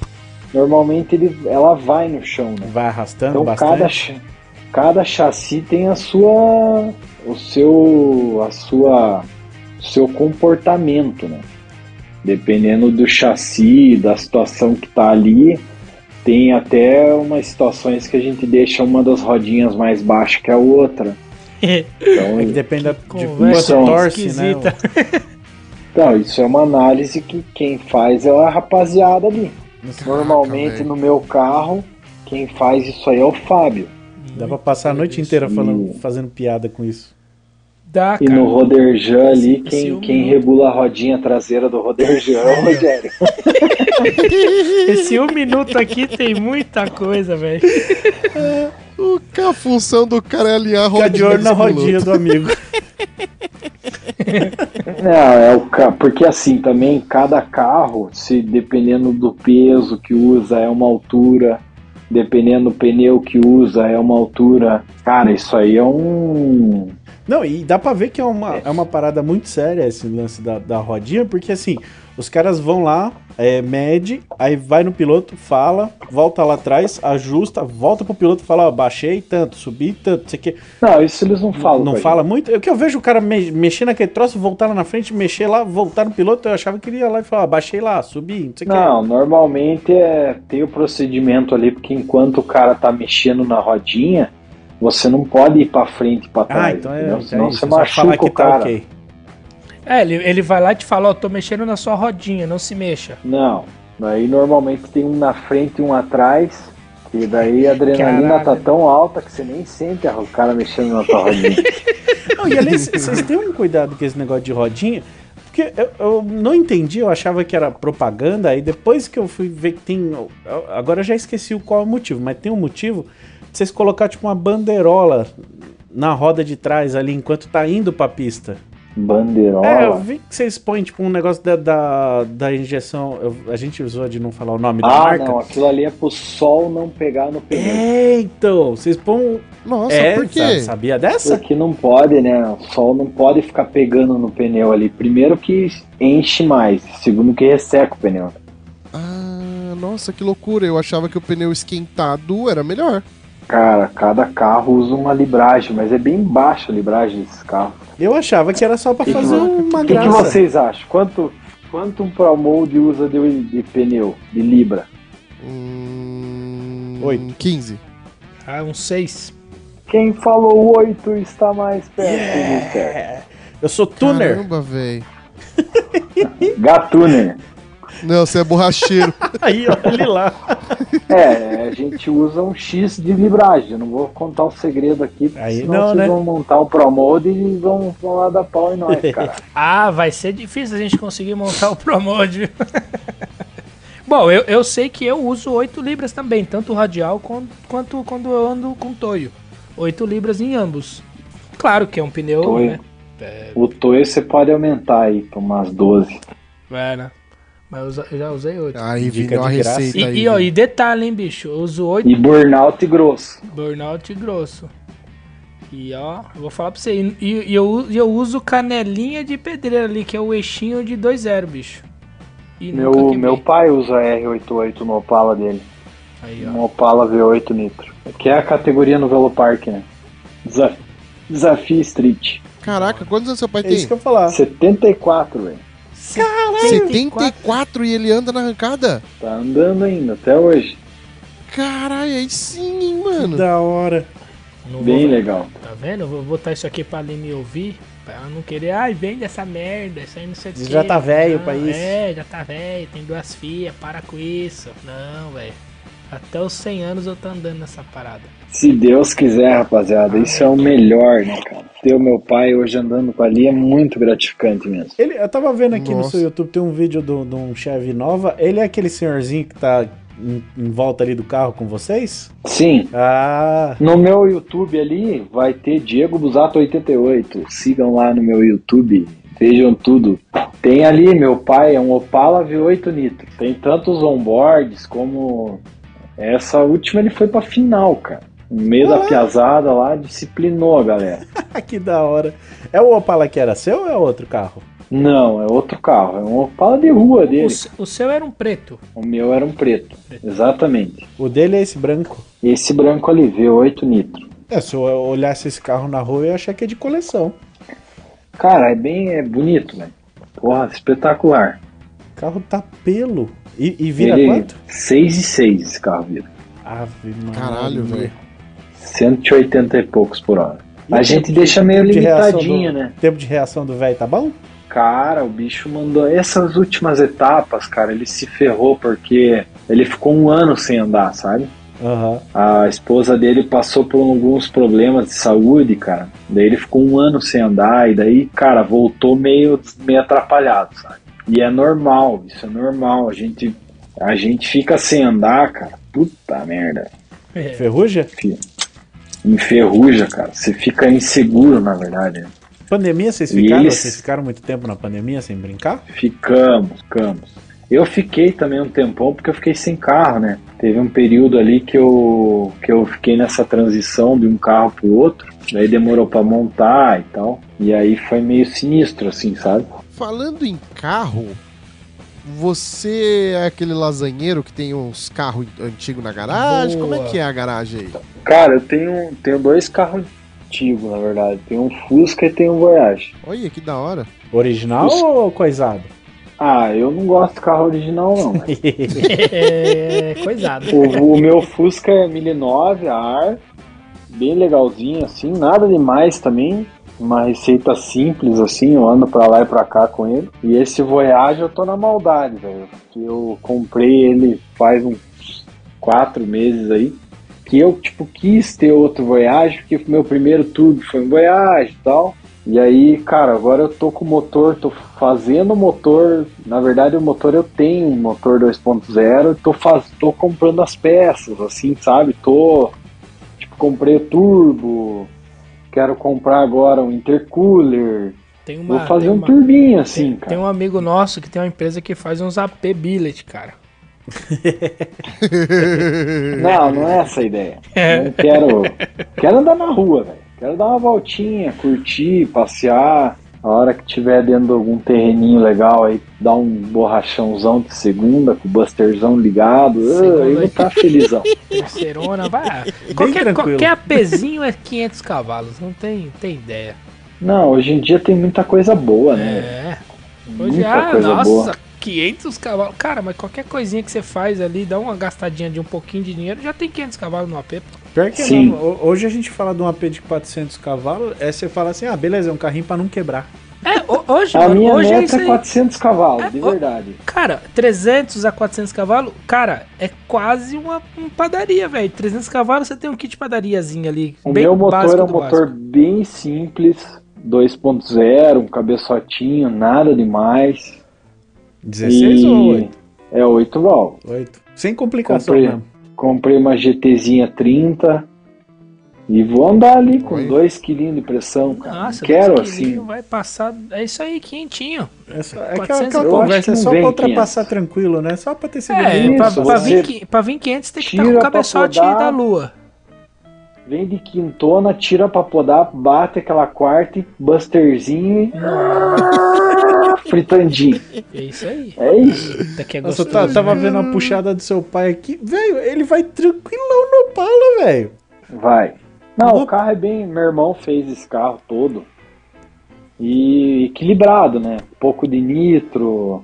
normalmente ele, ela vai no chão, né? Vai arrastando Então bastante. cada, cada chassi tem a sua o seu a sua o seu comportamento, né? Dependendo do chassi, da situação que tá ali, tem até umas situações que a gente deixa uma das rodinhas mais baixa que a outra. (laughs) Então, É que depende da- de Conversa quanto torce, esquisita. né? (laughs) então, isso é uma análise que quem faz é a rapaziada ali. Normalmente no meu carro, quem faz isso aí é o Fábio. Dá pra passar a noite inteira falando, fazendo piada com isso. Dá, E no Roderjan ali, quem, quem regula a rodinha traseira do Roderjan é o Rogério. (laughs) Esse um minuto aqui tem muita coisa, velho. O que a função do cara é alinhar a Fica de rodinha olho na rodinha do amigo. Não, (laughs) é o ca- porque assim também cada carro, se dependendo do peso que usa é uma altura, dependendo do pneu que usa é uma altura. Cara, isso aí é um Não, e dá pra ver que é uma, é uma parada muito séria esse lance da, da rodinha, porque assim, os caras vão lá, é, mede, aí vai no piloto, fala, volta lá atrás, ajusta, volta pro piloto e fala, ó, baixei tanto, subi tanto, não sei o que. Não, isso eles não falam. Não fala muito. O que eu vejo o cara me- mexer naquele troço, voltar lá na frente, mexer lá, voltar no piloto, eu achava que ele ia lá e falar, baixei lá, subi, não sei o que. Não, normalmente é tem o procedimento ali, porque enquanto o cara tá mexendo na rodinha, você não pode ir pra frente e pra trás. Ah, então é, entendeu? é Senão isso, você é só falar machuca que o tá cara. É, ele, ele vai lá e te fala, ó, tô mexendo na sua rodinha, não se mexa. Não, daí normalmente tem um na frente e um atrás, que daí a adrenalina Caralho. tá tão alta que você nem sente o cara mexendo na tua rodinha. (laughs) Não, e aliás, vocês têm um cuidado com esse negócio de rodinha, porque eu, eu não entendi, eu achava que era propaganda, aí depois que eu fui ver que tem. Agora eu já esqueci o qual é o motivo, mas tem um motivo de vocês colocar tipo uma bandeirola na roda de trás ali enquanto tá indo pra pista. Bandeirola. É, eu vi que vocês põem tipo um negócio da, da, da injeção. eu- a gente usou de não falar o nome da ah, marca. não, aquilo ali é pro sol não pegar no pneu. É, então, vocês põem. Nossa, é, por quê? sa- sabia dessa? Porque não pode, né? O sol não pode ficar pegando no pneu ali. Primeiro que enche mais, segundo que resseca o pneu. Ah, nossa, que loucura. Eu achava que o pneu esquentado era melhor. Cara, cada carro usa uma libragem, mas é bem baixa a libragem desses carros. Eu achava que era só que fazer uma O que, graça. vocês acham? Quanto, quanto um Pro Mode usa de, de pneu, de libra? Hum, Oito. 15. Ah, um seis. Quem falou 8 está mais perto do certo. Eu sou tuner. Caramba, velho. Gatuner. Não, você é borracheiro. (laughs) Aí, olha lá. É, a gente usa um X de libragem. Eu não vou contar o segredo aqui, porque Aí senão não, vocês né? vão montar o Pro Mode e vão, vão lá dar pau em nós, (laughs) cara. Ah, vai ser difícil a gente conseguir montar o Promode. Bom, eu, eu sei que eu uso 8 libras também, tanto radial quanto, quanto quando eu ando com toio. 8 libras em ambos. Claro que é um pneu, Toio. né? O Toyo você pode aumentar aí para umas 12. É, né? Mas eu, já usei 8. Aí, Vini, uma receita E, aí. e, ó, e detalhe, hein, bicho? Eu uso 8 E burnout grosso. burnout grosso. E ó, eu vou falar pra você. E, e eu, e eu uso canelinha de pedreira ali, que é o eixinho de 2.0, bicho. E Meu, meu pai usa R88 no Opala dele. Aí, ó. Um Opala V8 Nitro. Que é a categoria no Velopark, né? Desa- Desafio Street. Caraca, quantos anos seu pai É isso tem? que eu falar. 74, velho. 74 e ele anda na arrancada? Tá andando ainda, até hoje. Caralho, aí sim, hein, mano. Da hora. Não Bem vou- legal. Tá vendo? Eu vou botar isso aqui pra Aline ouvir. Pra ela não querer, ai, vende essa merda, isso aí não sei o Já quê." tá velho pra isso. É, já tá velho, tem duas filhas, para com isso. Não, velho. Até os 100 anos eu tô andando nessa parada. Se Deus quiser, rapaziada, isso é o melhor, né, cara? Ter o meu pai hoje andando com ali é muito gratificante mesmo. Ele, eu tava vendo aqui no Nossa. seu YouTube, tem um vídeo do- de um Chevy Nova. Ele é aquele senhorzinho que tá em, em volta ali do carro com vocês? Sim, Ah, no meu YouTube ali vai ter Diego Busato 88. Sigam lá no meu YouTube, vejam tudo. Tem ali, meu pai é um Opala V8 Nitro. Tem tantos onboards como essa última ele foi pra final, cara. No meio da piazada lá, disciplinou a galera. (laughs) que da hora. É o Opala que era seu ou é outro carro? Não, é outro carro, é um Opala de rua O, dele. se- o seu era um preto. O meu era um preto, exatamente. O dele é esse branco. Esse branco ali, V8 Nitro. É, se eu olhasse esse carro na rua, eu ia achar que é de coleção. Cara, é bem é bonito, velho. Porra, espetacular. O carro tá pelo. E, e vira Ele, quanto? 6 e 6 esse carro vira. Ave. Caralho, velho. 180 e poucos por hora. E A o gente tempo- deixa meio de limitadinho, do- né? Tempo de reação do velho tá bom? Cara, o bicho mandou. Essas últimas etapas, cara, ele se ferrou porque ele ficou um ano sem andar, sabe? Aham. A esposa dele passou por alguns problemas de saúde, cara. Daí ele ficou um ano sem andar e daí, cara, voltou meio, meio atrapalhado, sabe? E é normal, isso é normal. A gente, a gente fica sem andar, cara. Puta merda. É. Ferruja? Enferruja, cara. Você fica inseguro, na verdade. Pandemia, vocês ficaram? eles- Vocês ficaram muito tempo na pandemia sem brincar? Ficamos, ficamos. Eu fiquei também um tempão porque eu fiquei sem carro, né? Teve um período ali que eu, que eu fiquei nessa transição de um carro pro outro. Daí demorou pra montar e tal. E aí foi meio sinistro, assim, sabe? Falando em carro, você é aquele lasanheiro que tem uns carros antigos na garagem? Boa. Como é que é a garagem aí? Cara, eu tenho, tenho dois carros antigos, na verdade. Tem um Fusca e tem um Voyage. Olha que da hora. Original Isso. ou coisado? Ah, eu não gosto de carro original, não. (laughs) É, coisado. O, o meu Fusca é 1009, a ar, bem legalzinho assim, nada demais também. Uma receita simples assim, eu ando pra lá e pra cá com ele. E esse Voyage eu tô na maldade, velho. Eu comprei ele faz uns quatro meses aí. Que eu, tipo, quis ter outro Voyage, porque meu primeiro turbo foi um Voyage e tal. E aí, cara, agora eu tô com o motor, tô fazendo o motor. Na verdade, o motor eu tenho um motor 2.0, tô, faz, tô comprando as peças, assim, sabe? Tô. Tipo, comprei o turbo, quero comprar agora um intercooler. Tem uma, Vou fazer tem um uma- turbinho, assim, tem, cara. tem um amigo nosso que tem uma empresa que faz uns AP billet, cara. (laughs) Não, não é essa a ideia. É. Não quero. Quero andar na rua, velho. Quero dar uma voltinha, curtir, passear. A hora que tiver dentro de algum terreninho legal aí, dar um borrachãozão de segunda, com o busterzão ligado. ah, Segunda aí. estar felizão. (laughs) Terceirona, vai. Qualquer, tranquilo. qualquer APzinho é 500 cavalos, não tem, tem ideia. Não, hoje em dia tem muita coisa boa, né? É. Hoje, Muita ah, coisa nossa, boa. 500 cavalos. Cara, mas qualquer coisinha que você faz ali, dá uma gastadinha de um pouquinho de dinheiro, já tem 500 cavalos no AP. Pior que Sim. não. Ho- Hoje a gente fala de um AP de 400 cavalos, é você fala assim, ah, beleza, é um carrinho pra não quebrar. É, ho- hoje, A mano, minha hoje é meta é aí. 400 cavalos, É, de verdade. Cara, 300 a 400 cavalos, cara, é quase uma, uma padaria, velho. 300 cavalos você tem um kit padariazinha ali. O bem meu motor é um motor básico. bem simples, 2.0, um cabeçotinho, nada demais. 16 ou 8? É 8 válvulas. 8. Sem complicação Comprei. mesmo. Comprei uma GTzinha 30 e vou andar ali com Oi. 2 kg de pressão, cara. Nossa, Quero dois assim. vai passar. É isso aí, quinhentinho. É, só, é 400 aquela, conversa, que é só pra ultrapassar 500. tranquilo, né? Só pra ter É, segurança. pra, Isso, pra, você vir, pra vir 500 tem que estar com tira o pra cabeçote podar. da lua. vem de quintona, tira pra podar, bate aquela quarta e busterzinho e. Fritandinho. É isso aí. É isso. Daqui é Nossa, ta- tava vendo a puxada do seu pai aqui. Velho, ele vai tranquilão no Opala, velho. Vai. Não, o carro é bem. Meu irmão fez esse carro todo. E equilibrado, né? Pouco de nitro.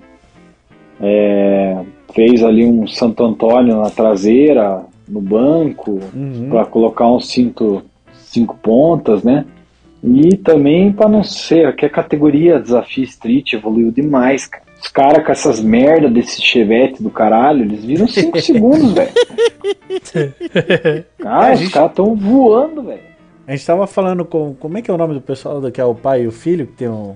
é, fez ali um Santo Antônio na traseira, no banco, Uhum. para colocar um cinto cinco pontas, né? E também para não ser, que a categoria Desafio Street evoluiu demais, cara. Os caras com essas merda desse chevette do caralho, eles viram 5 (laughs) segundos, velho. (laughs) Ah, É, a os gente- caras tão voando, velho. A gente tava falando com. Como é que é o nome do pessoal do que é o pai e o filho, que tem um.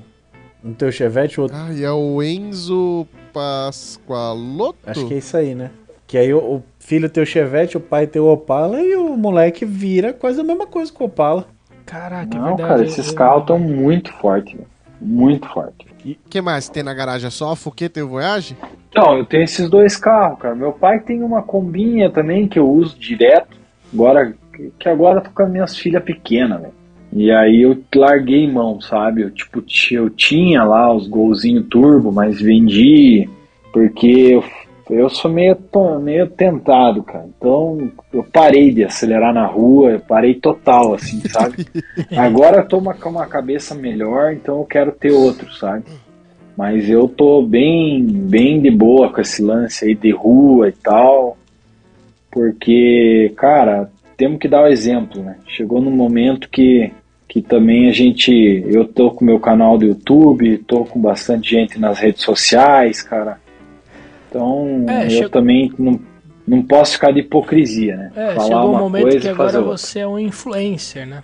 Um teu Chevette, o outro. Ah, e é o Enzo Pasqualotto? Acho que é isso aí, né? Que aí o, o filho tem o Chevette, o pai tem o Opala e o moleque vira quase a mesma coisa com o Opala. Caraca, é Não, verdade. cara, eu- esses eu- carros tão muito fortes, velho. Muito forte. O que mais tem na garagem? É só a Fuqueta e o Voyage? Então, eu tenho esses dois carros, cara. Meu pai tem uma combinha também que eu uso direto. Agora, que agora eu tô com as minhas filhas pequenas, velho. E aí eu larguei mão, sabe? Eu, tipo, ti- eu tinha lá os golzinho turbo, mas vendi porque eu, eu sou meio, meio tentado, cara. Então eu parei de acelerar na rua, eu parei total, assim, sabe? (laughs) Agora eu tô uma- com uma cabeça melhor, então eu quero ter outro, sabe? Mas eu tô bem, bem de boa com esse lance aí de rua e tal. Porque, cara, temos que dar o exemplo, né? Chegou num momento que, que também a gente. Eu tô com meu canal do YouTube, tô com bastante gente nas redes sociais, cara. Então É, eu chegou- também não, não posso ficar de hipocrisia, né? É, Falar chegou um momento coisa que agora você é um influencer, né?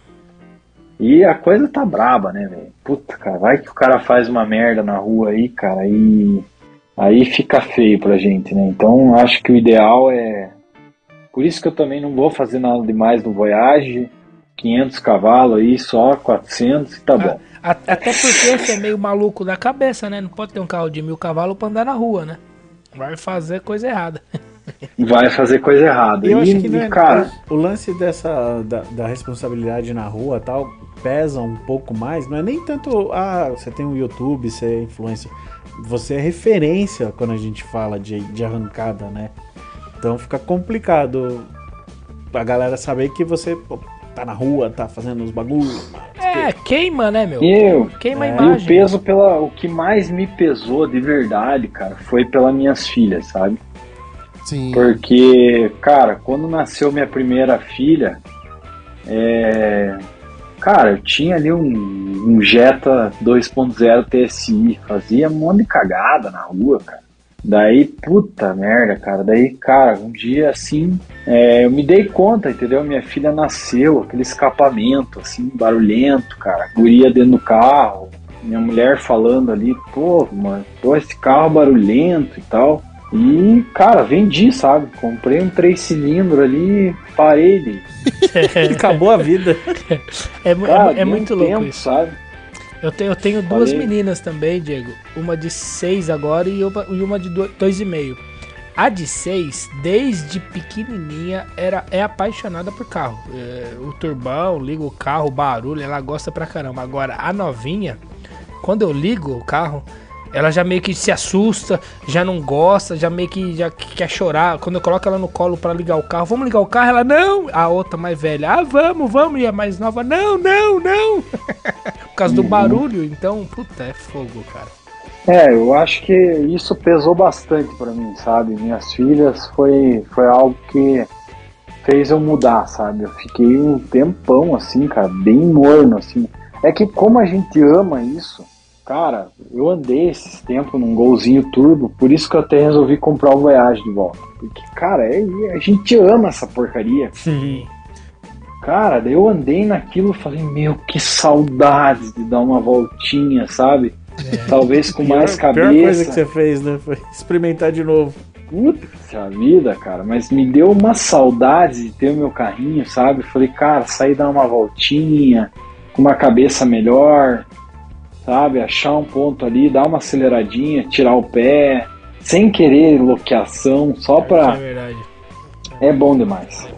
E a coisa tá braba, né, velho? Puta, cara, vai que o cara faz uma merda na rua aí, cara, e aí fica feio pra gente, né? Então acho que o ideal é. Por isso que eu também não vou fazer nada demais no Voyage. 500 cavalos aí, só 400 e tá bom. A- Até porque você é meio maluco da cabeça, né? Não pode ter um carro de mil cavalos pra andar na rua, né? Vai fazer coisa errada. Vai fazer coisa errada. Eu e, acho que não e, é, cara, o lance dessa da, da responsabilidade na rua tal pesa um pouco mais. Não é nem tanto ah você tem um YouTube, você é influencer. Você é referência quando a gente fala de, de arrancada, né? Então fica complicado a galera saber que você tá na rua, tá fazendo os bagulhos. É, queima, né, meu? e eu, Queima a É. E imagem. o peso pela. O que mais me pesou de verdade, cara, foi pelas minhas filhas, sabe? Sim. Porque, cara, quando nasceu minha primeira filha, é, cara, eu tinha ali um, um Jetta 2.0 TSI, fazia um monte de cagada na rua, cara. Daí, puta merda, cara. Daí, cara, um dia assim, é, eu me dei conta, entendeu? Minha filha nasceu, aquele escapamento, assim, barulhento, cara. Guria dentro do carro, minha mulher falando ali, pô, mano, pô, esse carro barulhento e tal. E, cara, vendi, sabe? Comprei um três cilindros ali, parei de. (laughs) Acabou a vida. É, mu- Cara, é, um muito louco tempo, isso. sabe? Eu tenho, eu tenho duas meninas também, Diego. Uma de seis agora e uma, e uma de do- dois e meio. A de seis, desde pequenininha, era, é apaixonada por carro. É, o turbão, liga o carro, o barulho, ela gosta pra caramba. Agora, a novinha, quando eu ligo o carro, ela já meio que se assusta, já não gosta, já meio que já quer chorar. Quando eu coloco ela no colo pra ligar o carro, vamos ligar o carro? Ela, não! A outra mais velha, ah, vamos, vamos. E a mais nova, não, não, não! (laughs) Por causa do barulho, então, puta, é fogo, cara. É, eu acho que isso pesou bastante pra mim, sabe? Minhas filhas foi, foi algo que fez eu mudar, sabe? Eu fiquei um tempão assim, cara, bem morno, assim. É que como a gente ama isso, cara, eu andei esses tempos num golzinho turbo, por isso que eu até resolvi comprar o Voyage de volta. Porque, cara, é, a gente ama essa porcaria. Sim. Cara, daí eu andei naquilo e falei, meu, que saudades de dar uma voltinha, sabe? Talvez com mais pior, cabeça. pior coisa que você fez, né? Foi experimentar de novo. Puta vida, cara, mas me deu uma saudade de ter o meu carrinho, sabe? Falei, cara, sair dar uma voltinha, com uma cabeça melhor, sabe? Achar um ponto ali, dar uma aceleradinha, tirar o pé, sem querer loqueação, só É pra. verdade. É bom demais.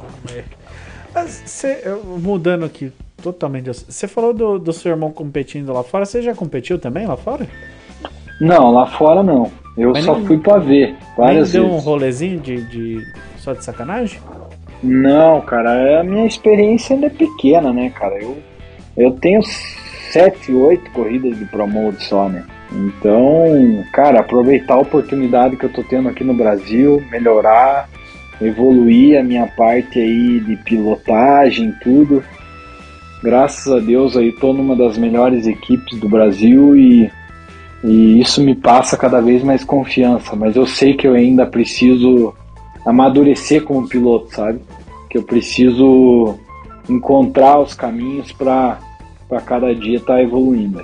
Cê, mudando aqui totalmente. Você falou do, do seu irmão competindo lá fora. Você já competiu também lá fora? Não, lá fora não. Eu Mas só nem- fui pra ver várias Nem deu um vezes. rolezinho de, de só de sacanagem? Não, cara, a minha experiência ainda é pequena, né, cara? Eu, eu tenho sete, oito corridas de promote só, né? Então, cara, aproveitar a oportunidade que eu tô tendo aqui no Brasil, melhorar, evoluir a minha parte aí de pilotagem, tudo. Graças a Deus aí tô numa das melhores equipes do Brasil e, e isso me passa cada vez mais confiança, mas eu sei que eu ainda preciso amadurecer como piloto, sabe? Que eu preciso encontrar os caminhos para para cada dia estar evoluindo.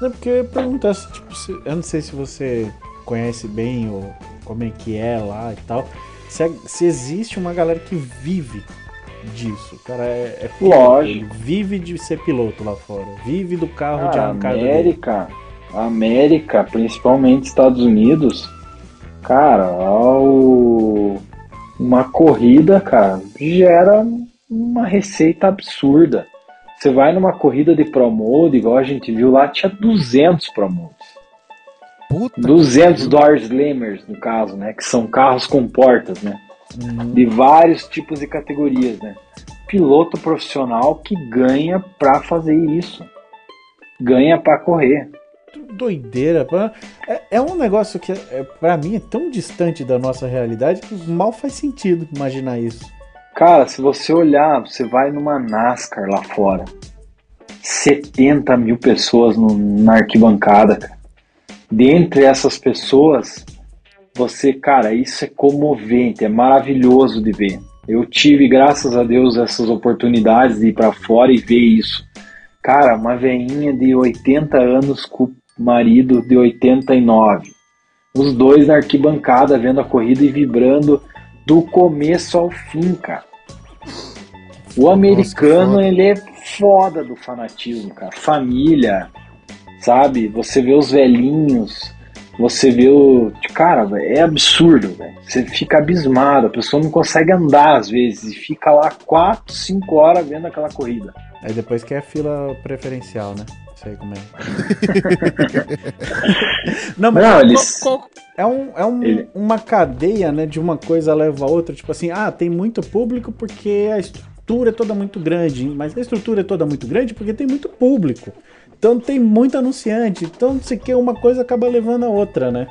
Não, porque eu ia perguntar se, tipo, se- eu não sei se você conhece bem ou como é que é lá e tal. Se, é- se existe uma galera que vive disso. O cara é, é piloto, Lógico. Vive de ser piloto lá fora. Vive do carro de Cara, a arrancada dele. América, a América, principalmente Estados Unidos, cara, ao- uma corrida, cara, gera uma receita absurda. Você vai numa corrida de promode, igual a gente viu lá, tinha 200 promodes. Puta 200 que door slammers, no caso, né? Que são carros com portas, né? Uhum. De vários tipos e categorias, né? Piloto profissional que ganha pra fazer isso. Ganha pra correr. Doideira. pá. É, é um negócio que, é, pra mim, é tão distante da nossa realidade que mal faz sentido imaginar isso. Cara, se você olhar, você vai numa NASCAR lá fora. 70 mil pessoas no- na arquibancada. Dentre essas pessoas, você, cara, isso é comovente, é maravilhoso de ver. Eu tive, graças a Deus, essas oportunidades de ir pra fora e ver isso. Cara, uma veinha de 80 anos com o marido de 89. Os dois na arquibancada vendo a corrida e vibrando do começo ao fim, cara. O americano, foda. ele é foda do fanatismo, cara. Família, sabe? Você vê os velhinhos, você vê o. Cara, é absurdo, velho. Você fica abismado, a pessoa não consegue andar às vezes e fica lá 4, 5 horas vendo aquela corrida. Aí depois que é fila preferencial, né? Sei como é. (laughs) não, mas Não, eles- é, um, é um- Ele- uma cadeia, né? De uma coisa leva a outra. Tipo assim, ah, tem muito público porque a estrutura é toda muito grande. Mas a estrutura é toda muito grande porque tem muito público. Então tem muito anunciante. Então, o que, uma coisa acaba levando a outra, né?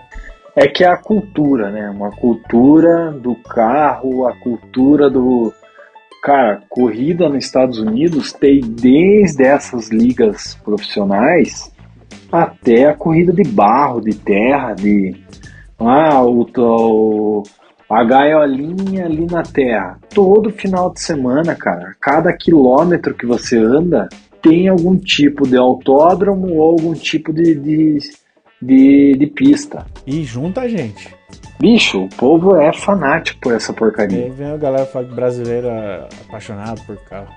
É que é a cultura, né? Uma cultura do carro, a cultura do. Cara, corrida nos Estados Unidos tem desde essas ligas profissionais até a corrida de barro, de terra, de. Ah, o, o, a gaiolinha ali na terra. Todo final de semana, cara, cada quilômetro que você anda tem algum tipo de autódromo ou algum tipo de, de, de, de pista. E junta a gente. Bicho, o povo é fanático por essa E porcaria. aí vem a galera brasileiro é apaixonado por carro.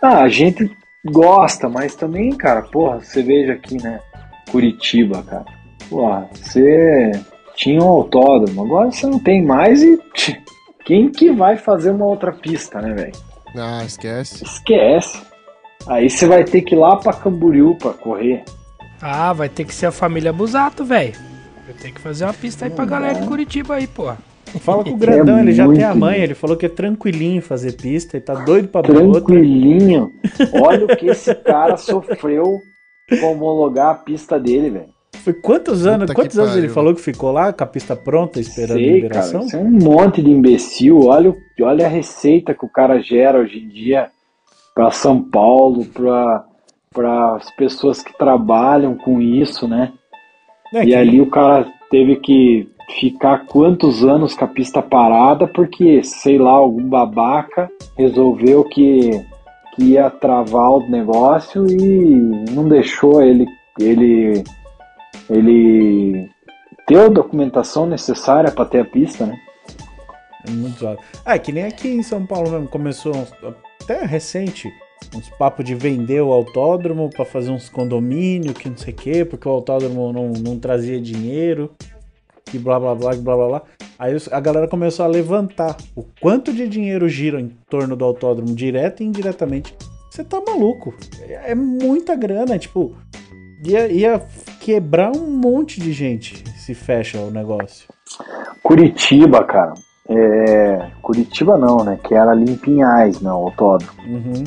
Ah, a gente gosta, mas também, cara, porra, você veja aqui, né? Curitiba, cara. Porra, você tinha um autódromo, agora você não tem mais e. tch, Quem que vai fazer uma outra pista, né, velho? Ah, esquece. Esquece. Aí você vai ter que ir lá pra Camboriú pra correr. Ah, vai ter que ser a família Busato, velho. Vai ter que fazer uma pista aí pra galera de Curitiba aí, pô. Fala com o grandão, ele já tem a mãe, ele falou que é tranquilinho fazer pista, ele tá doido pra abrir outra. Tranquilinho. Olha o que esse cara sofreu pra homologar a pista dele, velho. Foi quantos anos? Puta Quantos que anos ele pariu. falou que ficou lá com a pista pronta esperando a Sei, liberação? cara, isso é um monte de imbecil. Olha, olha a receita que o cara gera hoje em dia para São Paulo, para as pessoas que trabalham com isso, né? É e que- ali o cara teve que ficar quantos anos com a pista parada porque, sei lá, algum babaca resolveu que, que ia travar o negócio e não deixou ele ele ele ter a documentação necessária para ter a pista, né? É muito zoado. É que nem aqui em São Paulo mesmo começou até recente uns papos de vender o autódromo pra fazer uns condomínios, que não sei o quê, porque o autódromo não, não trazia dinheiro, que blá blá blá, blá blá blá. Aí a galera começou a levantar o quanto de dinheiro gira em torno do autódromo, direto e indiretamente. Você tá maluco. É é muita grana, tipo. Ia, ia quebrar um monte de gente se fecha o negócio. Curitiba, cara. É, Curitiba não, né? Que era ali em Pinhais, não, autódromo. Uhum.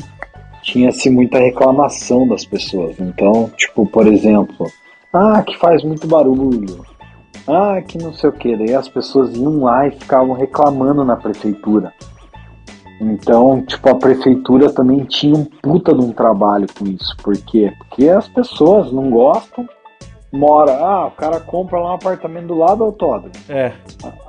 Tinha-se muita reclamação das pessoas. Então, tipo, por exemplo, ah, que faz muito barulho. Ah, que não sei o que. Daí as pessoas iam lá e ficavam reclamando na prefeitura. Então, tipo, a prefeitura também tinha um puta de um trabalho com isso. Por quê? Porque as pessoas não gostam, mora, ah, o cara compra lá um apartamento do lado do autódromo. É.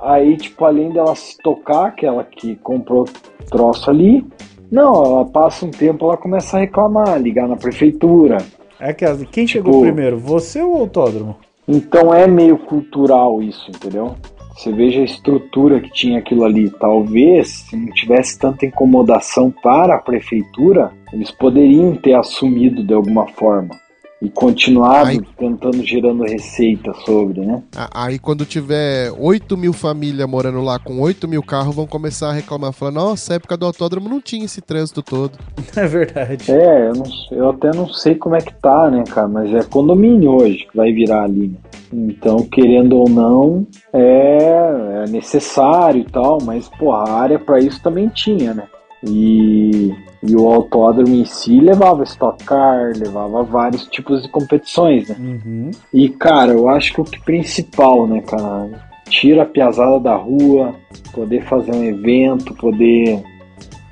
Aí, tipo, além dela se tocar, aquela que comprou troço ali, não, ela passa um tempo, ela começa a reclamar, ligar na prefeitura. É aquela. Quem Tipo- chegou primeiro? Você ou o autódromo? Então é meio cultural isso, entendeu? Você veja a estrutura que tinha aquilo ali. Talvez, se não tivesse tanta incomodação para a prefeitura, eles poderiam ter assumido de alguma forma. E continuado Aí- tentando gerando receita sobre, né? Aí quando tiver 8 mil famílias morando lá com 8 mil carros, vão começar a reclamar, falando, nossa, época do autódromo não tinha esse trânsito todo. (laughs) É verdade. É, eu, não- eu até não sei como é que tá, né, cara? Mas é condomínio hoje que vai virar ali, né? Então, querendo ou não, é, é necessário e tal, mas, porra, a área pra isso também tinha, né? E, e o autódromo em si levava Stock Car, levava vários tipos de competições, né? Uhum. E, cara, eu acho que o que principal, né, cara? Tira a piazada da rua, poder fazer um evento, poder.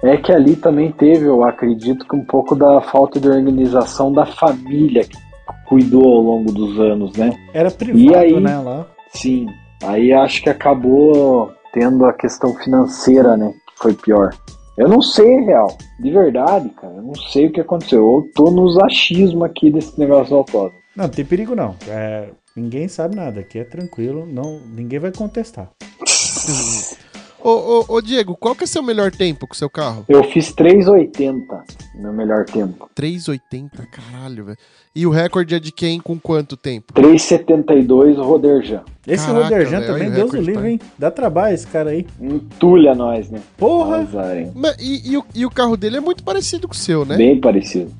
É que ali também teve, eu acredito, que um pouco da falta de organização da família que cuidou ao longo dos anos, né? Era privado, E aí? né? Lá. Sim. Aí acho que acabou tendo a questão financeira, né? Que foi pior. Eu não sei, real. De verdade, cara. Eu não sei o que aconteceu. Eu tô nos achismos aqui desse negócio do autódromo. Não, não tem perigo não. É, ninguém sabe nada. Aqui é tranquilo. Não, ninguém vai contestar. (laughs) Ô, ô, ô, Diego, qual que é seu melhor tempo com seu carro? Eu fiz 3,80 no melhor tempo. 3,80, caralho, velho. E o recorde é de quem com quanto tempo? 3,72 o Roderjan. Esse Caraca, Roderjan velho, também, o Deus o livre, pai. hein? Dá trabalho esse cara aí. Entulha nós, né? Porra! Azar? Mas, e, e o, e o carro dele é muito parecido com o seu, né? Bem parecido.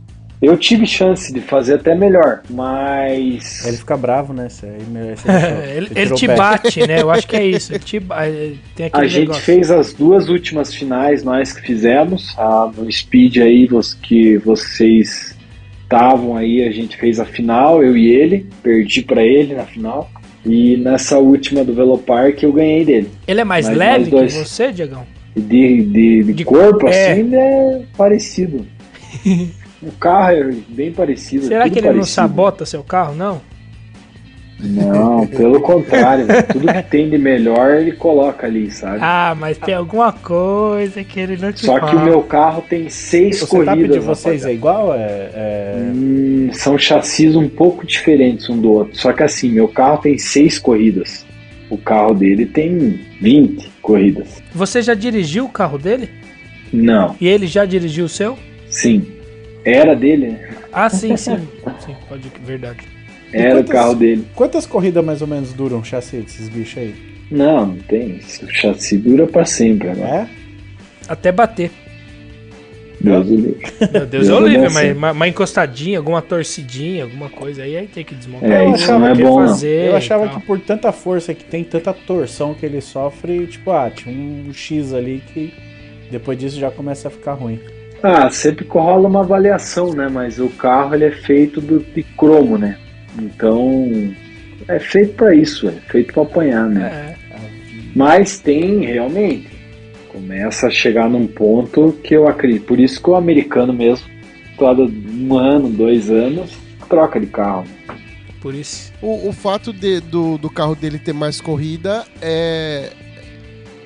Eu tive chance de fazer até melhor, mas. Ele fica bravo, né? Esse aí, esse (laughs) aí deixou- ele, você ele tirou te bate, né? Eu acho que é isso. (laughs) Ele te eh, Tem aquele A gente negócio. fez as duas últimas finais, nós que fizemos, a, no Speed aí, vos- que vocês estavam aí, a gente fez a final, eu e ele, perdi pra ele na final. E nessa última do Velopark eu ganhei dele. Ele é mais Mas leve que dois. você, Diegão? E de, de, de De- corpo, é. assim, ele é parecido. (laughs) o carro é bem parecido. Será que ele não parecido. sabota seu carro, não? Não, (laughs) pelo contrário. velho. Tudo que tem de melhor ele coloca ali, sabe? Ah, mas tem alguma coisa que ele não te Só que fala. o meu carro tem seis O setup corridas. de vocês é igual? É, é- Hum, são chassis um pouco diferentes um do outro. Só que assim, meu carro tem seis corridas. O carro dele tem 20 corridas. Você já dirigiu o carro dele? Não, E ele já dirigiu o seu? sim. Era dele, né? Ah, sim, sim. (laughs) sim, pode verdade. Era quantas- o carro dele. Quantas corridas mais ou menos duram o chassi desses bichos aí? Não, não tem. isso. O chassi dura pra sempre agora. É? Até bater. Deus o livre. Meu Deus, Deus é o livre, mas uma, uma encostadinha, alguma torcidinha, alguma coisa aí, aí tem que desmontar. É, o isso não é bom, não. fazer Eu e achava que por tanta força que tem, tanta torção que ele sofre, tipo, ah, tinha um X ali que depois disso já começa a ficar ruim. Ah, sempre rola uma avaliação, né? Mas o carro ele é feito do, de cromo, né? Então é feito pra isso, é feito pra apanhar, né? É. Mas tem realmente. Começa a chegar num ponto que eu acredito. Por isso que o americano mesmo, todo um ano, dois anos, troca de carro. Por isso. O, o fato de- do, do carro dele ter mais corrida é,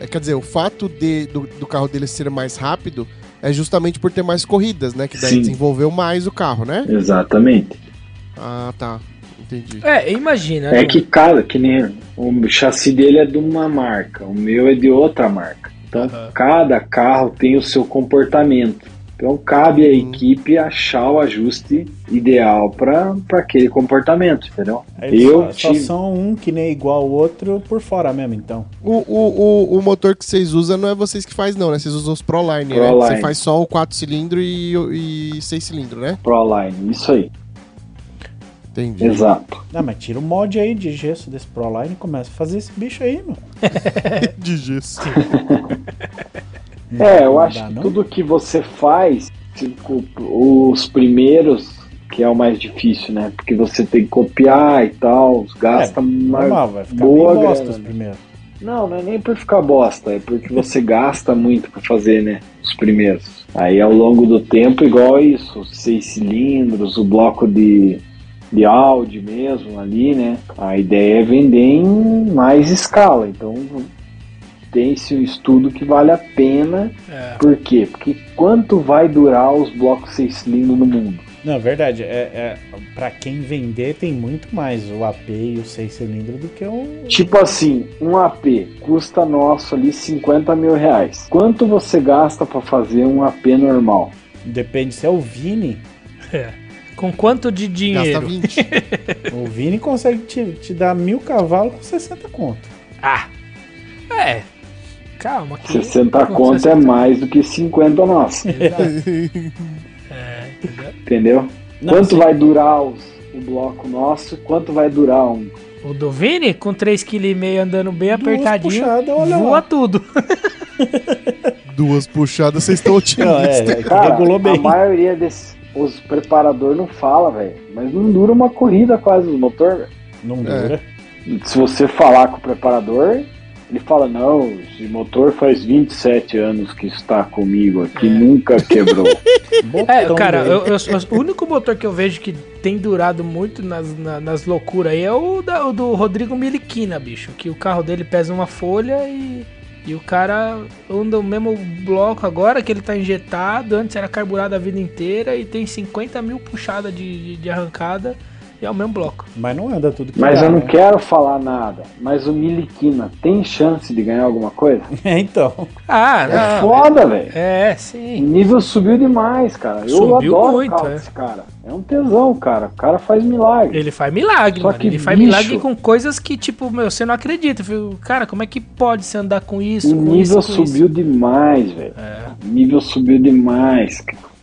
é- Quer dizer, o fato de, do, do carro dele ser mais rápido é justamente por ter mais corridas, né? Que daí Sim. desenvolveu mais o carro, né? Exatamente. Ah, tá. Entendi. É, imagina. É né? que cada, que nem o chassi dele é de uma marca, o meu é de outra marca. Então Aham. cada carro tem o seu comportamento. Então cabe à equipe achar o ajuste ideal para aquele comportamento, entendeu? Eu só, só tive- são um que nem igual o outro por fora mesmo, então. O, o, o, o motor que vocês usam não é vocês que faz, não, né? Vocês usam os Proline, né? Proline. Você faz só o 4 cilindro e, e 6 cilindros, né? Proline, isso aí, Entendi. exato. Não, mas tira o mod aí de gesso desse Proline e começa a fazer esse bicho aí, meu. (laughs) De gesso. (laughs) É, eu acho que tudo que você faz, tipo, os primeiros, que é o mais difícil, né? Porque você tem que copiar e tal, gasta uma Normal, vai ficar boa bosta grana, os né? primeiros. Não, não é nem por ficar bosta, é porque você (laughs) gasta muito pra fazer, né? Os primeiros. Aí ao longo do tempo, igual isso, os seis cilindros, o bloco de, de áudio mesmo ali, né? A ideia é vender em mais escala. Então tem-se um estudo que vale a pena. É. Por quê? Porque quanto vai durar os blocos seis cilindros no mundo? Não, é verdade. É, é, pra quem vender, tem muito mais o AP e o 6 cilindros do que o. Tipo assim, um AP custa nosso ali 50 mil reais. Quanto você gasta pra fazer um AP normal? Depende se é o Vini. É. Com quanto de Gasta dinheiro? (laughs) 20. O Vini consegue te, te dar mil cavalos com 60 conto. Ah! É. Calma que. 60 Com conto é 60. mais do que 50 nosso, (laughs) Exato. É, entendeu? entendeu? Não, quanto sim. vai durar os, o bloco nosso? Quanto vai durar um? O do Vini, com 3,5 kg andando bem Duas apertadinho, puxadas, olha voa lá. tudo. Duas puxadas, vocês estão Não, otimistas. é, é Cara, regulou a bem. maioria desses os preparador não fala, velho. Mas não dura uma corrida quase o motor, velho. Não dura. Se você falar com o preparador, ele fala, não, esse motor faz 27 anos que está comigo aqui, É. nunca quebrou. (laughs) É, cara, eu- eu- o único motor que eu vejo que tem durado muito nas, na- nas loucuras aí é o, da- o do Rodrigo Miliquina, bicho. Que o carro dele pesa uma folha e, e o cara anda o mesmo bloco agora que ele tá injetado. Antes era carburado a vida inteira e tem 50 mil puxadas de, de, de arrancada e é o mesmo bloco. Mas não anda tudo que Mas dá, eu não né? quero falar nada. Mas o Miliquina tem chance de ganhar alguma coisa? (laughs) É, então. Ah, É não. foda, velho. É, O sim. nível subiu demais, cara. Eu Subiu adoro muito, o carro é. cara. É um tesão, cara. O cara faz milagre. Ele faz milagre, Só mano. que Ele faz bicho- milagre com coisas que, tipo, meu, você não acredita. Fico, Cara, como é que pode você andar com isso? O com nível isso, com subiu demais, velho. Isso? É. O nível subiu demais. cara.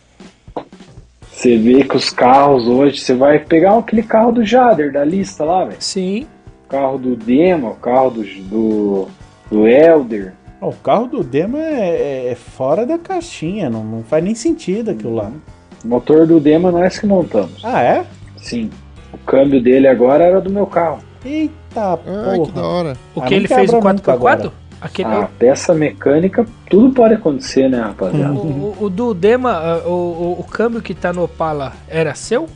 Você vê que os carros hoje, você vai pegar aquele carro do Jader da lista lá, velho. Sim. O carro do Demo, o carro do, do, do Elder. O carro do Demo é, é- é fora da caixinha, não, não faz nem sentido aquilo lá. O motor do Demo é nós que montamos. Ah, é? Sim. O câmbio dele agora era do meu carro. Eita Ai, que da porra. hora. O Ah, que ele fez o quebra nunca 4x4? Aquele, A peça mecânica, tudo pode acontecer, né, rapaziada? o, o- o do Dema, ah, o, o, o câmbio que tá no Opala era seu?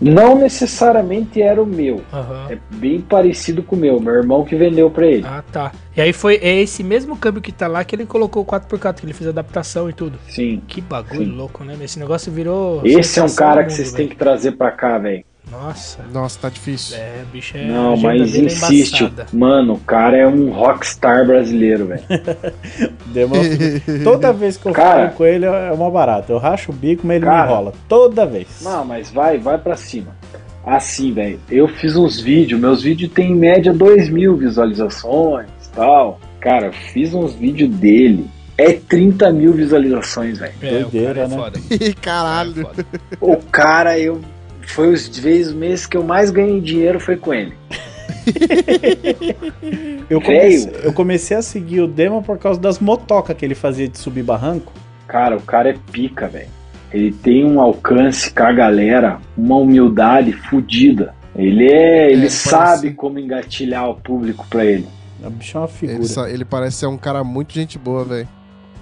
Não necessariamente era o meu. Aham. É bem parecido com o meu. Meu irmão que vendeu pra ele. Ah, tá. E aí foi é esse mesmo câmbio que tá lá que ele colocou o 4x4, que ele fez adaptação e tudo. Sim. Que bagulho Sim. louco, né? Esse negócio virou. Esse é um cara do que mundo, vocês têm que trazer pra cá, velho. Nossa. Nossa, tá difícil. É, bicho é. Não, mas é insiste. embaçada. Mano, o cara é um rockstar brasileiro, velho. (laughs) Toda (laughs) vez que eu Cara. falo com ele é uma barata. Eu racho o bico, mas ele Cara. me enrola. Toda vez. Não, mas vai, vai pra cima. Assim, velho. Eu fiz uns vídeos. Meus vídeos têm em média 2 mil visualizações e tal. Cara, eu fiz uns vídeos dele. É 30 mil visualizações, velho. É, o Doideira, cara é né? foda. (laughs) Caralho. O cara, eu. Foi os vezes, meses que eu mais ganhei dinheiro foi com ele. (laughs) Eu comecei, eu comecei a seguir o Demo por causa das motocas que ele fazia de subir barranco. Cara, o cara é pica, velho. Ele tem um alcance com a galera, uma humildade fodida. Ele é, ele parece- sabe como engatilhar o público pra ele. O bicho é uma figura. Ele, sa- ele parece ser um cara muito gente boa, velho.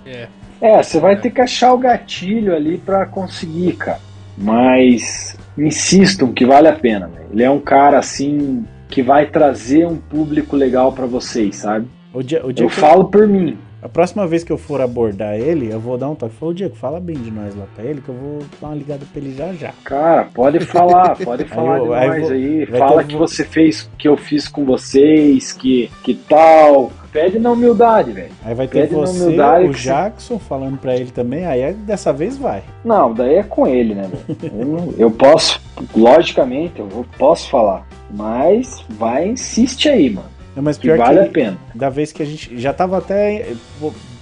É. É, você vai ter que achar o gatilho ali pra conseguir, cara. Mas insistam que vale a pena, velho. Ele é um cara assim que vai trazer um público legal pra vocês, sabe? O dia, o dia Eu falo por mim. A próxima vez que eu for abordar ele, eu vou dar um toque. Falou, Diego, fala bem de nós lá pra ele, que eu vou dar uma ligada pra ele já já. Cara, pode falar, (laughs) pode falar eu- de aí nós vou- aí. Fala que você fez, que eu fiz com vocês, que, que tal. Pede na humildade, velho. Aí vai ter Pede você, o que Jackson falando pra ele também, aí é- dessa vez vai. Não, daí é com ele, né, velho? Eu, eu posso, logicamente, eu vou- posso falar. Mas vai, insiste aí, mano. Não, mas Que pior vale a que pena. da vez que a gente já tava até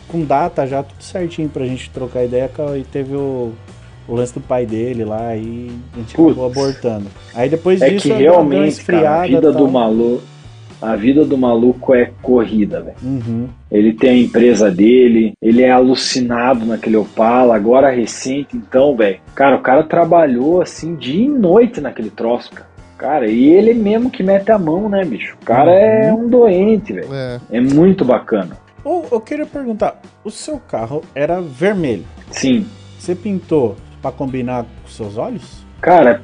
com data já tudo certinho pra gente trocar ideia e teve o, o lance do pai dele lá e a gente Putz. acabou abortando. Aí depois É disso que realmente, cara, a vida tal. do maluco. A vida do maluco é corrida, velho. Uhum. Ele tem a empresa dele, ele é alucinado naquele Opala, agora recente, então, velho. Cara, o cara trabalhou assim dia e noite naquele troço, cara. Cara, e ele mesmo que mete a mão, né, bicho? O cara é um doente, velho. É. É muito bacana. Ou eu queria perguntar, o seu carro era vermelho. Sim. Você pintou pra combinar com seus olhos? Cara, é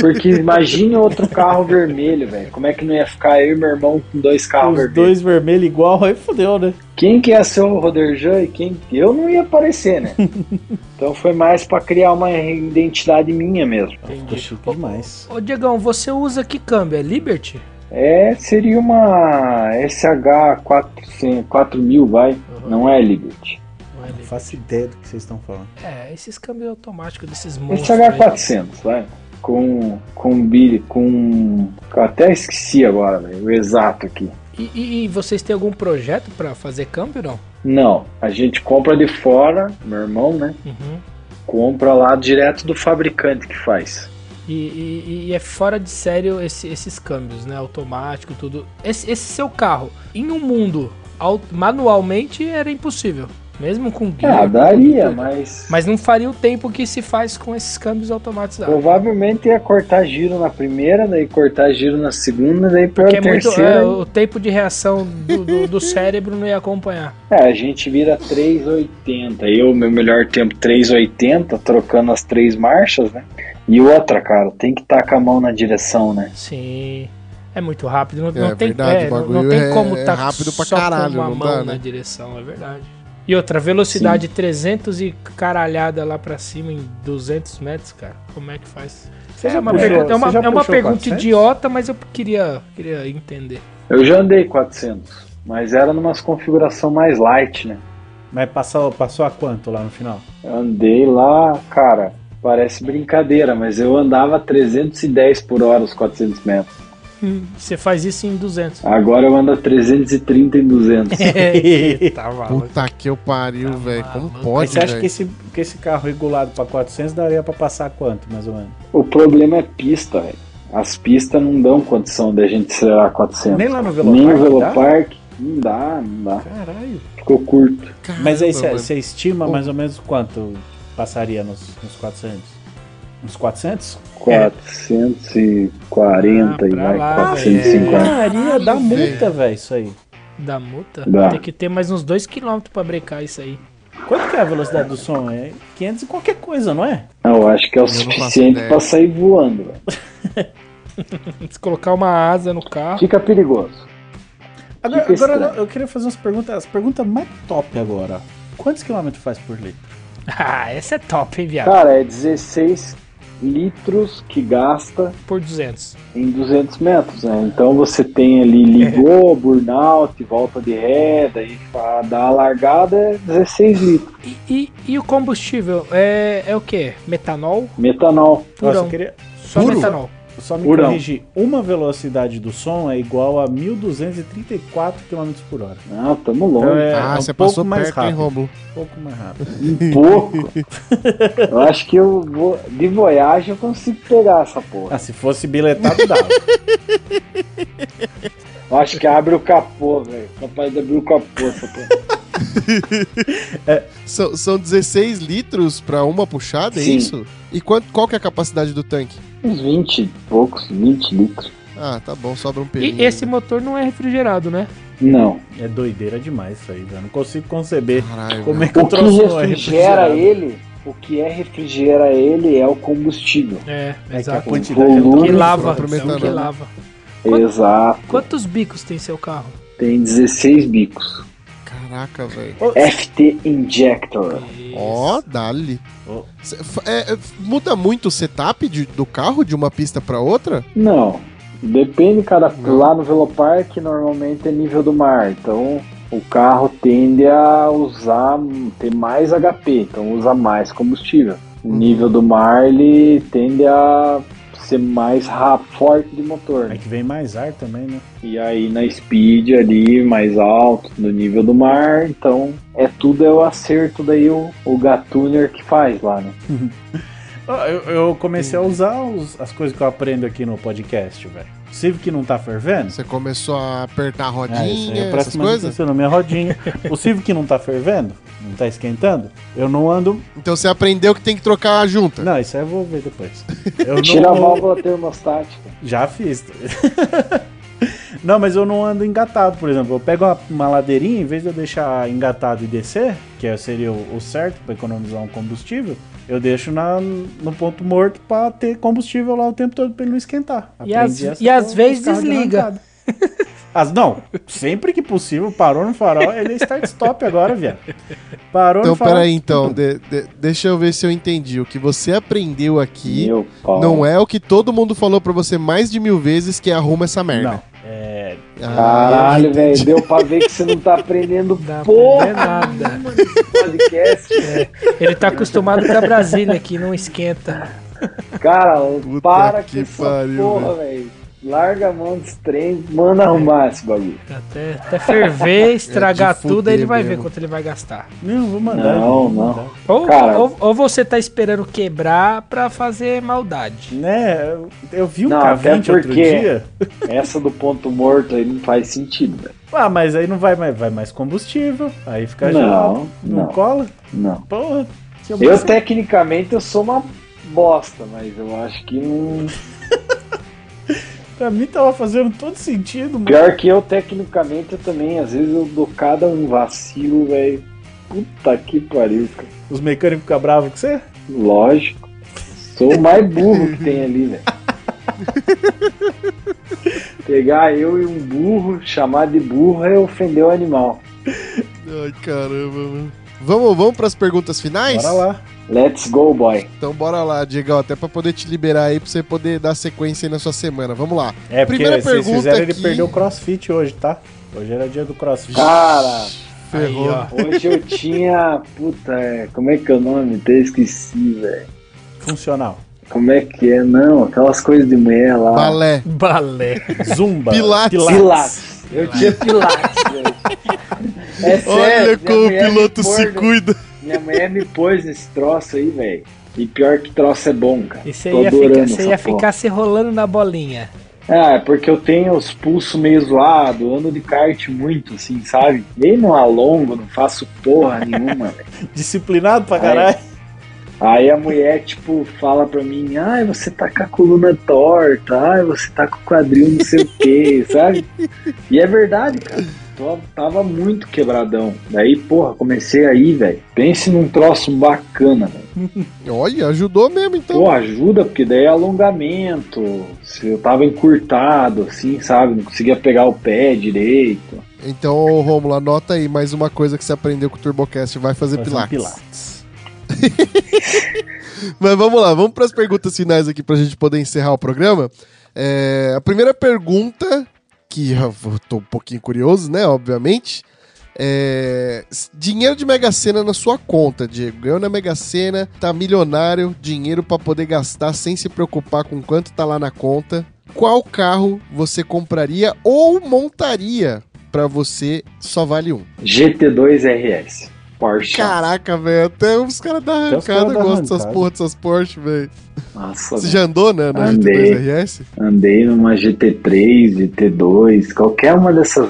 porque imagine outro carro vermelho, velho. Como é que não ia ficar eu e meu irmão com dois carros Os vermelhos? dois vermelhos igual, aí fodeu, né? Quem que ia ser o Roderjan e quem. Eu não ia aparecer, né? (laughs) então foi mais pra criar uma identidade minha mesmo. Ficou chique demais. Ô, Diegão, você usa que câmbio? É Liberty? É, seria uma SH 400, 4000, vai. Não é Liberty. Não é Não faço ideia do que vocês estão falando. É, esses câmbios automáticos desses monstros. SH aí. 400, vai. Com. Com Billy. Com. eu Até esqueci agora, velho. O exato aqui. E, e- e vocês têm algum projeto pra fazer câmbio não? Não, a gente compra de fora, meu irmão, né? Uhum. Compra lá direto do fabricante que faz. E, e- e é fora de sério esse- esses câmbios, né? Automático, tudo. Esse, esse seu carro, em um mundo manualmente, era impossível. Mesmo com guia. Ah, daria, tudo. mas. Mas não faria o tempo que se faz com esses câmbios automatizados. Provavelmente ia cortar giro na primeira, daí cortar giro na segunda, daí pra Porque é muito, terceira. é, o tempo de reação do, do- do (laughs) cérebro não ia acompanhar. É, a gente vira 3,80. Eu, meu melhor tempo, 3,80, trocando as três marchas, né? E outra, cara, tem que estar com a mão na direção, né? Sim. É muito rápido, não, É não tem, verdade, é, não, não tem é- como é tá rápido pra só caralho, com uma não mão dá, na né? direção, é verdade. E outra, velocidade 300 e caralhada lá pra cima em 200 metros, cara. Como é que faz? Você é já uma, puxou- pergunta, é uma, você já é uma pergunta 400? idiota, mas eu queria, queria entender. Eu já andei 400, mas era numa configuração mais light, né? Mas passou, passou a quanto lá no final? Eu andei lá, cara, parece brincadeira, mas eu andava 310 por hora os 400 metros. Você faz isso em 200. Agora eu ando a 330 em 200. (laughs) Eita, maluco. Puta que eu pariu, Tá velho. Como maluco. Mas pode, você acha que esse, que esse carro regulado pra 400 daria pra passar quanto, mais ou menos? O problema é pista, velho. As pistas não dão condição da gente acelerar 400. Nem lá no Nem no Velopark? Velopark, não dá, não dá. Caralho. Ficou curto. Mas aí Caramba, você estima mais ou menos quanto passaria nos, nos 400? Uns 400? 440 Ah, e vai, lá, 450. Maria, dá multa, velho, isso aí. Da multa? Dá. Tem que ter mais uns 2km pra brecar isso aí. Quanto que é a velocidade do som? É 500 e qualquer coisa, não é? Não, eu acho que é o Eu suficiente pra sair voando, velho. (laughs) Se colocar uma asa no carro. Fica perigoso. Agora, Fica agora eu queria fazer umas perguntas, as perguntas mais top agora. Quantos quilômetros faz por litro? (laughs) Ah, essa é top, hein, viado? Cara, é 16 litros que gasta Por 200. em 200 metros, né? Então você tem ali ligou, burnout, volta de ré, daí dar a largada é 16 litros. E, e, e o combustível? É, é o quê? Metanol? Metanol. Nossa, eu queria Só Puro? metanol. Só me Purão. corrigir. Uma velocidade do som é igual a 1234 km por hora. Ah, tamo longe. Então é, Ah, é um você pouco passou mais perto, hein, rápido. Romulo? Um pouco mais rápido. Um pouco. (laughs) eu acho que eu vou. De Voyage eu consigo pegar essa porra. Ah, se fosse biletado, dava. Eu acho que abre o capô, velho. Capaz de abrir o capô essa porra. São, são 16 litros pra uma puxada, é Sim. isso? E quanto, qual que é a capacidade do tanque? Uns 20 e poucos, 20 litros. Ah, tá bom, sobra um pelinho. E esse motor não é refrigerado, né? Não. É doideira demais isso aí, velho. Não consigo conceber Caralho, como é que o O que troço é refrigera refrigerado. ele, o que é refrigera ele é o combustível. É, É que a exato. quantidade volume é Que tão lava. é o que lava. Quanto- Exato. Quantos bicos tem seu carro? Tem 16 bicos. Caraca, velho. FT Injector. Ó, dali. É, é, muda muito o setup de- do carro de uma pista pra outra? Não. Depende, cara. Não. Lá no Velopark normalmente é nível do mar. Então o carro tende a usar, ter mais HP, então usa mais combustível. O nível do mar ele tende a ser mais rápido, forte de motor. É que vem mais ar também, né? E aí na speed ali mais alto do nível do mar, então é tudo é o acerto daí o, o Gatuner que faz lá, né? Ó, (laughs) Eu, eu comecei a usar os- as coisas que eu aprendo aqui no podcast, velho. Civic não tá fervendo? Você começou a apertar a É, rodinha, eu essas coisas? atenção na minha rodinha. o Civic não tá fervendo? Não tá esquentando? Eu não ando. Então você aprendeu que tem que trocar a junta. Não, isso aí eu vou ver depois. (laughs) Eu Tira a válvula termostática. Já fiz. (laughs) não, mas eu não ando engatado, por exemplo. Eu pego uma, uma ladeirinha, em vez de eu deixar engatado e descer, que é- seria o, o certo para economizar um combustível, eu deixo na, no ponto morto para ter combustível lá o tempo todo para ele não esquentar. E essa e às vezes desliga. (laughs) As, não, sempre que possível, parou no farol, ele é start-stop agora, viado. Parou Então, no farol. peraí, então. de- de- deixa eu ver se eu entendi. O que você aprendeu aqui não é o que todo mundo falou pra você mais de mil vezes que arruma essa merda. Não, é... Ah, Caralho, velho, deu pra ver que você não tá aprendendo (laughs) pra porra nada. podcast. Ele tá acostumado com a Brasília que não esquenta. Cara, Puta para que com essa pariu, porra, velho. Larga a mão dos trem, manda arrumar esse bagulho. Até, até ferver, (laughs) estragar É tudo, aí ele vai ver mesmo. quanto ele vai gastar. Não, vou mandar. Não, vou não. mandar. Ou, Cara- ou, ou você tá esperando quebrar pra fazer maldade. Né, eu- eu vi um Não, até K20 outro dia. (laughs) Essa do ponto morto aí não faz sentido, velho. Ah, mas aí não vai mais, vai mais combustível, aí fica Não, gelado. Não, não. cola? Não. Porra. Eu, botar- tecnicamente, eu sou uma bosta, mas eu acho que não. Pra mim tava fazendo todo sentido, mano. Pior que eu, tecnicamente, eu também, às vezes eu dou cada um vacilo, velho. Puta que pariu, cara. Os mecânicos ficam bravos com você? Lógico. Sou o mais burro que tem ali, velho. Pegar eu e um burro, chamar de burro é ofender o animal. Ai, caramba, mano. Vamos, vamos pras perguntas finais? Bora lá. Let's go, boy. Então bora lá, Diego, até pra poder te liberar aí, pra você poder dar sequência aí na sua semana. Vamos lá. É, porque Primeira vocês pergunta fizeram ele aqui. perder o crossfit hoje, tá? Hoje era dia do crossfit. Cara, Ferrou. Aí, hoje eu tinha. Puta, é, como é que é o nome? Até esqueci, velho. Funcional. Como é que é? Não, aquelas coisas de mulher lá. Balé. Balé. Zumba. Pilates. Pilates. Eu tinha Pilates, velho. É sério. Olha como o piloto se cuida. Minha mulher me pôs nesse troço aí, velho. E pior que troço é bom, cara. E você ia, ficar, você ia ficar se rolando na bolinha. É porque eu tenho os pulsos meio zoados, ando de kart muito, assim, sabe? Nem não alongo, não faço porra nenhuma, (laughs) velho. Disciplinado pra Aí- caralho. Aí a mulher, tipo, fala pra mim, ai, você tá com a coluna torta, ai, você tá com o quadril não sei o que, sabe? E é verdade, cara. Tô- tava muito quebradão. Daí, porra, comecei aí, velho. Pense num troço bacana, velho. (laughs) Olha, ajudou mesmo então. Pô, ajuda, porque daí é alongamento. Se eu tava encurtado, assim, sabe? Não conseguia pegar o pé direito. Então, Romulo, anota aí mais uma coisa que você aprendeu com o TurboCast. Vai fazer Fazer pilates. pilates. (laughs) Mas vamos lá, vamos pras perguntas finais aqui pra gente poder encerrar o programa. É, a primeira pergunta, que eu tô um pouquinho curioso, né? Obviamente. É, dinheiro de Mega Sena na sua conta, Diego. Ganhou na Mega Sena, tá milionário, dinheiro pra poder gastar sem se preocupar com quanto tá lá na conta. Qual carro você compraria ou montaria pra você só vale um? GT2 RS. Porsche. Caraca, velho, até os caras da arrancada da gostam dessas porra dessas Porsche, velho. Nossa, Você velho. já andou, né, na Andei. GT2 RS? Andei numa GT3, GT2, qualquer uma dessas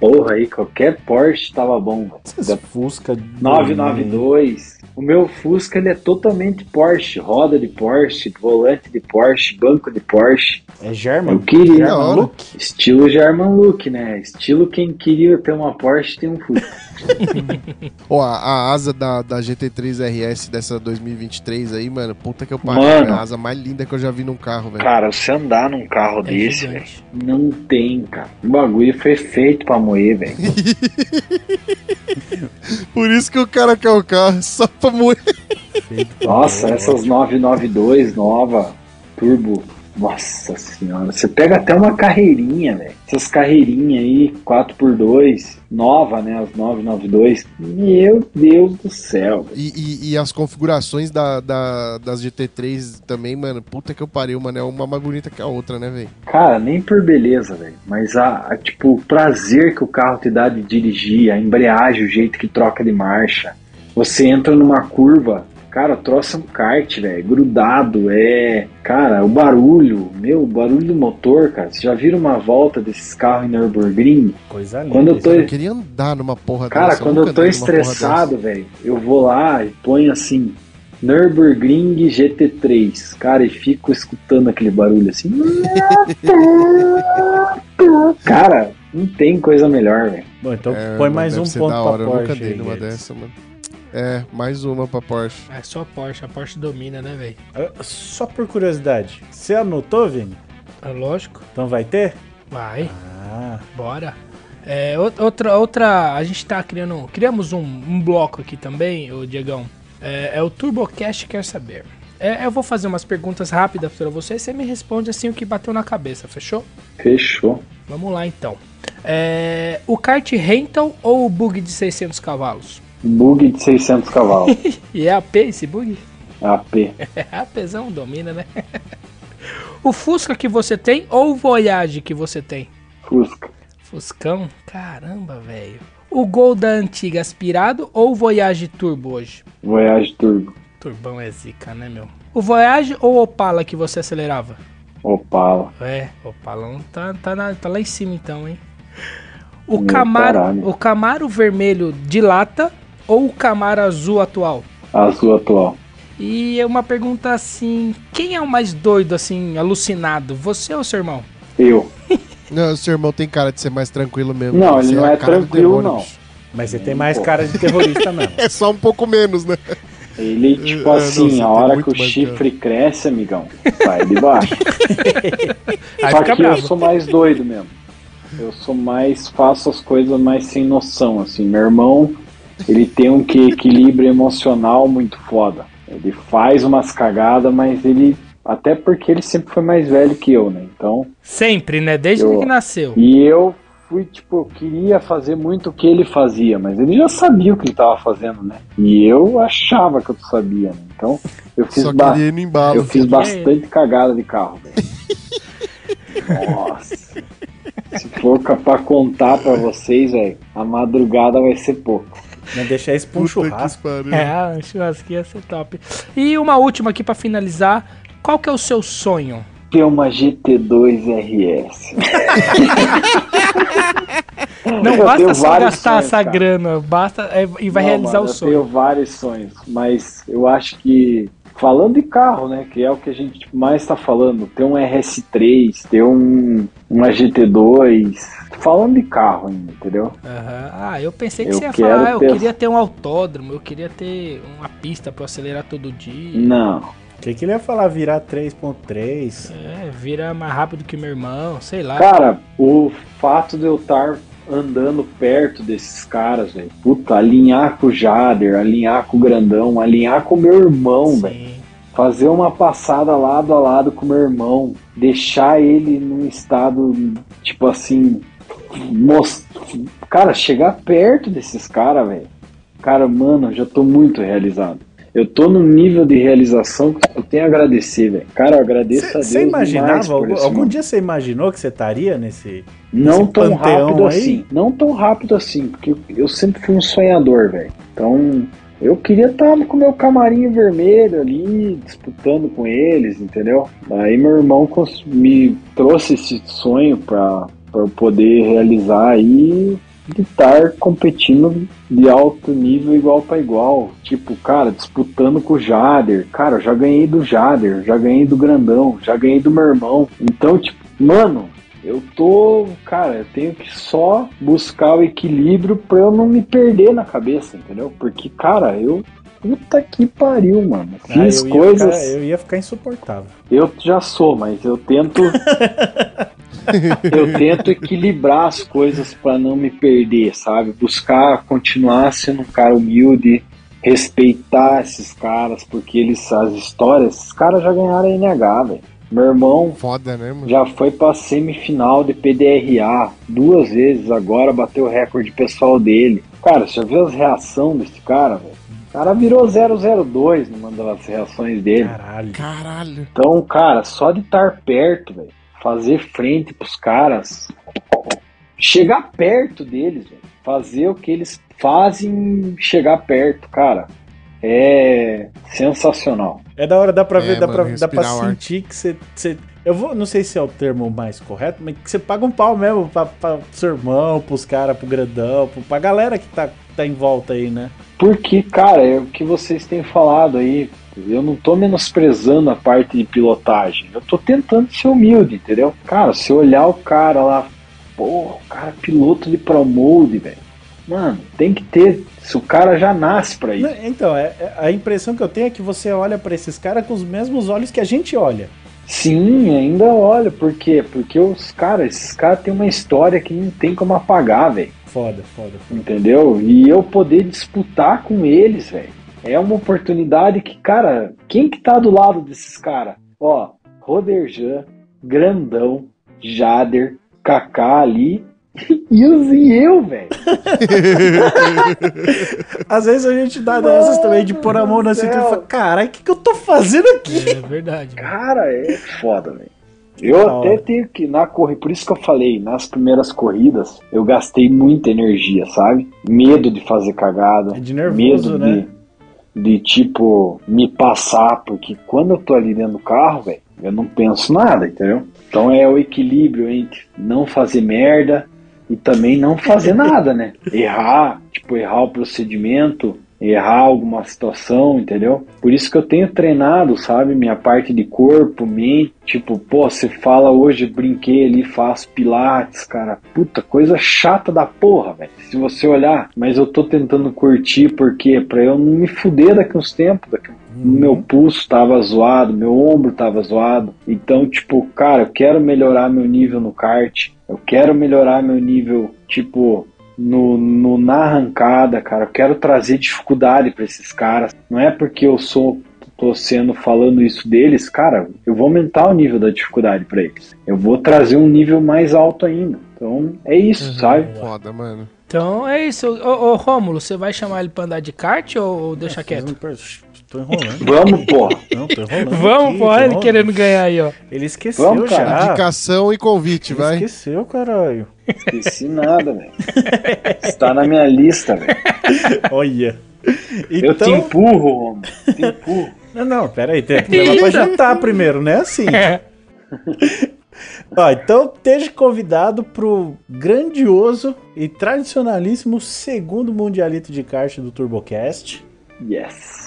porra aí, qualquer Porsche tava bom. Velho. Fusca. 992. O meu Fusca ele é totalmente Porsche, roda de Porsche, volante de Porsche, banco de Porsche. É German? Eu queria. Da German look? Estilo German Look, né? Estilo quem queria ter uma Porsche tem um Fusca. (laughs) (laughs) Ó, a, a asa da, da GT3 RS dessa 2023 aí, mano, puta que eu pariu. Mano. É a asa mais linda que eu já vi num carro, velho. Cara, você andar num carro É desse, velho, não tem, cara. O bagulho foi feito pra moer, velho. (laughs) Por isso que o cara quer o carro, só pra moer. Feito pra Nossa, essas 992 nova, turbo Nossa senhora, você pega até uma carreirinha, velho. Essas carreirinhas aí, 4x2, nova, né? As 992. Meu Deus do céu. E, e, e, as configurações da, da, das GT3 também, mano. Puta que eu pariu, mano. É uma mais bonita que a outra, né, velho? Cara, nem por beleza, velho. Mas a, a, tipo, o prazer que o carro te dá de dirigir, a embreagem, o jeito que troca de marcha. Você entra numa curva, Cara, troça um kart, velho, grudado, é. Cara, o barulho, meu, o barulho do motor, cara. Você já viram uma volta desses carros em Nürburgring? Coisa linda. Quando eu, tô... eu queria andar numa porra Cara, dessa. quando eu, eu tô estressado, velho, eu vou lá e ponho assim. Nürburgring GT3, cara, e fico escutando aquele barulho assim. (laughs) cara, não tem coisa melhor, velho. Bom, então é, põe mais um ponto pra. Porsche. Eu nunca dei numa dessa, mano. É, mais uma pra Porsche. É só Porsche, a Porsche domina, né, velho? Ah, só por curiosidade, você anotou, Vini? É lógico. Então vai ter? Vai. Ah. Bora. É, outra, outra, a gente tá criando, criamos um, um bloco aqui também, o Diegão. É, é o TurboCast Quer Saber. É, eu vou fazer umas perguntas rápidas para você e você me responde assim o que bateu na cabeça, fechou? Fechou. Vamos lá então. É, o kart rental ou o bug de 600 cavalos? Bug de 600 cavalos. (laughs) e é AP esse bug? (laughs) AP. APzão domina, né? (laughs) o Fusca que você tem ou o Voyage que você tem? Fusca. Fuscão? Caramba, velho. O Gol da antiga aspirado ou o Voyage Turbo hoje? Voyage Turbo. Turbão é zica, né, meu? O Voyage ou o Opala que você acelerava? Opala. É, Opalão tá, tá, na, tá lá em cima então, hein? O Camaro, o Camaro vermelho de lata ou o Camaro azul atual? Azul atual. E uma pergunta assim: quem é o mais doido, assim, alucinado? Você ou seu irmão? Eu. (laughs) não, o seu irmão tem cara de ser mais tranquilo mesmo. Não, ele não é, é tranquilo, não. Mas você tem mais cara de terrorista (laughs) mesmo. é só um pouco menos, né? Ele, (laughs) tipo é, assim, não, a hora que o chifre cara. cresce, amigão, sai de baixo. Só que bravo. eu sou mais doido mesmo. Eu sou mais. faço as coisas mais sem noção, assim. Meu irmão ele tem um que equilíbrio emocional muito foda. Ele faz umas cagadas, mas ele até porque ele sempre foi mais velho que eu, né? Então. Sempre, né? Desde eu, que nasceu. E eu fui, tipo, eu queria fazer muito o que ele fazia, mas ele já sabia o que ele tava fazendo, né? E eu achava que eu sabia, né? Então, eu fiz, ba embalo, eu fiz bastante cagada de carro, Nossa. Se for pra contar pra vocês, velho, a madrugada vai ser pouco. Não deixar isso pra um churrasco. É, um churrasquinho ia ser top. E uma última aqui para finalizar. Qual que é o seu sonho? Ter uma GT2 RS. Não eu basta só gastar sonhos, essa cara. grana, basta é, e vai Não, realizar mano, o sonho. Eu tenho vários sonhos, mas eu acho que falando de carro, né, que é o que a gente mais está falando, ter um RS3, ter um uma GT2, falando de carro ainda, entendeu? Uhum. Ah, eu pensei que eu você ia falar, ah, eu queria ter um autódromo, eu queria ter uma pista para acelerar todo dia. Não. O que, que ele ia falar? Virar 3.3? É, vira mais rápido que meu irmão, sei lá. Cara, o fato de eu estar andando perto desses caras, velho. Puta, alinhar com o Jader, alinhar com o Grandão, alinhar com o meu irmão, velho. Fazer uma passada lado a lado com o meu irmão. Deixar ele num estado, tipo assim, most... cara, chegar perto desses caras, velho. Cara, mano, já tô muito realizado. Eu tô num nível de realização que eu tenho a agradecer, velho. Cara, eu agradeço cê, a Deus. Você imaginava, algum, algum dia você imaginou que você estaria nesse. Não nesse tão rápido aí? assim. Não tão rápido assim, porque eu sempre fui um sonhador, velho. Então, eu queria estar com meu camarim vermelho ali, disputando com eles, entendeu? Aí meu irmão me trouxe esse sonho pra, para eu poder realizar de estar competindo de alto nível igual para igual. Tipo, cara, disputando com o Jader. Cara, eu já ganhei do Jader, já ganhei do Grandão, já ganhei do meu irmão. Então, tipo, mano, eu tô, cara, eu tenho que só buscar o equilíbrio para eu não me perder na cabeça, entendeu? Porque, cara, eu puta que pariu, mano. Fiz ah, eu coisas. Ficar, eu ia ficar insuportável. Eu já sou, mas eu tento (laughs) eu tento equilibrar as coisas para não me perder, sabe? Buscar continuar sendo um cara humilde, respeitar esses caras, porque eles, as histórias, esses caras já ganharam a NH, velho. Meu irmão Foda, né, mano? já foi pra semifinal de PDRA duas vezes, agora bateu o recorde pessoal dele. Cara, você já viu as reações desse cara, velho? O cara virou 002 numa das reações dele. Caralho. Caralho. Então, cara, só de estar perto, velho, fazer frente pros caras, chegar perto deles, velho, fazer o que eles fazem, chegar perto, cara, é sensacional. É da hora, dá pra É, ver, dá, mano, pra, dá pra sentir que você, você- Eu vou, não sei se é o termo mais correto, mas que você paga um pau mesmo pra, pra seu irmão, pros caras, pro grandão, pro, pra galera que tá, tá em volta aí, né? Porque, cara, é o que vocês têm falado aí. Eu não tô menosprezando a parte de pilotagem. Eu tô tentando ser humilde, entendeu? Cara, se olhar o cara lá, pô, o cara é piloto de Pro Mode, velho. Mano, tem que ter. Se o cara já nasce pra isso. Então, é, é- a impressão que eu tenho é que você olha pra esses caras com os mesmos olhos que a gente olha. Sim, ainda olha. Por quê? Porque os caras, esses caras têm uma história que não tem como apagar, velho. Foda, foda. foda. Entendeu? E eu poder disputar com eles, velho. É uma oportunidade que, cara, quem que tá do lado desses caras? Ó, Roderjan, Grandão, Jader, Kaká ali (laughs) e os e eu, velho. (laughs) Às vezes a gente dá dessas também, de pôr a mão na cintura e falar, caralho, o que, que eu tô fazendo aqui? É verdade. mano. Cara, é foda, velho. Eu até tenho que, na corrida, por isso que eu falei, nas primeiras corridas, eu gastei muita energia, sabe? Medo de fazer cagada. É de nervoso, medo né? de, de, tipo, me passar, porque quando eu tô ali dentro do carro, velho, eu não penso nada, entendeu? Então é o equilíbrio entre não fazer merda e também não fazer nada, né? Errar, tipo, errar o procedimento, errar alguma situação, entendeu? Por isso que eu tenho treinado, sabe, minha parte de corpo, mente, tipo, pô, você fala hoje, brinquei ali, faço pilates, cara, puta, coisa chata da porra, velho. Se você olhar, mas eu tô tentando curtir, porque Pra eu não me fuder daqui uns tempos, daqui meu pulso tava zoado, meu ombro tava zoado. Então, tipo, cara, eu quero melhorar meu nível no kart. Eu quero melhorar meu nível, tipo, no, no- na arrancada, cara. Eu quero trazer dificuldade pra esses caras. Não é porque eu sou tô sendo falando isso deles, cara, eu vou aumentar o nível da dificuldade pra eles. Eu vou trazer um nível mais alto ainda. Então, é isso, sabe? Foda, mano. Então é isso. Ô, ô Rômulo, você vai chamar ele pra andar de kart ou, ou deixa quieto? Tô enrolando. Vamos, porra. Não, tô enrolando. Vamos, aqui, pô, tô ele querendo ganhar aí, ó. Ele esqueceu Vamos, já. Indicação e convite, Ele vai. esqueceu, caralho. Esqueci nada, velho. Está na minha lista, velho. Olha. Eu te Então. empurro, Romo. Te empurro. Não, não, pera aí. Tem que levar pra jantar primeiro, né? Assim. É. (laughs) Ó, então esteja convidado pro grandioso e tradicionalíssimo segundo Mundialito de kart do TurboCast. Yes.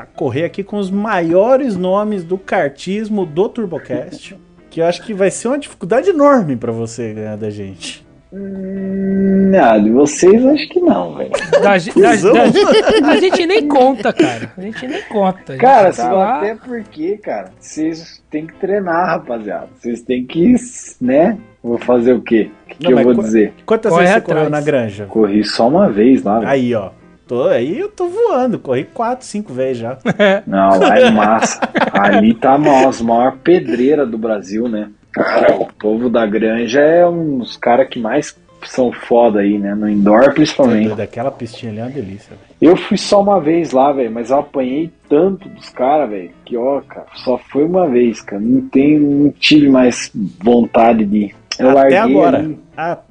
Pra correr aqui com os maiores nomes do kartismo do TurboCast. Que eu acho que vai ser uma dificuldade enorme pra você ganhar da gente. Hum, ah, de vocês acho que não, velho. Da, ge- da- da- a gente nem conta, cara. A gente nem conta. Gente Cara, tá se lá- até porque, cara, vocês têm que treinar, rapaziada. Vocês têm que, né? Vou fazer o quê? O que, que Não, eu mas vou dizer? Quantas Corre vezes você atrás. correu na granja? Corri só uma vez lá, velho. Aí, ó. Tô, aí eu tô voando. Corri quatro, cinco vezes já. (laughs) Não, lá é massa. Ali tá a as maior pedreira do Brasil, né? Cara, o povo da granja é um dos caras que mais são foda aí, né? No indoor, principalmente. Daquela pistinha ali é uma delícia, velho. Eu fui só uma vez lá, velho, mas eu apanhei tanto dos caras, velho, que ó, cara, só foi uma vez, cara. Não tenho, não tive mais vontade de ir. Eu Até larguei agora. ali-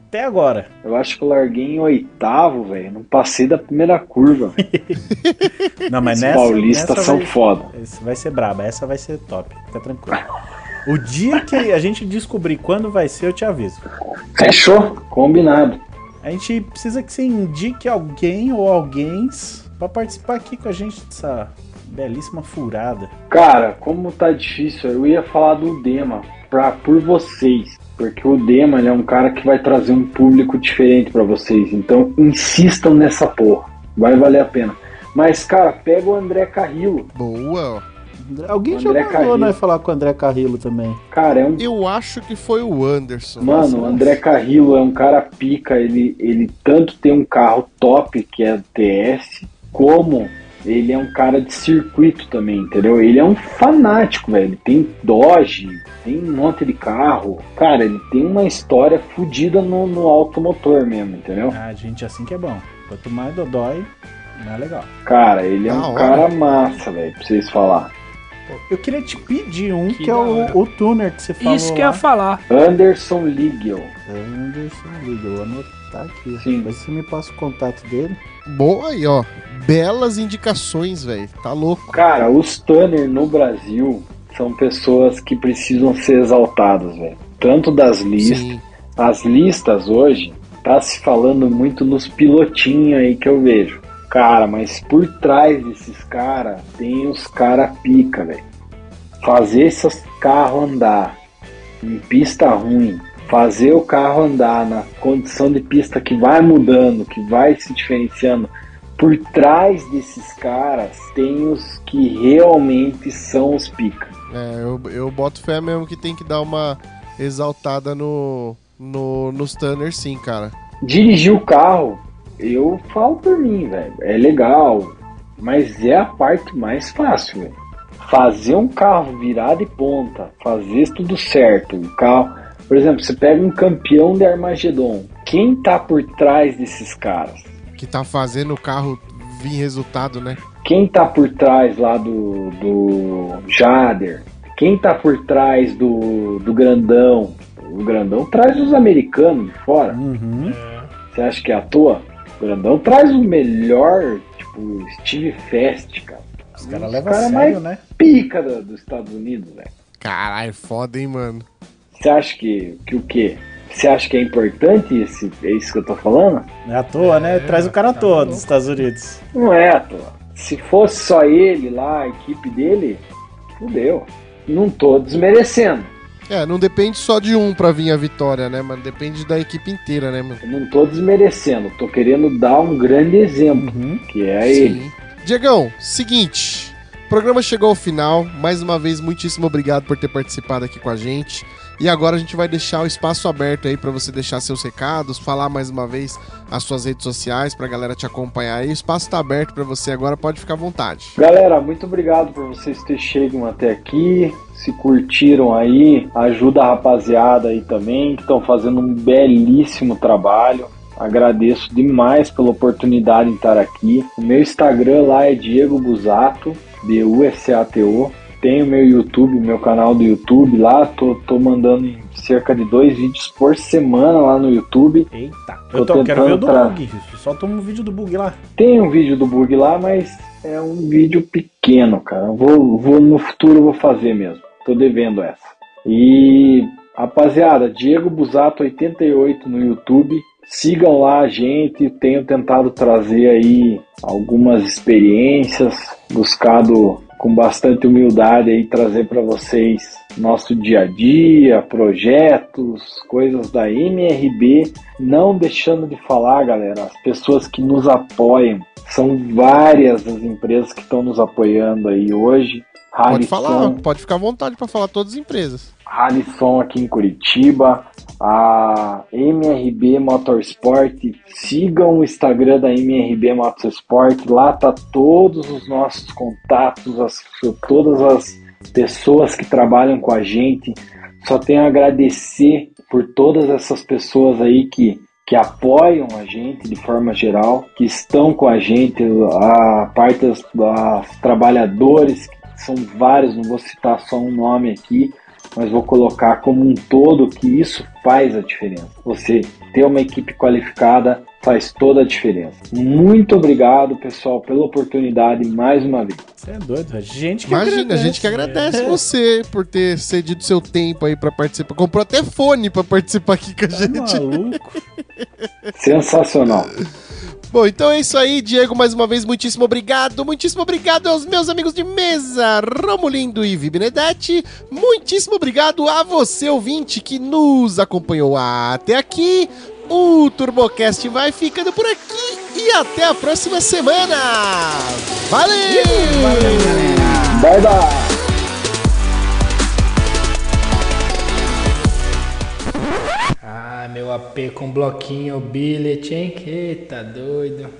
Até agora. eu acho que eu larguei em oitavo, velho. Não passei da primeira curva. (laughs) Não, mas Os nessa. paulistas nessa são vai, foda. essa vai ser braba. Essa vai ser top. Fica tranquilo. O dia que a gente descobrir quando vai ser, eu te aviso. Fechou? Combinado. A gente precisa que você indique alguém ou alguém pra participar aqui com a gente dessa belíssima furada. Cara, como tá difícil, eu ia falar do Dema pra, por vocês. Porque o Dema ele é um cara que vai trazer um público diferente pra vocês. Então insistam nessa porra. Vai valer a pena. Mas, cara, pega o André Carrillo. Boa, ó. Alguém já André mandou Carrillo. nós falar com o André Carrillo também. Cara, é um. Eu acho que foi o Anderson. Mano, o André Carrillo é um cara pica. Ele, ele tanto tem um carro top, que é o TS, como ele é um cara de circuito também, entendeu? Ele é um fanático, velho. Ele tem Dodge, tem um monte de carro. Cara, ele tem uma história fodida no, no automotor mesmo, entendeu? Ah, gente assim que é bom. Quanto mais dodói, mais legal. Cara, ele é Da um hora. cara massa, velho, pra vocês falar. Eu queria te pedir um Que que, é o, o tuner que você falou. Isso que eu ia lá. falar. Anderson Ligel. Anderson Liga, vou anotar aqui. Sim. Mas você me passa o contato dele. Boa aí, ó. Belas indicações, velho. Tá louco. Cara, os Tanner no Brasil são pessoas que precisam ser exaltadas, velho. Tanto das listas. Sim. As listas hoje, tá se falando muito nos pilotinhos aí que eu vejo. Cara, mas por trás desses caras tem os cara pica, velho. Fazer esses carros andar em pista ruim, fazer o carro andar na condição de pista que vai mudando, que vai se diferenciando. Por trás desses caras tem os que realmente são os pica. É, eu, eu boto fé mesmo que tem que dar uma exaltada no, no, nos Tanner, sim, cara. dirigir o carro, eu falo por mim, velho. É legal, mas é a parte mais fácil, velho. Fazer um carro virar de ponta, fazer tudo certo, o carro. Por exemplo, você pega um campeão de Armagedon. Quem tá por trás desses caras? Que tá fazendo o carro vir resultado, né? Quem tá por trás lá do, do Jader? Quem tá por trás do, do Grandão? O Grandão traz os americanos de fora. Uhum. Você acha que é à toa? O Grandão traz o melhor, tipo, Steve Fest, cara. Os caras levam a cara sério, mais- né? Pica da- dos Estados Unidos, velho. Caralho, foda, hein, mano. Você acha que, que o quê? Você acha que é importante esse, é isso que eu tô falando? Não é à toa, né? É, Traz o cara à tá toa louco. dos Estados Unidos. Não é à toa. Se fosse só ele lá, a equipe dele, fudeu. Não tô desmerecendo. É, não depende só de um pra vir a vitória, né, mano? Depende da equipe inteira, né, mano? Eu não tô desmerecendo. Tô querendo dar um grande exemplo, Uhum. que é ele. Diegão, seguinte. O programa chegou ao final. Mais uma vez, muitíssimo obrigado por ter participado aqui com a gente. E agora a gente vai deixar o espaço aberto aí pra você deixar seus recados, falar mais uma vez as suas redes sociais pra galera te acompanhar aí. O espaço tá aberto pra você agora, pode ficar à vontade. Galera, muito obrigado por vocês terem chegado até aqui. Se curtiram aí, ajuda a rapaziada aí também, que estão fazendo um belíssimo trabalho. Agradeço demais pela oportunidade de estar aqui. O meu Instagram lá é Diego Busato, B-U-S-A-T-O. Tem o meu YouTube, meu canal do YouTube lá. Tô, tô mandando em cerca de dois vídeos por semana lá no YouTube. Eita. Tô Eu tô, quero ver o do bug. Solta um vídeo do bug lá. Tem um vídeo do bug lá, mas é um vídeo pequeno, cara. Vou, vou no futuro vou fazer mesmo. Tô devendo essa. E rapaziada, Diego Busato 88 no YouTube. Sigam lá a gente. Tenho tentado trazer aí algumas experiências, buscado com bastante humildade aí trazer para vocês nosso dia a dia, projetos, coisas da MRB, não deixando de falar, galera, as pessoas que nos apoiam, são várias as empresas que estão nos apoiando aí hoje. Pode falar, pode ficar à vontade pra falar todas as empresas. Harrison aqui em Curitiba, a MRB Motorsport. Sigam o Instagram da MRB Motorsport, lá tá todos os nossos contatos, as, todas as pessoas que trabalham com a gente. Só tenho a agradecer por todas essas pessoas aí que que apoiam a gente de forma geral, que estão com a gente, a parte dos trabalhadores, são vários, não vou citar só um nome aqui, mas vou colocar como um todo que isso faz a diferença. Você ter uma equipe qualificada faz toda a diferença. Muito obrigado, pessoal, pela oportunidade mais uma vez. Você é doido, a gente que Imagina, agradece. a gente que agradece É. você por ter cedido seu tempo aí pra participar. Comprou até fone pra participar aqui com a Tá gente. maluco? Sensacional. Bom, então é isso aí, Diego, mais uma vez, muitíssimo obrigado. Muitíssimo obrigado aos meus amigos de mesa, Romulindo e Vi Benedetti. Muitíssimo obrigado a você, ouvinte, que nos acompanhou até aqui. O TurboCast vai ficando por aqui e até a próxima semana. Valeu! Bye bye! Ah, meu AP com bloquinho, billet, hein? Eita, doido.